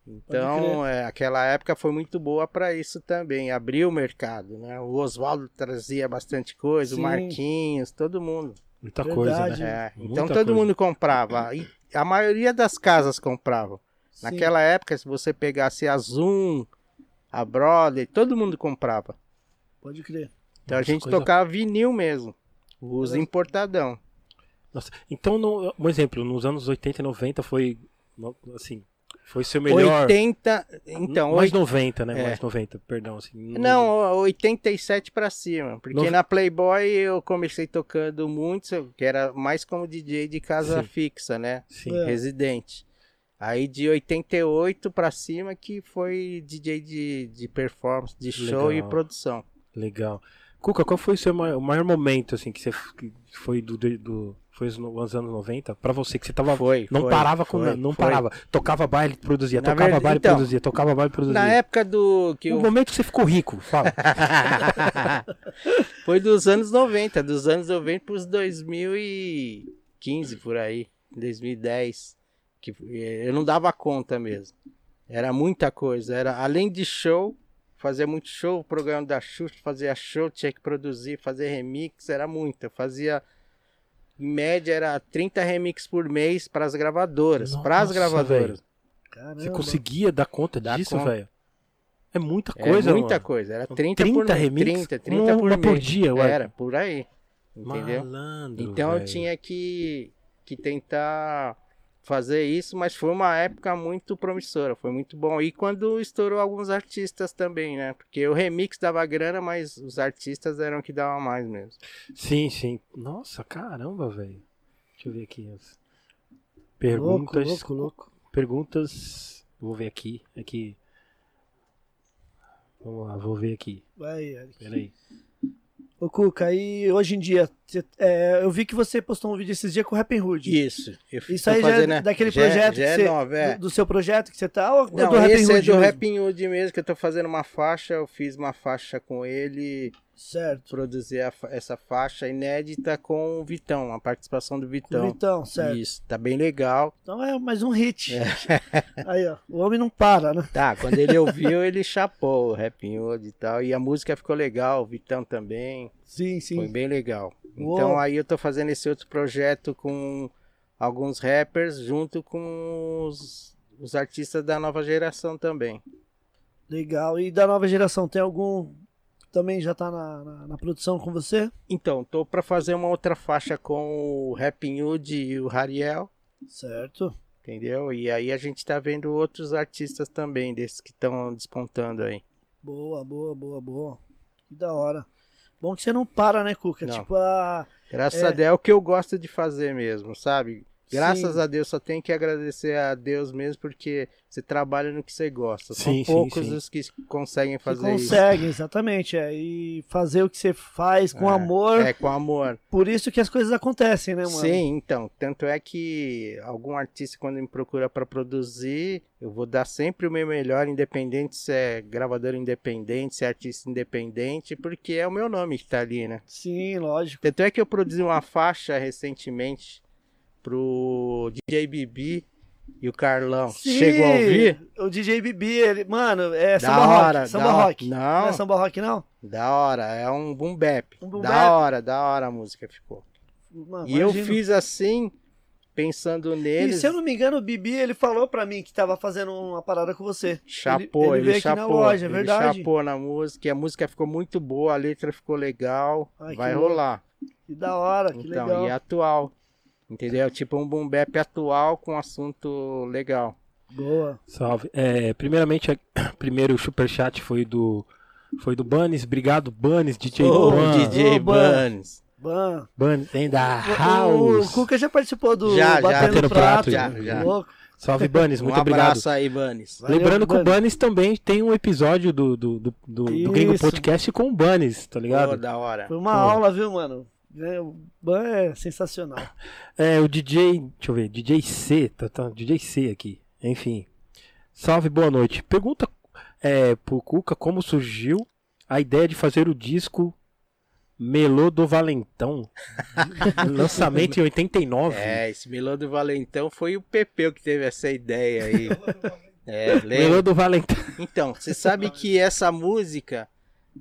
Então, é, aquela época foi muito boa para isso também, abriu o mercado, né? O Oswaldo trazia bastante coisa, Sim. o Marquinhos, todo mundo. Muita Verdade. coisa, né? É, Muita então todo coisa. mundo comprava. E a maioria das casas compravam. Sim. Naquela época, se você pegasse a Zoom, a Brother, todo mundo comprava. Pode crer. Então a Nossa, gente coisa- tocava vinil mesmo. Os importadão. Nossa, então, no, um exemplo, nos anos 80 e 90 foi, assim, foi seu melhor... 80. Então, mais oit- 90, né? É. Mais 90, perdão. Assim, Não, 87 pra cima. Porque Nove- na Playboy eu comecei tocando muito, que era mais como DJ de casa Sim. fixa, né? Sim. É. Residente. Aí de 88 pra cima que foi DJ de, de performance, de show Legal. e produção. Legal. Cuca, qual foi o seu maior, o maior momento, assim, que você que foi do- do- foi os no- os anos 90? Pra você, que você tava. Foi. não foi, parava com. foi, não foi. parava. Tocava baile, produzia. Na tocava verdade- baile, então, produzia. Tocava baile, produzia. Na época do que O eu momento que você ficou rico, fala. Foi dos anos 90, dos anos 90 pros 2015 por aí, 2010, que eh, eu não dava conta mesmo. Era muita coisa, era além de show, fazia muito show, o programa da Xuxa, fazia show, tinha que produzir, fazer remix, era muito. Eu fazia em média era 30 remix por mês para as gravadoras, para as gravadoras. Você conseguia dar conta Dá disso, velho? É muita É coisa, muita mano. coisa, era São 30, 30 por mês, remix? 30, 30 Uma- por uma por mês. dia, ué. Era por aí. Entendeu? Malandro, Então eu velho. tinha que, que tentar fazer isso, mas foi uma época muito promissora, foi muito bom. E quando estourou alguns artistas também, né? Porque o remix dava grana, mas os artistas eram que davam mais mesmo. Sim, sim. Nossa, caramba, velho. Deixa eu ver aqui. as Louco, Perguntas. louco, louco. Perguntas. Vou ver aqui. Aqui. Vamos lá, vou ver aqui. Vai, Eric. Peraí. Ô, Cuca, e hoje em dia, é, eu vi que você postou um vídeo esses dias com o Rap Hood. Isso. Isso aí já é né? daquele já é- projeto já é você, nova, é. do, do seu projeto que você tá, ou Não, do Rap esse é Hood do mesmo? Rap Hood mesmo, que eu tô fazendo uma faixa, eu fiz uma faixa com ele, Certo. produzir a essa faixa inédita com o Vitão, a participação do Vitão. Vitão, certo. Isso, tá bem legal. Então é mais um hit. Aí, ó. O homem não para, né? Tá, quando ele ouviu, ele chapou o Rap Hood e tal. E a música ficou legal, o Vitão também. Sim, sim. Foi bem legal. Uou. Então aí eu tô fazendo esse outro projeto com alguns rappers junto com os os artistas da nova geração também. Legal. E da nova geração, tem algum também já tá na, na, na produção com você? Então, tô pra fazer uma outra faixa com o Rap Hood e o Hariel, Certo. entendeu? E aí a gente tá vendo outros artistas também, desses que estão despontando aí. Boa, boa, boa, boa. Que da hora. Bom que você não para, né, Cuca? Não. Tipo, a. Graças É. a Deus é o que eu gosto de fazer mesmo, sabe? Graças Sim. a Deus, só tenho que agradecer a Deus mesmo, porque você trabalha no que você gosta. São Sim, sim, poucos sim. os que conseguem que fazer isso. consegue, exatamente. É, e fazer o que você faz com É, amor. É, com amor. Por isso que as coisas acontecem, né, mano? Sim, então. Tanto é que algum artista, quando me procura para produzir, eu vou dar sempre o meu melhor, independente se é gravador independente, se é artista independente, porque é o meu nome que tá ali, né? Sim, lógico. Tanto é que eu produzi uma faixa recentemente pro DJ Bibi e o Carlão. Sim, Chegou a ouvir? O DJ Bibi, ele, mano, é Da samba hora, rock. Samba da hora. rock. Não. é samba rock, não? Da hora, é um boom bap. Um boom da bap. hora, da hora a música ficou. Mano, e eu fiz assim, pensando E neles. se eu não me engano, o Bibi, ele falou pra mim que tava fazendo uma parada com você. Chapou, ele ele, veio aqui na chapou. loja, é ele verdade. chapou na música, e a música ficou muito boa, a letra ficou legal, Ai, vai rolar. Que da hora, que então, legal. e atual. Entendeu? Tipo um boom bap atual com assunto legal. Boa. Salve. É, primeiramente, a- primeiro o superchat foi do foi do Bunnies. Obrigado, Bunnies, DJ Ô, Ban. DJ Ô, Ban. Bunnies. Ban. Bunnies in the O, o house. Cuca já participou do Já, já. Batendo, Batendo Prato. Prato, já, já. Louco. Salve, Bunnies. Um Muito obrigado. abraço aí, Bunnies. Valeu, Lembrando que o Bunnies. Bunnies também tem um episódio do, do, do, do, do Gringo. Podcast com o Bunnies, tá Pô, ligado? da hora. Foi uma Pô. aula, viu, mano? É, O Ban é sensacional. É, o DJ, deixa eu ver, DJ C, tá, tá, DJ C aqui, enfim. Salve, boa noite. Pergunta é, pro Cuca como surgiu a ideia de fazer o disco Melô do Valentão, lançamento em 89. É, esse Melô do Valentão foi o Pepeu que teve essa ideia aí. É? Melô do Valentão. Então, você sabe que essa música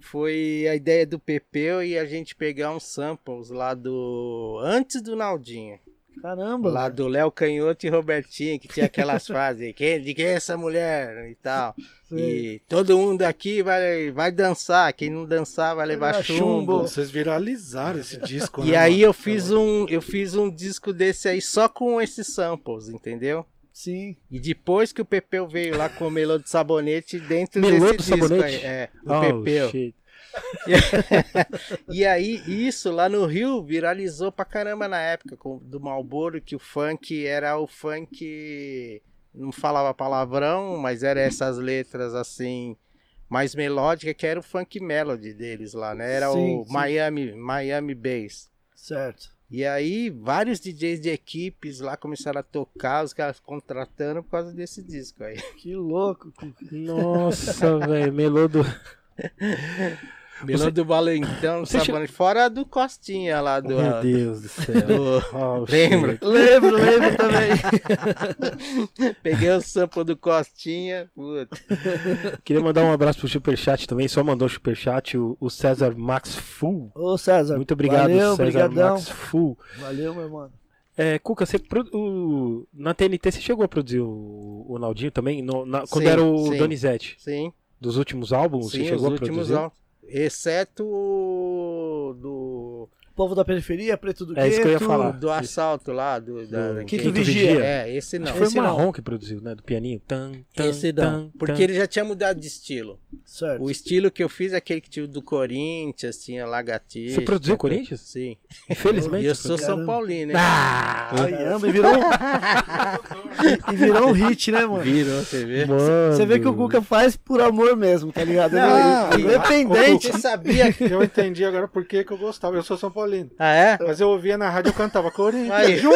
foi a ideia do Pepeu e a gente pegar uns samples lá do. Antes do Naldinho. Caramba. Lá do Léo Canhoto e Robertinho, que tinha aquelas frases. Quem, de quem é essa mulher? E tal. E todo mundo aqui vai, vai dançar. Quem não dançar vai levar chumbo. chumbo. Vocês viralizaram esse disco, E né, aí mano? eu fiz um, eu fiz um disco desse aí só com esses samples, entendeu? Sim. E depois que o Pepeu veio lá com o melô de sabonete dentro Melô desse do disco sabonete? aí, é, o Oh, Pepeu. shit. E aí isso lá no Rio viralizou pra caramba na época com- do Malboro, que o funk era o funk não falava palavrão, mas era essas letras assim mais melódicas, que era o funk melody deles lá, né? Era Sim, o sim. Miami, Miami Bass. Certo. E aí, vários DJs de equipes lá começaram a tocar, os caras contratando por causa desse disco aí. Que louco. Nossa, velho, Melô Melô do Valentão, você sabonete, fora do Costinha lá do. Meu Deus do céu. do- Oh, Lembra? shit. Lembro, lembro também. Peguei o sample do Costinha. puta. Queria mandar um abraço pro Superchat também, só mandou superchat o, o César Max Full. Ô, César. Muito obrigado, Valeu, César brigadão. Max Full. Valeu, meu irmão. É, Cuca, você pro- o- na TNT você chegou a produzir o, o Naldinho também? No- na- quando Sim, era o sim. Donizete? Sim, Dos últimos álbuns, você sim, os chegou a últimos produzir? álbuns. Exceto do, Povo da periferia, preto do É isso que eu ia gueto. falar. do assalto lá. Do, da, Do Quinto daquele- Vigia. É, esse não. Acho que foi Esse o não. Marrom que produziu, né? Do pianinho. Tan, tan, Esse não. tan, Porque tan. ele já tinha mudado de estilo. Certo. O estilo que eu fiz é aquele que tinha o do Corinthians, tinha Lagartixa. Você produziu o Corinthians? Sim. Infelizmente. E eu sou. São Paulino, né? Ah, Caramba, e virou um... e virou um hit, né, mano? Virou, você vê? mano. Você vê que o Cuca faz por amor mesmo, tá ligado? Não, Ele- Independente. Você sabia? Eu entendi agora por que que eu gostava. Eu sou São Paulino. Ah, é? Mas eu ouvia na rádio, eu cantava Corinthians. Aí.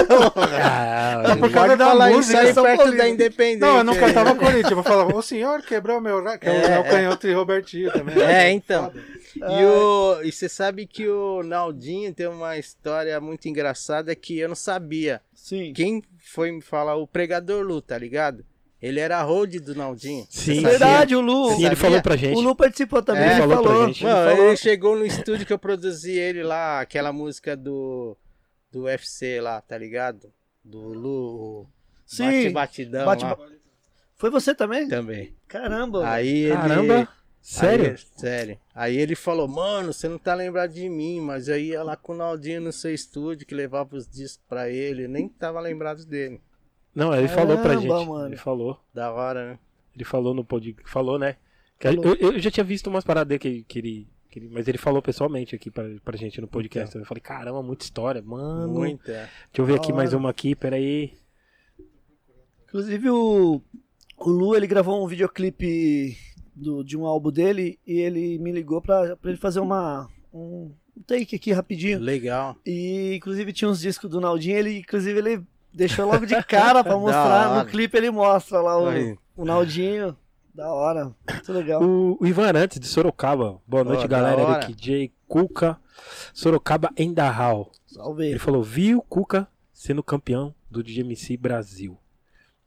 Ah, por causa da música, aí São perto Paulino. da Independência. Não, eu não cantava Corinthians. Eu falava, o senhor quebrou meu... ra-" Que é o É, é. Canhoto e Robertinho também. É, então. E, o, e você sabe que o Naldinho tem uma história muito engraçada que eu não sabia. Sim. Quem foi me falar? O Pregador Lu, tá ligado? Ele era road do Naldinho. Sim? Verdade, o Lu. Sim, ele falou pra gente. O Lu participou também, É, ele falou pra falou. gente. Ele Mano, falou. ele chegou no estúdio que eu produzi ele lá, aquela música do, do UFC lá, tá ligado? Do Lu. Sim. Bate batidão Bate- lá. Foi você também? também. Caramba. Aí ele. Caramba, sério? Aí, sério. Aí ele falou, mano, você não tá lembrado de mim, mas eu ia lá com o Naldinho no seu estúdio que levava os discos pra ele, nem tava lembrado dele. Não, ele falou pra Caramba, gente. mano. Ele falou. Da hora, né? Ele falou no pod... Falou, né? Falou. Eu, eu já tinha visto umas paradas dele que, que, ele, que ele- Mas ele falou pessoalmente aqui pra, pra gente no podcast. Eu falei, caramba, muita história, mano. Muita. Deixa eu ver Da aqui mais hora. uma aqui, peraí. Inclusive o, o Lu, ele gravou um videoclipe do, de um álbum dele e ele me ligou pra, pra ele fazer uma, um take aqui rapidinho. Legal. E inclusive tinha uns discos do Naldinho, ele inclusive ele deixou logo de cara pra mostrar. No clipe ele mostra lá Aí. o, o Naldinho. Da hora. Muito legal. O, o Ivan Arantes de Sorocaba. Boa noite, da galera. hora. Eric J. Cuca. Sorocaba em Dahal. Salve. Ele falou: viu o Cuca sendo campeão do DMC Brasil.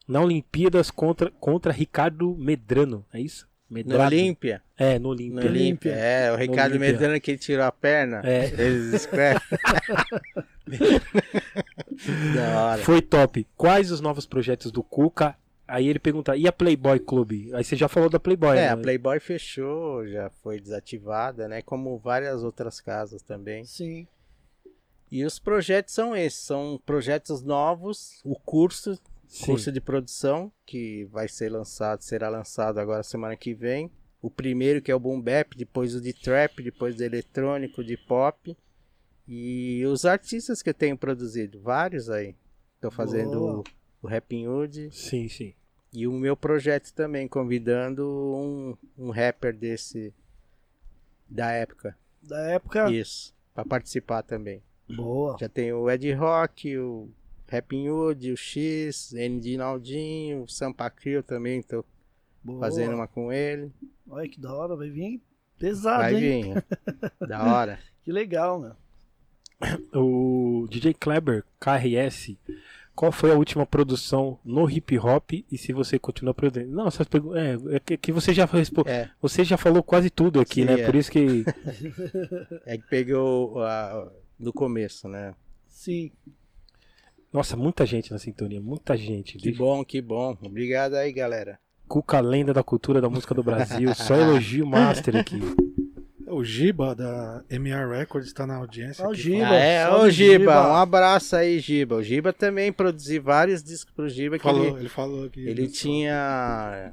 Na Olimpíadas contra, contra Ricardo Medrano. É isso? No Medrano. Olímpia. É, no No Olímpia. Olímpia. Olímpia. É, o Ricardo. Medrano que ele tirou a perna. É. Eles escrevem. da hora. Foi top. Quais os novos projetos do Cuca? Aí ele pergunta, e a Playboy Clube? Aí você já falou da Playboy, É, né? a Playboy fechou, já foi desativada, né? Como várias outras casas também. Sim. E os projetos são esses, são projetos novos, o curso, Sim. curso de produção, que vai ser lançado, será lançado agora semana que vem. O primeiro que é o Boom Bap, depois o de Trap, depois do eletrônico, de pop. E os artistas que eu tenho produzido, vários aí. Estou fazendo Boa. o, o Rapping Hood Sim, sim. e o meu projeto também, convidando um, um rapper desse da época. Da época. Isso, para participar também. Boa. Já tem o Ed Rock, o Rapping Hood, o X, ND Naldinho, o Sampa Crew também, tô Boa. fazendo uma com ele. Olha que da hora, vai vir pesado, Vai hein? vir. da hora. Que legal, meu. O DJ Kleber KRS, qual foi a última produção no hip hop e se você continua produzindo? Não, essas perguntas. É, é que, você já respondeu. É, Você já falou quase tudo aqui, Sim, né? é. Por isso que. é que pegou a, do começo, né? Sim. Nossa, muita gente na sintonia, muita gente. Que bom, que bom. Obrigado aí, galera. Cuca lenda da cultura da música do Brasil. Só elogio master aqui. O Giba da MR Records está na audiência. Ó, o aqui, Giba. Ah, é, ô Giba, Giba. um abraço aí, Giba. O Giba também produzi vários discos pro Giba que Falou, ele, ele falou que. ele tinha.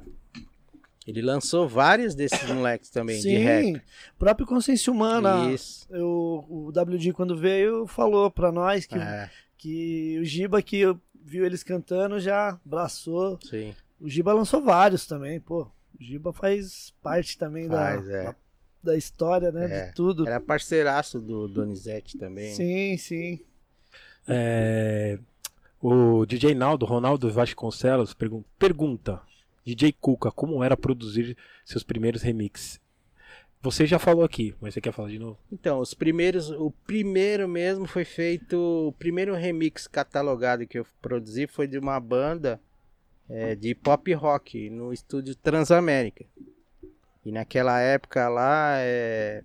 Ele lançou vários desses moleques também de rap. Sim. O próprio Consciência Humana. Isso. Eu, o WD, quando veio, falou pra nós que, É, que o Giba, que eu- viu eles cantando, já abraçou. sim. O Giba lançou vários também, pô. O Giba faz parte também Faz, da, é. da, da história, né? É. De tudo. Era parceiraço do Donizete também. Sim, sim. É, o DJ Naldo, Ronaldo Vasconcelos, pergun- pergunta: DJ Cuca, como era produzir seus primeiros remixes? Você já falou aqui, mas você quer falar de novo? Então, os primeiros, o primeiro mesmo foi feito, o primeiro remix catalogado que eu produzi foi de uma banda é, de pop rock no estúdio Transamérica. E naquela época lá, é,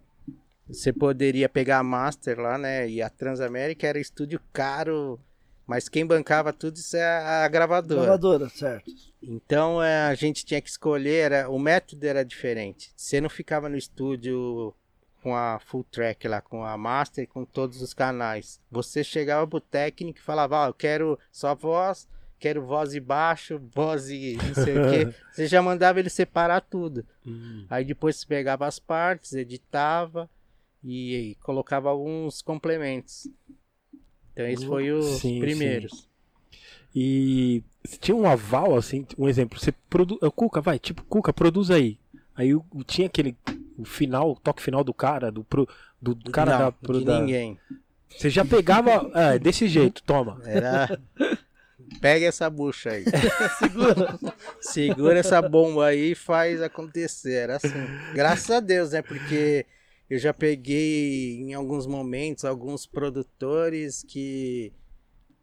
você poderia pegar a master lá, né? E a Transamérica era estúdio caro, mas quem bancava tudo isso é a gravadora. Gravadora, certo. Então é, a gente tinha que escolher, era, o método era diferente. Você não ficava no estúdio com a full track lá, com a master, com todos os canais. Você chegava pro técnico e falava, ó, eu quero só voz, quero voz e baixo, voz e não sei o quê. Você já mandava ele separar tudo. Aí depois você pegava as partes, editava e, e colocava alguns complementos. Então esse foi os Sim, primeiros. E tinha um aval, assim, um exemplo, você produz. Cuca, vai, tipo, Cuca, produz aí. Aí o- o- tinha aquele. O final, o toque final do cara, do, pro, do cara Não, da, pro- de da- ninguém. Você já pegava. É, desse jeito, toma. Era. Pega essa bucha aí. Segura. Segura essa bomba aí e faz acontecer. Era assim. Graças a Deus, né? Porque eu já peguei em alguns momentos alguns produtores que.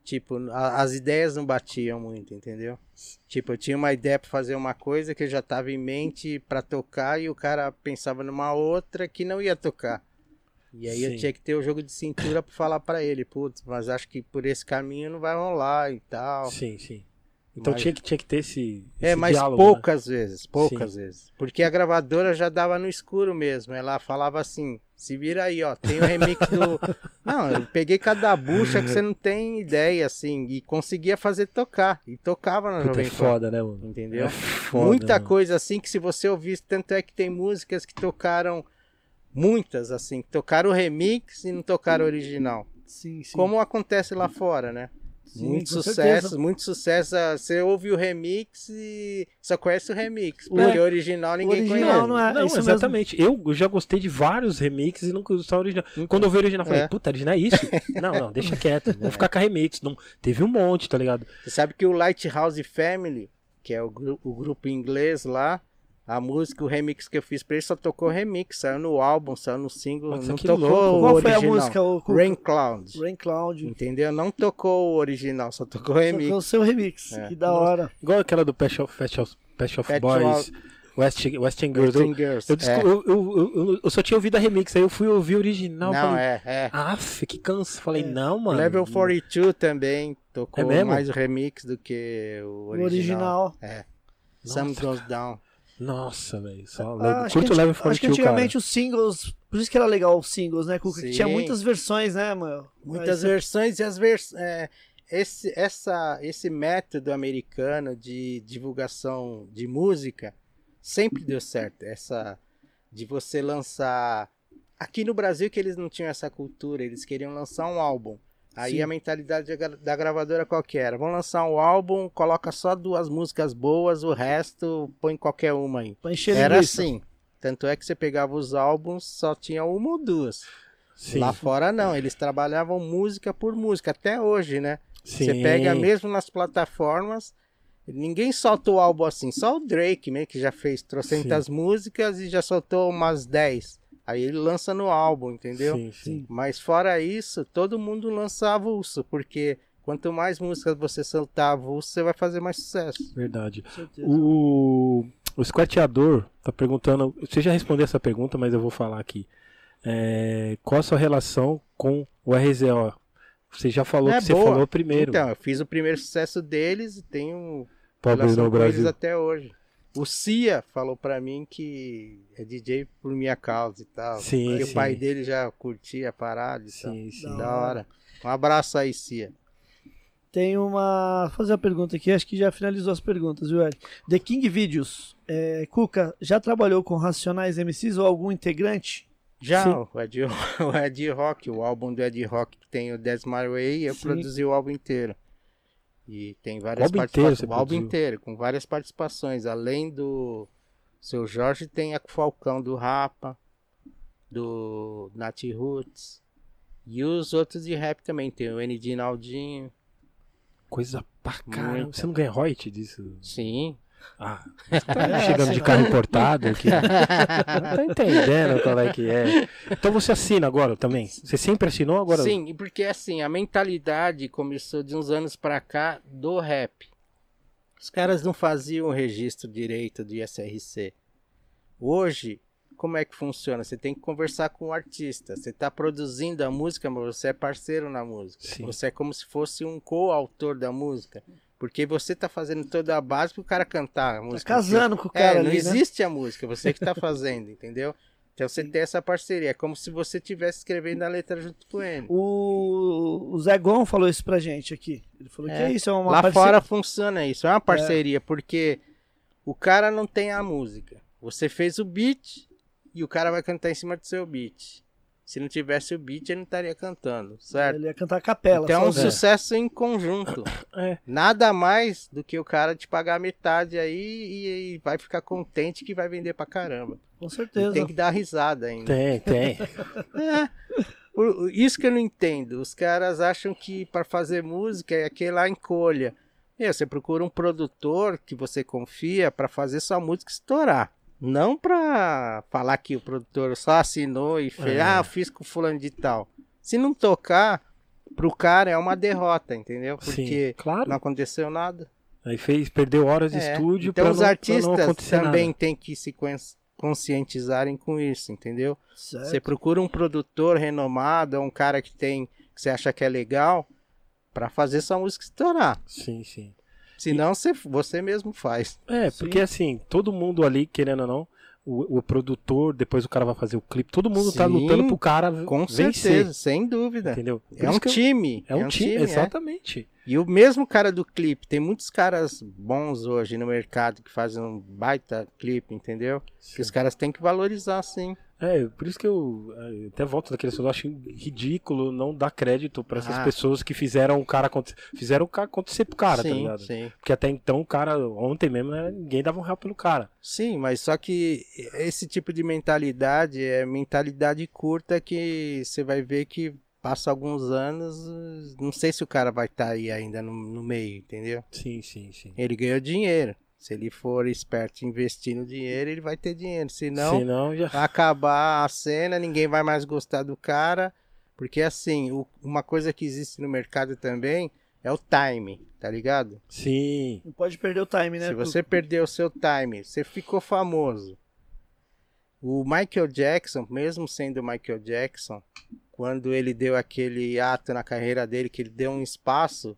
Tipo, a- as ideias não batiam muito, entendeu? Tipo, eu tinha uma ideia pra fazer uma coisa que eu já tava em mente pra tocar e o cara pensava numa outra que não ia tocar. E aí Sim. eu tinha que ter o jogo de cintura pra falar pra ele, putz, mas acho que por esse caminho não vai rolar e tal. Sim, sim. Então Mas- tinha, que, tinha que ter esse, É, esse mas diálogo, né? poucas vezes, poucas vezes. Porque a gravadora já dava no escuro mesmo. Ela falava assim: se vira aí, ó, tem o remix do. Não, eu peguei cada bucha que você não tem ideia, assim, e conseguia fazer tocar. E tocava na Puta, Jovem é Pan. foda, né, mano? Entendeu? É foda, Muita mano. coisa assim que se você ouvisse, tanto é que tem músicas que tocaram. Muitas, assim, que tocaram o remix e não tocaram o original. Sim, sim. Como acontece lá fora, né? Sim, muito sucesso, certeza. muito sucesso. Ah, Você ouve o remix e só conhece o remix. O- Porque o original ninguém original conhece. não é- Não, isso mesmo. exatamente. Eu já gostei de vários remixes e nunca gostei do original. Então, Quando eu vi o original, eu falei, É. puta, original é isso? não, não, deixa quieto. Vamos ficar com a remix. Não, teve um monte, tá ligado? Você sabe que o Lighthouse Family, que é o, gru- o grupo inglês lá, a música, o remix que eu fiz pra ele só tocou remix. Saiu no álbum, saiu no single, Nossa, não tocou louco. o Qual foi a original. música? O, o- Rain Cloud. Rain Cloud. Entendeu? Não tocou o original, só tocou o Só remix. com o seu remix. É. Que da hora. Igual aquela do Pet of, Pet of, Pet of Pet Boys, West, West End Girls. Eu, Teen Girls. eu, É. eu, eu, eu- eu só tinha ouvido a remix, aí eu fui ouvir o original. Não, falei, é, é. Aff, que canso. Falei, É. não, mano. Level 42 também tocou É mesmo? mais o remix do que o O original. original. É. Nossa, Some Goes Down. Nossa, velho. Só Ah, curto o Level anti- Acho que 42, cara. antigamente os singles. Por isso que era legal os singles, né, Cuca? Tinha muitas versões, né, mano? Muitas Mas- versões e as versões. esse, essa, esse método americano de divulgação de música sempre deu certo. Essa de você lançar. Aqui no Brasil que eles não tinham essa cultura, eles queriam lançar um álbum. Aí Sim. a mentalidade da gra- da gravadora qual que era? Vamos lançar um álbum, coloca só duas músicas boas, o resto põe qualquer uma aí. Era assim. Tanto é que você pegava os álbuns, só tinha uma ou duas. Sim, Lá fora não, eles trabalhavam música por música, até hoje, né? sim. Você pega mesmo nas plataformas, ninguém solta o álbum assim, só o Drake mesmo, que já fez trocentas músicas e já soltou umas 10. Aí ele lança no álbum, entendeu? Sim, sim. Mas fora isso, todo mundo lança avulso, porque quanto mais músicas você soltar avulso, você vai fazer mais sucesso. Verdade. O, o Squateador tá perguntando. Você já respondeu essa pergunta, mas eu vou falar aqui. É, qual a sua relação com o RZO? Você já falou É que você boa. falou primeiro. Então, eu fiz o primeiro sucesso deles e tenho Pobre relação no com eles Brasil. até hoje. O Cia falou pra mim que é DJ por minha causa e tal. Sim, porque sim. o pai dele já curtia a parada e tal. Sim, sim. Da hora. Um abraço aí, Cia. Tem uma. Vou fazer uma pergunta aqui, acho que já finalizou as perguntas, viu, Eric? The King Videos. É, Cuca, já trabalhou com Racionais MCs ou algum integrante? Já, Sim. o Ed, o Ed Rock, o álbum do Ed Rock que tem o Dez My Way, eu Sim. produzi o álbum inteiro. E tem várias inteiro participações. você O álbum inteiro, com várias participações. Além do seu Jorge, tem a Falcão do Rapa, do Nat Roots. E os outros de rap também. Tem o ND Naldinho. Coisa pra caramba. Você não ganha royalty disso? Sim. Ah, você tá chegando de carro importado aqui. Não tá entendendo qual é que é. Então você assina agora também? Você sempre assinou agora? Sim, e porque assim, a mentalidade começou de uns anos pra cá do rap. Os caras não faziam o registro direito do ISRC. Hoje, como é que funciona? Você tem que conversar com o artista. Você está produzindo a música, mas você é parceiro na música. Sim. Você é como se fosse um coautor da música. Porque você está fazendo toda a base para o cara cantar a Tá música. casando com o É, cara não ali, né? existe a música, você que tá fazendo, entendeu? Então você tem essa parceria, é como se você estivesse escrevendo a letra junto com ele. O, o Zé Gon falou isso pra gente aqui. Ele falou que É. é isso, é uma Lá parceria- fora funciona isso, é uma parceria, porque o cara não tem a música. Você fez o beat e o cara vai cantar em cima do seu beat. Se não tivesse o beat, ele não estaria cantando, certo? Ele ia cantar a capela. Então é um sucesso em conjunto. É. Nada mais do que o cara te pagar metade aí e, e vai ficar contente que vai vender pra caramba. Com E certeza. tem que dar risada ainda. Tem, tem. É. Isso que eu não entendo. Os caras acham que para fazer música é aquele lá encolha. Meu, você procura um produtor que você confia para fazer sua música estourar. Não pra falar que o produtor só assinou e fez, É. ah, eu fiz com fulano de tal. Se não tocar, pro cara é uma derrota, entendeu? Porque Sim, claro. não aconteceu nada. Aí fez, perdeu horas de É, estúdio Então os não, artistas também nada. têm que se cons- conscientizarem com isso, entendeu? Certo. Você procura um produtor renomado, um cara que tem que você acha que é legal, pra fazer sua música estourar. Sim, sim. Senão você, você mesmo faz. É, Sim. porque assim, todo mundo ali, querendo ou não, o, o produtor, depois o cara vai fazer o clipe, todo mundo tá Sim, lutando pro cara Com vencer. certeza, sem dúvida. Entendeu? Por É um isso que eu- time. É um time, é. exatamente. E o mesmo cara do clipe, tem muitos caras bons hoje no mercado que fazem um baita clipe, entendeu? Que os caras têm que valorizar, sim. É, por isso que eu eh, até volto daquele assunto, eu acho ridículo não dar crédito pra essas Ah. pessoas que fizeram o cara acontecer, fizeram o cara acontecer pro cara, tá sim, ligado? sim. Porque até então o cara, ontem mesmo, né, ninguém dava um real pelo cara. Sim, mas só que esse tipo de mentalidade é mentalidade curta que você vai ver que passa alguns anos, não sei se o cara vai estar aí ainda no, no meio, entendeu? Sim, sim, sim. Ele ganhou dinheiro. Se ele for esperto investindo dinheiro, ele vai ter dinheiro. Senão, Senão já. vai acabar a cena, ninguém vai mais gostar do cara. Porque assim, o- uma coisa que existe no mercado também é o time, tá ligado? Sim. Não pode perder o time, né? Se você perdeu o seu time, você ficou famoso. O Michael Jackson, mesmo sendo o Michael Jackson, quando ele deu aquele ato na carreira dele, que ele deu um espaço,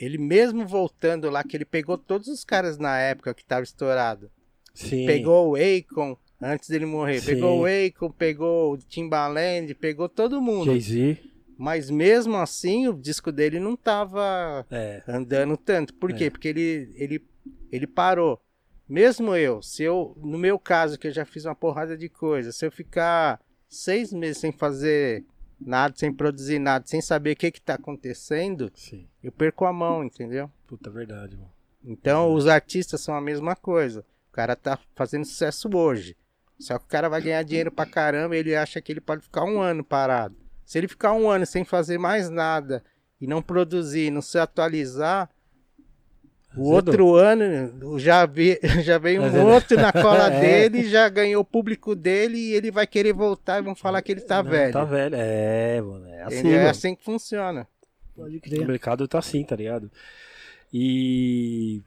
ele mesmo voltando lá, que ele pegou todos os caras na época que tava estourado. Sim. Pegou o Akon antes dele morrer, Sim. pegou o Akon, pegou o Timbaland, pegou todo mundo. Jay-Z. Mas mesmo assim, o disco dele não tava É. andando tanto. Por É. quê? Porque ele, ele, ele parou. Mesmo eu, se eu, no meu caso, que eu já fiz uma porrada de coisa, se eu ficar seis meses sem fazer nada, sem produzir nada, sem saber o que que tá acontecendo, Sim. eu perco a mão, entendeu? Puta verdade, mano. Então, os artistas são a mesma coisa. O cara tá fazendo sucesso hoje. Só que o cara vai ganhar dinheiro pra caramba e ele acha que ele pode ficar um ano parado. Se ele ficar um ano sem fazer mais nada e não produzir, não se atualizar, o outro ano já, vi, já veio um outro na cola É. dele, já ganhou o público dele e ele vai querer voltar e vão falar que ele tá Não, velho. Tá velho. É, mano. É assim, é assim que funciona. Pode O crer. mercado tá assim, tá ligado? E.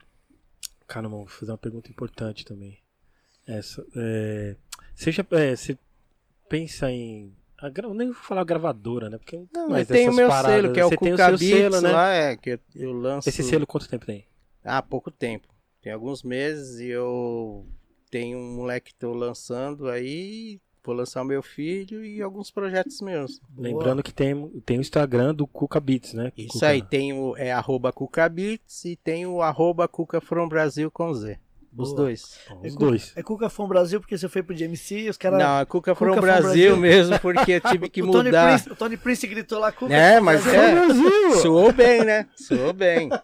Caramba, vou fazer uma pergunta importante também. Essa. É... Você já. É, você pensa em. A gra... Nem vou falar gravadora, né? Porque Não, mas tenho o meu paradas, selo, que é o tem Cuca seu Beats selo, né? lá, é, que eu lanço... Esse selo quanto tempo tem? Há pouco tempo. Tem alguns meses e eu tenho um moleque que tô lançando aí, vou lançar o meu filho e alguns projetos meus. Boa. Lembrando que tem, tem o Instagram do Cuca Beats, né? Isso Cuca- aí, tem o é, arroba CucaBeats e tem o arroba Cuca From Brasil com Z. Os Boa. dois. Ó, Os É dois. É Cuca From Brasil porque você foi pro GMC e os caras. Não, é Cuca From Cuca From Brasil, Brasil. mesmo, porque eu tive que o, Tony mudar. Prince, o Tony Prince gritou lá Cuca É, mas Brasil. é. Soou bem, né? Soou bem.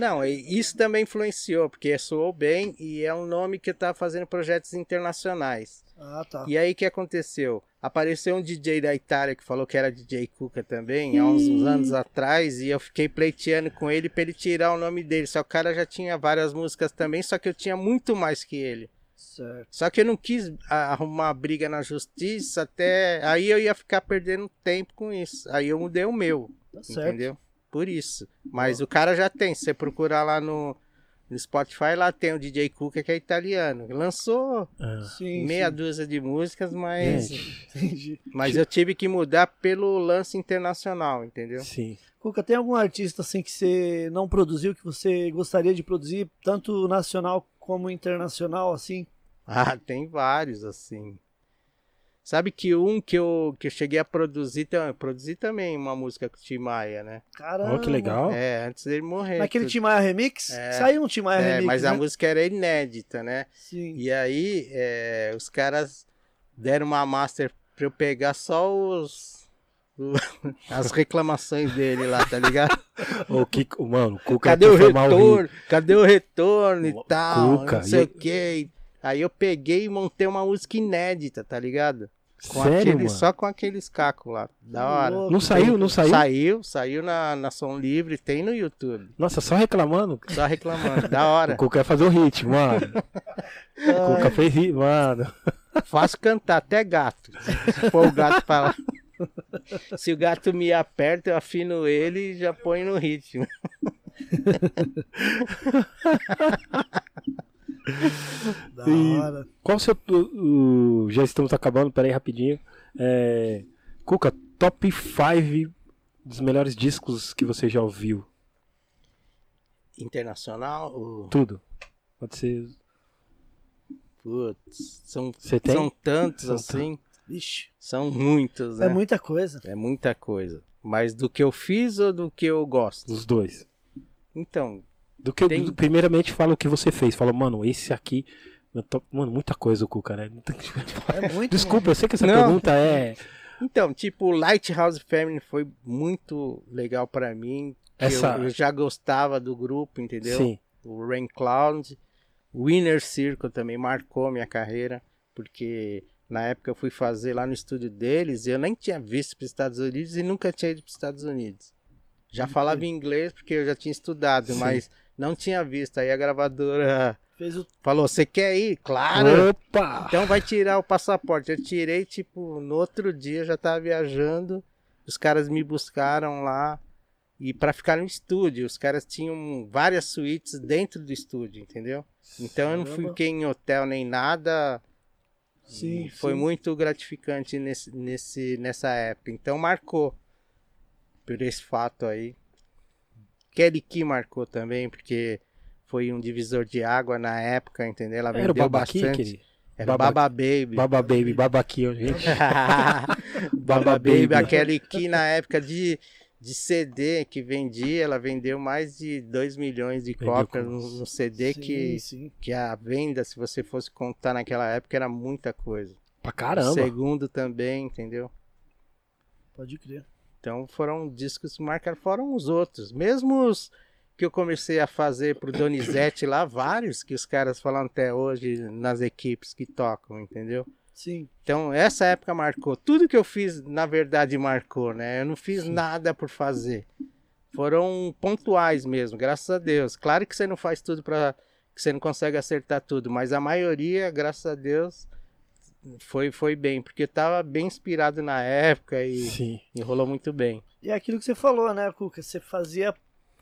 Não, isso também influenciou, porque soou bem e é um nome que tá fazendo projetos internacionais. Ah, tá. E aí o que aconteceu? Apareceu um DJ da Itália que falou que era DJ Cuca também, há uns, uns anos atrás, e eu fiquei pleiteando com ele pra ele tirar o nome dele. Só que o cara já tinha várias músicas também, só que eu tinha muito mais que ele. Certo. Só que eu não quis arrumar briga na justiça até. Aí eu ia ficar perdendo tempo com isso. Aí eu mudei o meu. Tá certo. Por isso. Mas o cara já tem. Se você procurar lá no, no Spotify, lá tem o DJ Cuca que é italiano. Lançou Ah, Sim, meia sim. dúzia de músicas, mas. Mas eu tive que mudar pelo lance internacional, entendeu? sim. Cuca, tem algum artista assim que você não produziu, que você gostaria de produzir, tanto nacional como internacional, assim? Ah, tem vários, assim. Sabe que um que eu, que eu cheguei a produzir, tam- eu produzi também uma música com o Tim Maia, né? Caramba. Ó, que legal. É, antes dele morrer. Naquele tudo. Tim Maia Remix? É. Saiu um Tim Maia É, Remix, mas né? a música era inédita, né? Sim. E aí, é, os caras deram uma master pra eu pegar só os. o- as reclamações dele lá, tá ligado? O que, mano, o Cuca Cadê o retorno? Cadê o retorno e O tal? Cuca, não sei e- o quê. Aí eu peguei e montei uma música inédita, tá ligado? Com Sério, aquele, mano? Só com aqueles cacos lá. Da hora. Não saiu, não saiu? Saiu, saiu na, na Som Livre, tem no YouTube. Nossa, só reclamando. Só reclamando. da O hora. Cuca ia fazer o hit, mano. O Cuca fez hit, mano. Faço cantar até gato. Se for o gato pra lá. Se o gato me aperta, eu afino ele e já põe no ritmo. Da E- hora. Qual o seu. o- o- já estamos acabando, peraí rapidinho. É, Cuca, top 5 dos melhores discos que você já ouviu. Internacional? ou- Tudo. Pode ser. Putz, são, são tantos São assim. Vixe, São muitos, né? é muita coisa. É muita coisa. Mas do que eu fiz ou do que eu gosto? Os dois. Então, Do que eu- Tem- do- primeiramente fala o que você fez. Fala, mano, esse aqui. eu tô- Mano, muita coisa o Cuca, né? É muito. Desculpa, eu sei que essa Não. pergunta é. então, tipo, Lighthouse Family foi muito legal pra mim. Essa- Eu, eu já gostava do grupo, entendeu? Sim. O Rain Cloud. O Inner Circle também marcou minha carreira, porque na época eu fui fazer lá no estúdio deles e eu nem tinha visto para os Estados Unidos e nunca tinha ido para os Estados Unidos. Já falava inglês porque eu já tinha estudado, Sim. mas não tinha visto. Aí a gravadora Fez o. falou: Você quer ir? Claro! Opa! Então vai tirar o passaporte. Eu tirei, tipo, no outro dia já tava viajando. Os caras me buscaram lá. E pra ficar no estúdio, os caras tinham várias suítes dentro do estúdio, entendeu? Então eu não fiquei em hotel nem nada. Sim, foi sim. muito gratificante nesse, nesse, nessa época. Então marcou por esse fato aí. Kelly Key marcou também, porque foi um divisor de água na época, entendeu? Ela Era o vendeu Babaqui, bastante. querido? Era o Baba- Baba Baby. Baba Baby, Babaqui, ó, gente. Baba Baby. Baby, aquele que na época de, de CD que vendia, ela vendeu mais de 2 milhões de Vendeu cópias com- no, no CD Sim, que, sim. que a venda, se você fosse contar naquela época, era muita coisa. Pra O caramba. segundo também, entendeu? Pode crer. Então foram discos que marcaram, foram os outros. Mesmo os que eu comecei a fazer pro Donizete lá, vários que os caras falam até hoje nas equipes que tocam, entendeu? Sim. Então, essa época marcou. Tudo que eu fiz, na verdade, marcou, né? Eu não fiz Sim. nada por fazer. Foram pontuais mesmo, graças a Deus. Claro que você não faz tudo para que você não consegue acertar tudo, mas a maioria, graças a Deus, foi foi bem, porque tava bem inspirado na época e, Sim. e rolou muito bem. E é aquilo que você falou, né, Cuca? Você fazia.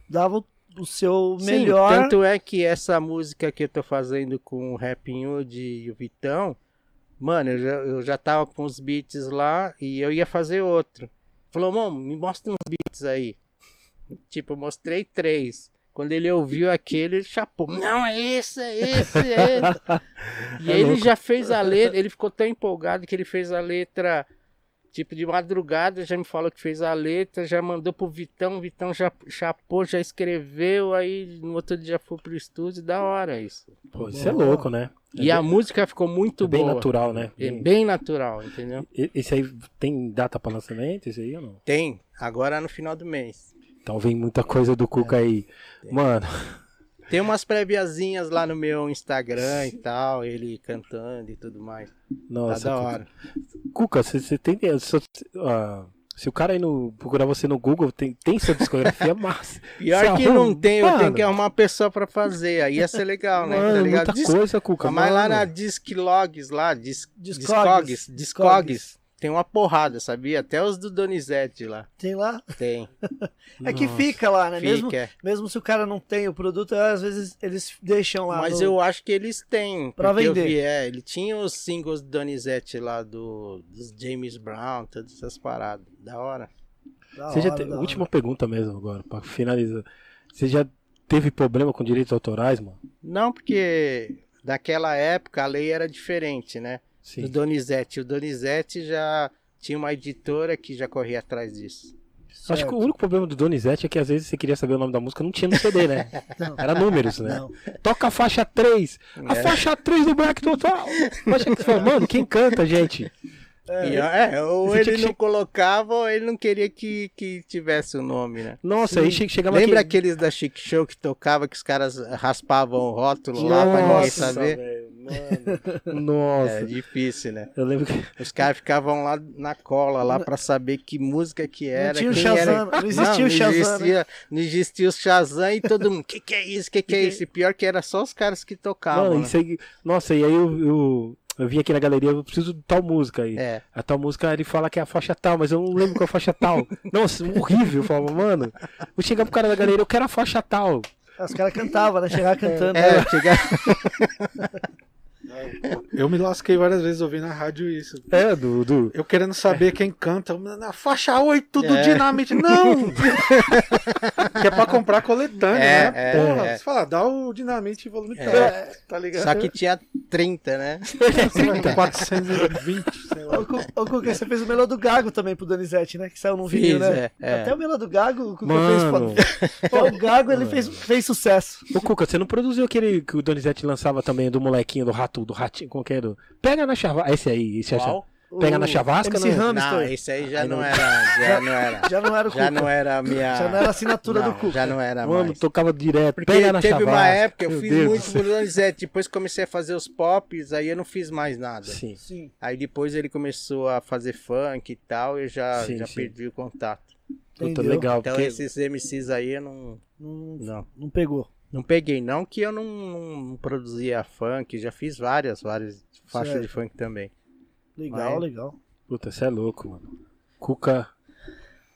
Dava o- seu Sim, melhor. tanto é que essa música que eu tô fazendo com o Rap Hood e o Vitão, mano, eu já, eu já tava com os beats lá e eu ia fazer outro. Falou, mano, me mostra uns beats aí. Tipo, eu mostrei três. Quando ele ouviu aquele, ele chapou. Não, é esse, é esse, é esse. E É ele louco. já fez a letra, ele ficou tão empolgado que ele fez a letra, tipo, de madrugada, já me falou que fez a letra, já mandou pro Vitão, o Vitão já chapou, já escreveu, aí no outro dia foi pro estúdio, da hora isso. Pô, isso é louco, né? E a música ficou muito É bem boa. natural, né? É bem natural, entendeu? Esse aí tem data pra lançamento? Esse aí ou não? Tem, agora no final do mês. Então vem muita coisa do Cuca aí. Mano, Tem umas préviazinhas lá no meu Instagram e tal, ele cantando e tudo mais. nossa. tá da hora. Cuca, você tem. Se, ah, se o cara aí no, procurar você no Google, tem, tem sua discografia massa. Pior que arruma- não tem, eu tenho que arrumar uma pessoa pra fazer. Aí ia ser legal, né? Mano, tá ligado? muita Dis- coisa, Cuca. Mas lá mano. na Disclogs, lá, Dis... Discogs. Discogs, Discogs, tem uma porrada, sabia? Até os do Donizete lá. Tem lá. Tem. É que Nossa. fica lá, né? Mesmo, Fica. é. mesmo se o cara não tem o produto, às vezes eles deixam lá. Mas no- eu acho que eles têm. Pra porque eu vender. vi, é, ele tinha os singles do Donizete lá, do, dos James Brown, todas essas paradas. Da hora. Da Você já hora, te- da hora. Última pergunta mesmo agora, pra finalizar. Você já teve problema com direitos autorais, mano? Não, porque daquela época a lei era diferente, né? Sim. Do Donizete. O Donizete já tinha uma editora que já corria atrás disso. Acho que Certo. o único problema do Donizete é que às vezes você queria saber o nome da música, não tinha no CD, né? Não. Era números, né? Não. Toca a faixa 3. A É. faixa 3 do Black Total. Faixa que você fala, mano, quem canta, gente? E, é, ou ele não colocava ou ele não queria que, que tivesse o nome, né? Nossa, aí che- chegava Lembra aqui... aqueles da Chic Show que tocava que os caras raspavam o rótulo lá pra ninguém Nossa, saber? mano. Nossa. É difícil, né? Eu lembro que... Os caras ficavam lá na cola lá pra saber que música que era. tinha o Shazam, era... não existia o Shazam, né? Existia, Não existia o Shazam e todo mundo, que que é isso, que que é isso? E pior que era só os caras que tocavam, Mano, né? aí... Nossa, e aí eu, eu, eu vim aqui na galeria, eu preciso de tal música aí. É, A tal música ele fala que é a faixa tal, mas eu não lembro qual é a faixa tal. Nossa, horrível. Eu falava, mano, vou chegar pro cara da galeria, eu quero a faixa tal. Os caras cantavam, né? Chegava cantando. é, né? chegar... Eu me lasquei várias vezes ouvindo na rádio isso. É, do. do... Eu querendo saber quem canta. Na faixa 8 do É. Dinamite. Não! que é pra comprar coletânea, É, né? é, Porra, é. você fala, dá o Dinamite volume É. 3, tá ligado? Só que tinha 30, né? 420, sei lá. Ô, Cu- Ô, Cuca, você fez o melhor do Gago também pro Donizete, né? Que saiu num Fiz, vídeo, né? é, é. Até o melhor do Gago, o Cuca Mano. fez. Até o Gago ele fez, fez sucesso. Ô, Cuca, você não produziu aquele que o Donizete lançava também do molequinho, do rato, do ratinho, como que era? Pega na chavasca. Esse aí, esse Qual? Pega O na chavasca, MC não? Hamster. Não, esse aí já Aí não não- era. Já não era. Já não era o Cuca. Já não era a minha. Já não era a assinatura Não, do Cuca. Já não era Mano, mais. tocava direto. Porque Pega na teve chavasca. uma época, eu Meu fiz Deus muito céu. pro Donizete, depois comecei a fazer os pops, aí eu não fiz mais nada. Sim. Sim. Aí depois ele começou a fazer funk e tal, eu já, Sim, já sim. perdi o contato. Puta, legal. Então porque- esses MCs aí eu não, Não, não, não pegou. Não peguei. Não que eu não, não produzia funk, já fiz várias, várias faixas Certo. de funk também. Legal, Mas- legal. Puta, você é louco, mano. Cuca.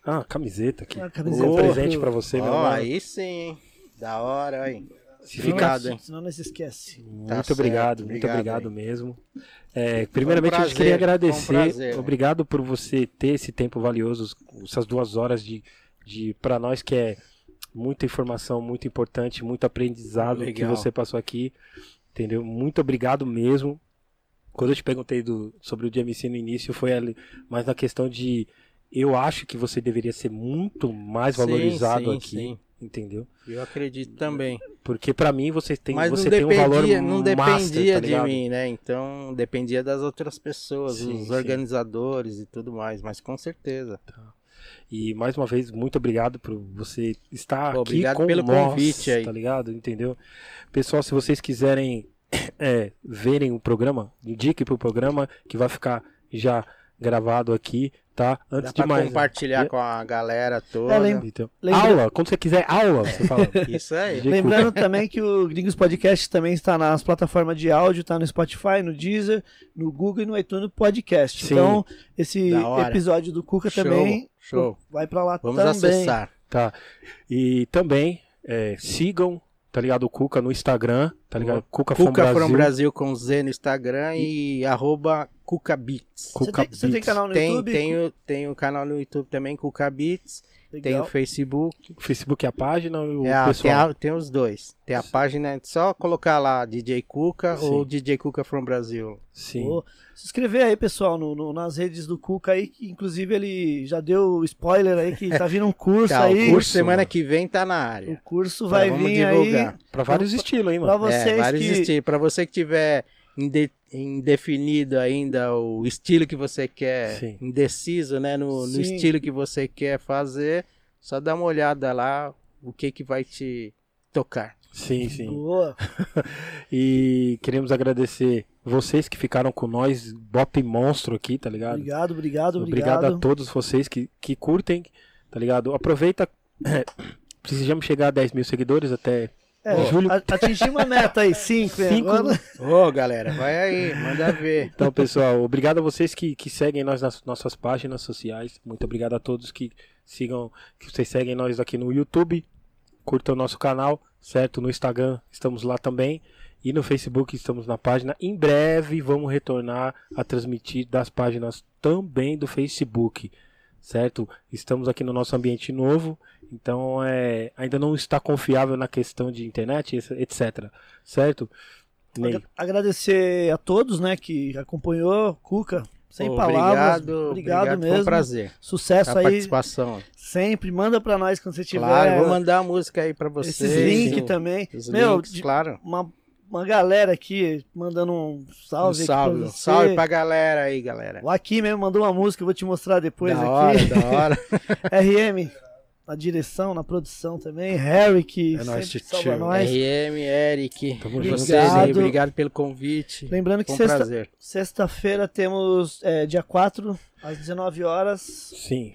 Ah, camiseta aqui. Ah, Um camiseta presente pro- pra você, meu Ó, mano. aí sim, hein? Da hora, hein? Se Obrigado, fica... hein? Senão não se esquece. Muito Tá certo, obrigado, muito obrigado mesmo. É, primeiramente, um eu queria agradecer. um prazer? Obrigado por você ter esse tempo valioso, essas duas horas de, de para nós que é muita informação, muito importante, muito aprendizado que Legal. você passou aqui, entendeu? Muito obrigado mesmo. Quando eu te perguntei do, sobre o DMC no início, foi ali, mais na questão de eu acho que você deveria ser muito mais Sim, valorizado sim, aqui, sim. entendeu? Eu acredito também. Porque pra mim você tem, Mas você tem um valor dependia, não master, dependia tá de mim, né? Então dependia das outras pessoas, Sim, os sim. organizadores e tudo mais, mas com certeza. E mais uma vez, muito obrigado por você estar Pô, aqui obrigado com pelo nós, convite aí. tá ligado? Entendeu? Pessoal, se vocês quiserem é, verem o programa, indique pro programa que vai ficar já gravado aqui, tá? Antes Dá de pra mais. compartilhar com a galera toda. É, lembra- Então, Lembra- Aula, quando você quiser aula, você fala. Isso aí. Lembrando também que o Gringos Podcast também está nas plataformas de áudio, tá no Spotify, no Deezer, no Google e no iTunes Podcast. Sim. Então, esse episódio do Cuca Show, também show. vai pra lá Vamos também. acessar. Tá. E também é, sigam, tá ligado? O Cuca no Instagram, tá ligado? Cuca, Cuca Brasil. From Brasil com Z no Instagram e arroba Cuca Beats. Você Cuca tem, você tem Beats. canal no Tem, YouTube? tem, o, tem o canal no YouTube também, Cuca Beats. Tem Legal. o Facebook. O Facebook é a página e o É, tem, pessoal. a- tem os dois. Tem a página, é só colocar lá DJ Cuca Sim. ou DJ Cuca From Brasil. Sim. Se inscrever aí, pessoal, no, no- nas redes do Cuca aí, que inclusive ele já deu spoiler aí que tá vindo um curso Tá, aí. o curso semana mano. que vem tá na O área. curso Tá, vai vamos vir divulgar. aí Pra vários estilos, hein, pra mano? vocês é, vários que... estilos. Pra você que tiver inde- indefinido ainda o estilo que você quer, Sim. indeciso, né, no, no estilo que você quer fazer, só dá uma olhada lá, o que que vai te tocar. Sim, sim. Boa. E queremos agradecer vocês que ficaram com nós, Bop Monstro aqui, tá ligado? Obrigado, obrigado, Obrigado obrigado. a todos vocês que, que curtem, tá ligado? Aproveita. Precisamos chegar a 10 mil seguidores até É, julho. a- atingimos a meta aí, 5. Cinco. Agora... Ô, galera, vai aí, manda ver. Então, pessoal, obrigado a vocês que, que seguem nós nas nossas páginas sociais. Muito obrigado a todos que sigam, que vocês seguem nós aqui no YouTube. Curtam o nosso canal, certo? No Instagram estamos lá também. E no Facebook estamos na página. Em breve vamos retornar a transmitir das páginas também do Facebook, certo? Estamos aqui no nosso ambiente novo, então é, ainda não está confiável na questão de internet, etc. Certo? Ney? Agra- Agradecer a todos, né, que acompanhou, Cuca. Sem Ô, palavras. Obrigado, Obrigado, Foi um mesmo. prazer. Sucesso a aí. participação. Sempre. Manda pra nós quando você tiver. Claro, vou mandar a música aí pra vocês. esses links também. Os Meu, links, claro. uma, uma galera aqui mandando um Um salve, salve, aqui um pra você. salve pra galera aí, galera. O Aqui mesmo mandou uma música, eu vou te mostrar depois da aqui. hora, da hora. RM na direção, na produção também. Harry, que É nóis, salva nós. RM, Eric, Tamo vocês junto. aí, obrigado pelo convite. Lembrando que sexta- sexta-feira temos é, dia 4, às 19 horas, Sim.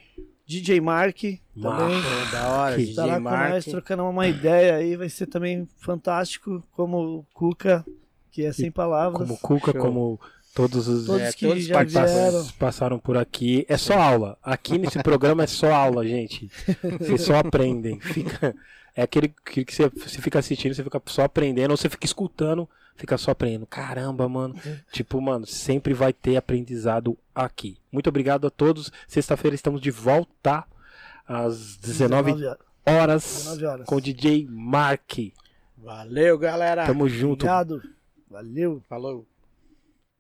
DJ Mark. Também da hora, Que- DJ estará com Mark. nós trocando uma ideia aí. Vai ser também fantástico, como o Cuca, que é sem palavras. Como Cuca, Show. como todos os Todos É, que todos já participantes. vieram. passaram por aqui. É só aula. Aqui nesse programa é só aula, gente. Vocês só aprendem. Fica, é aquele que você fica assistindo, você fica só aprendendo, ou você fica escutando, fica só aprendendo. Caramba, mano. tipo, mano, sempre vai ter aprendizado aqui. Muito obrigado a todos. Sexta-feira estamos de volta às 19 horas. horas 19 horas. com o DJ Mark. Valeu, galera. Tamo junto. Obrigado. Valeu. Falou.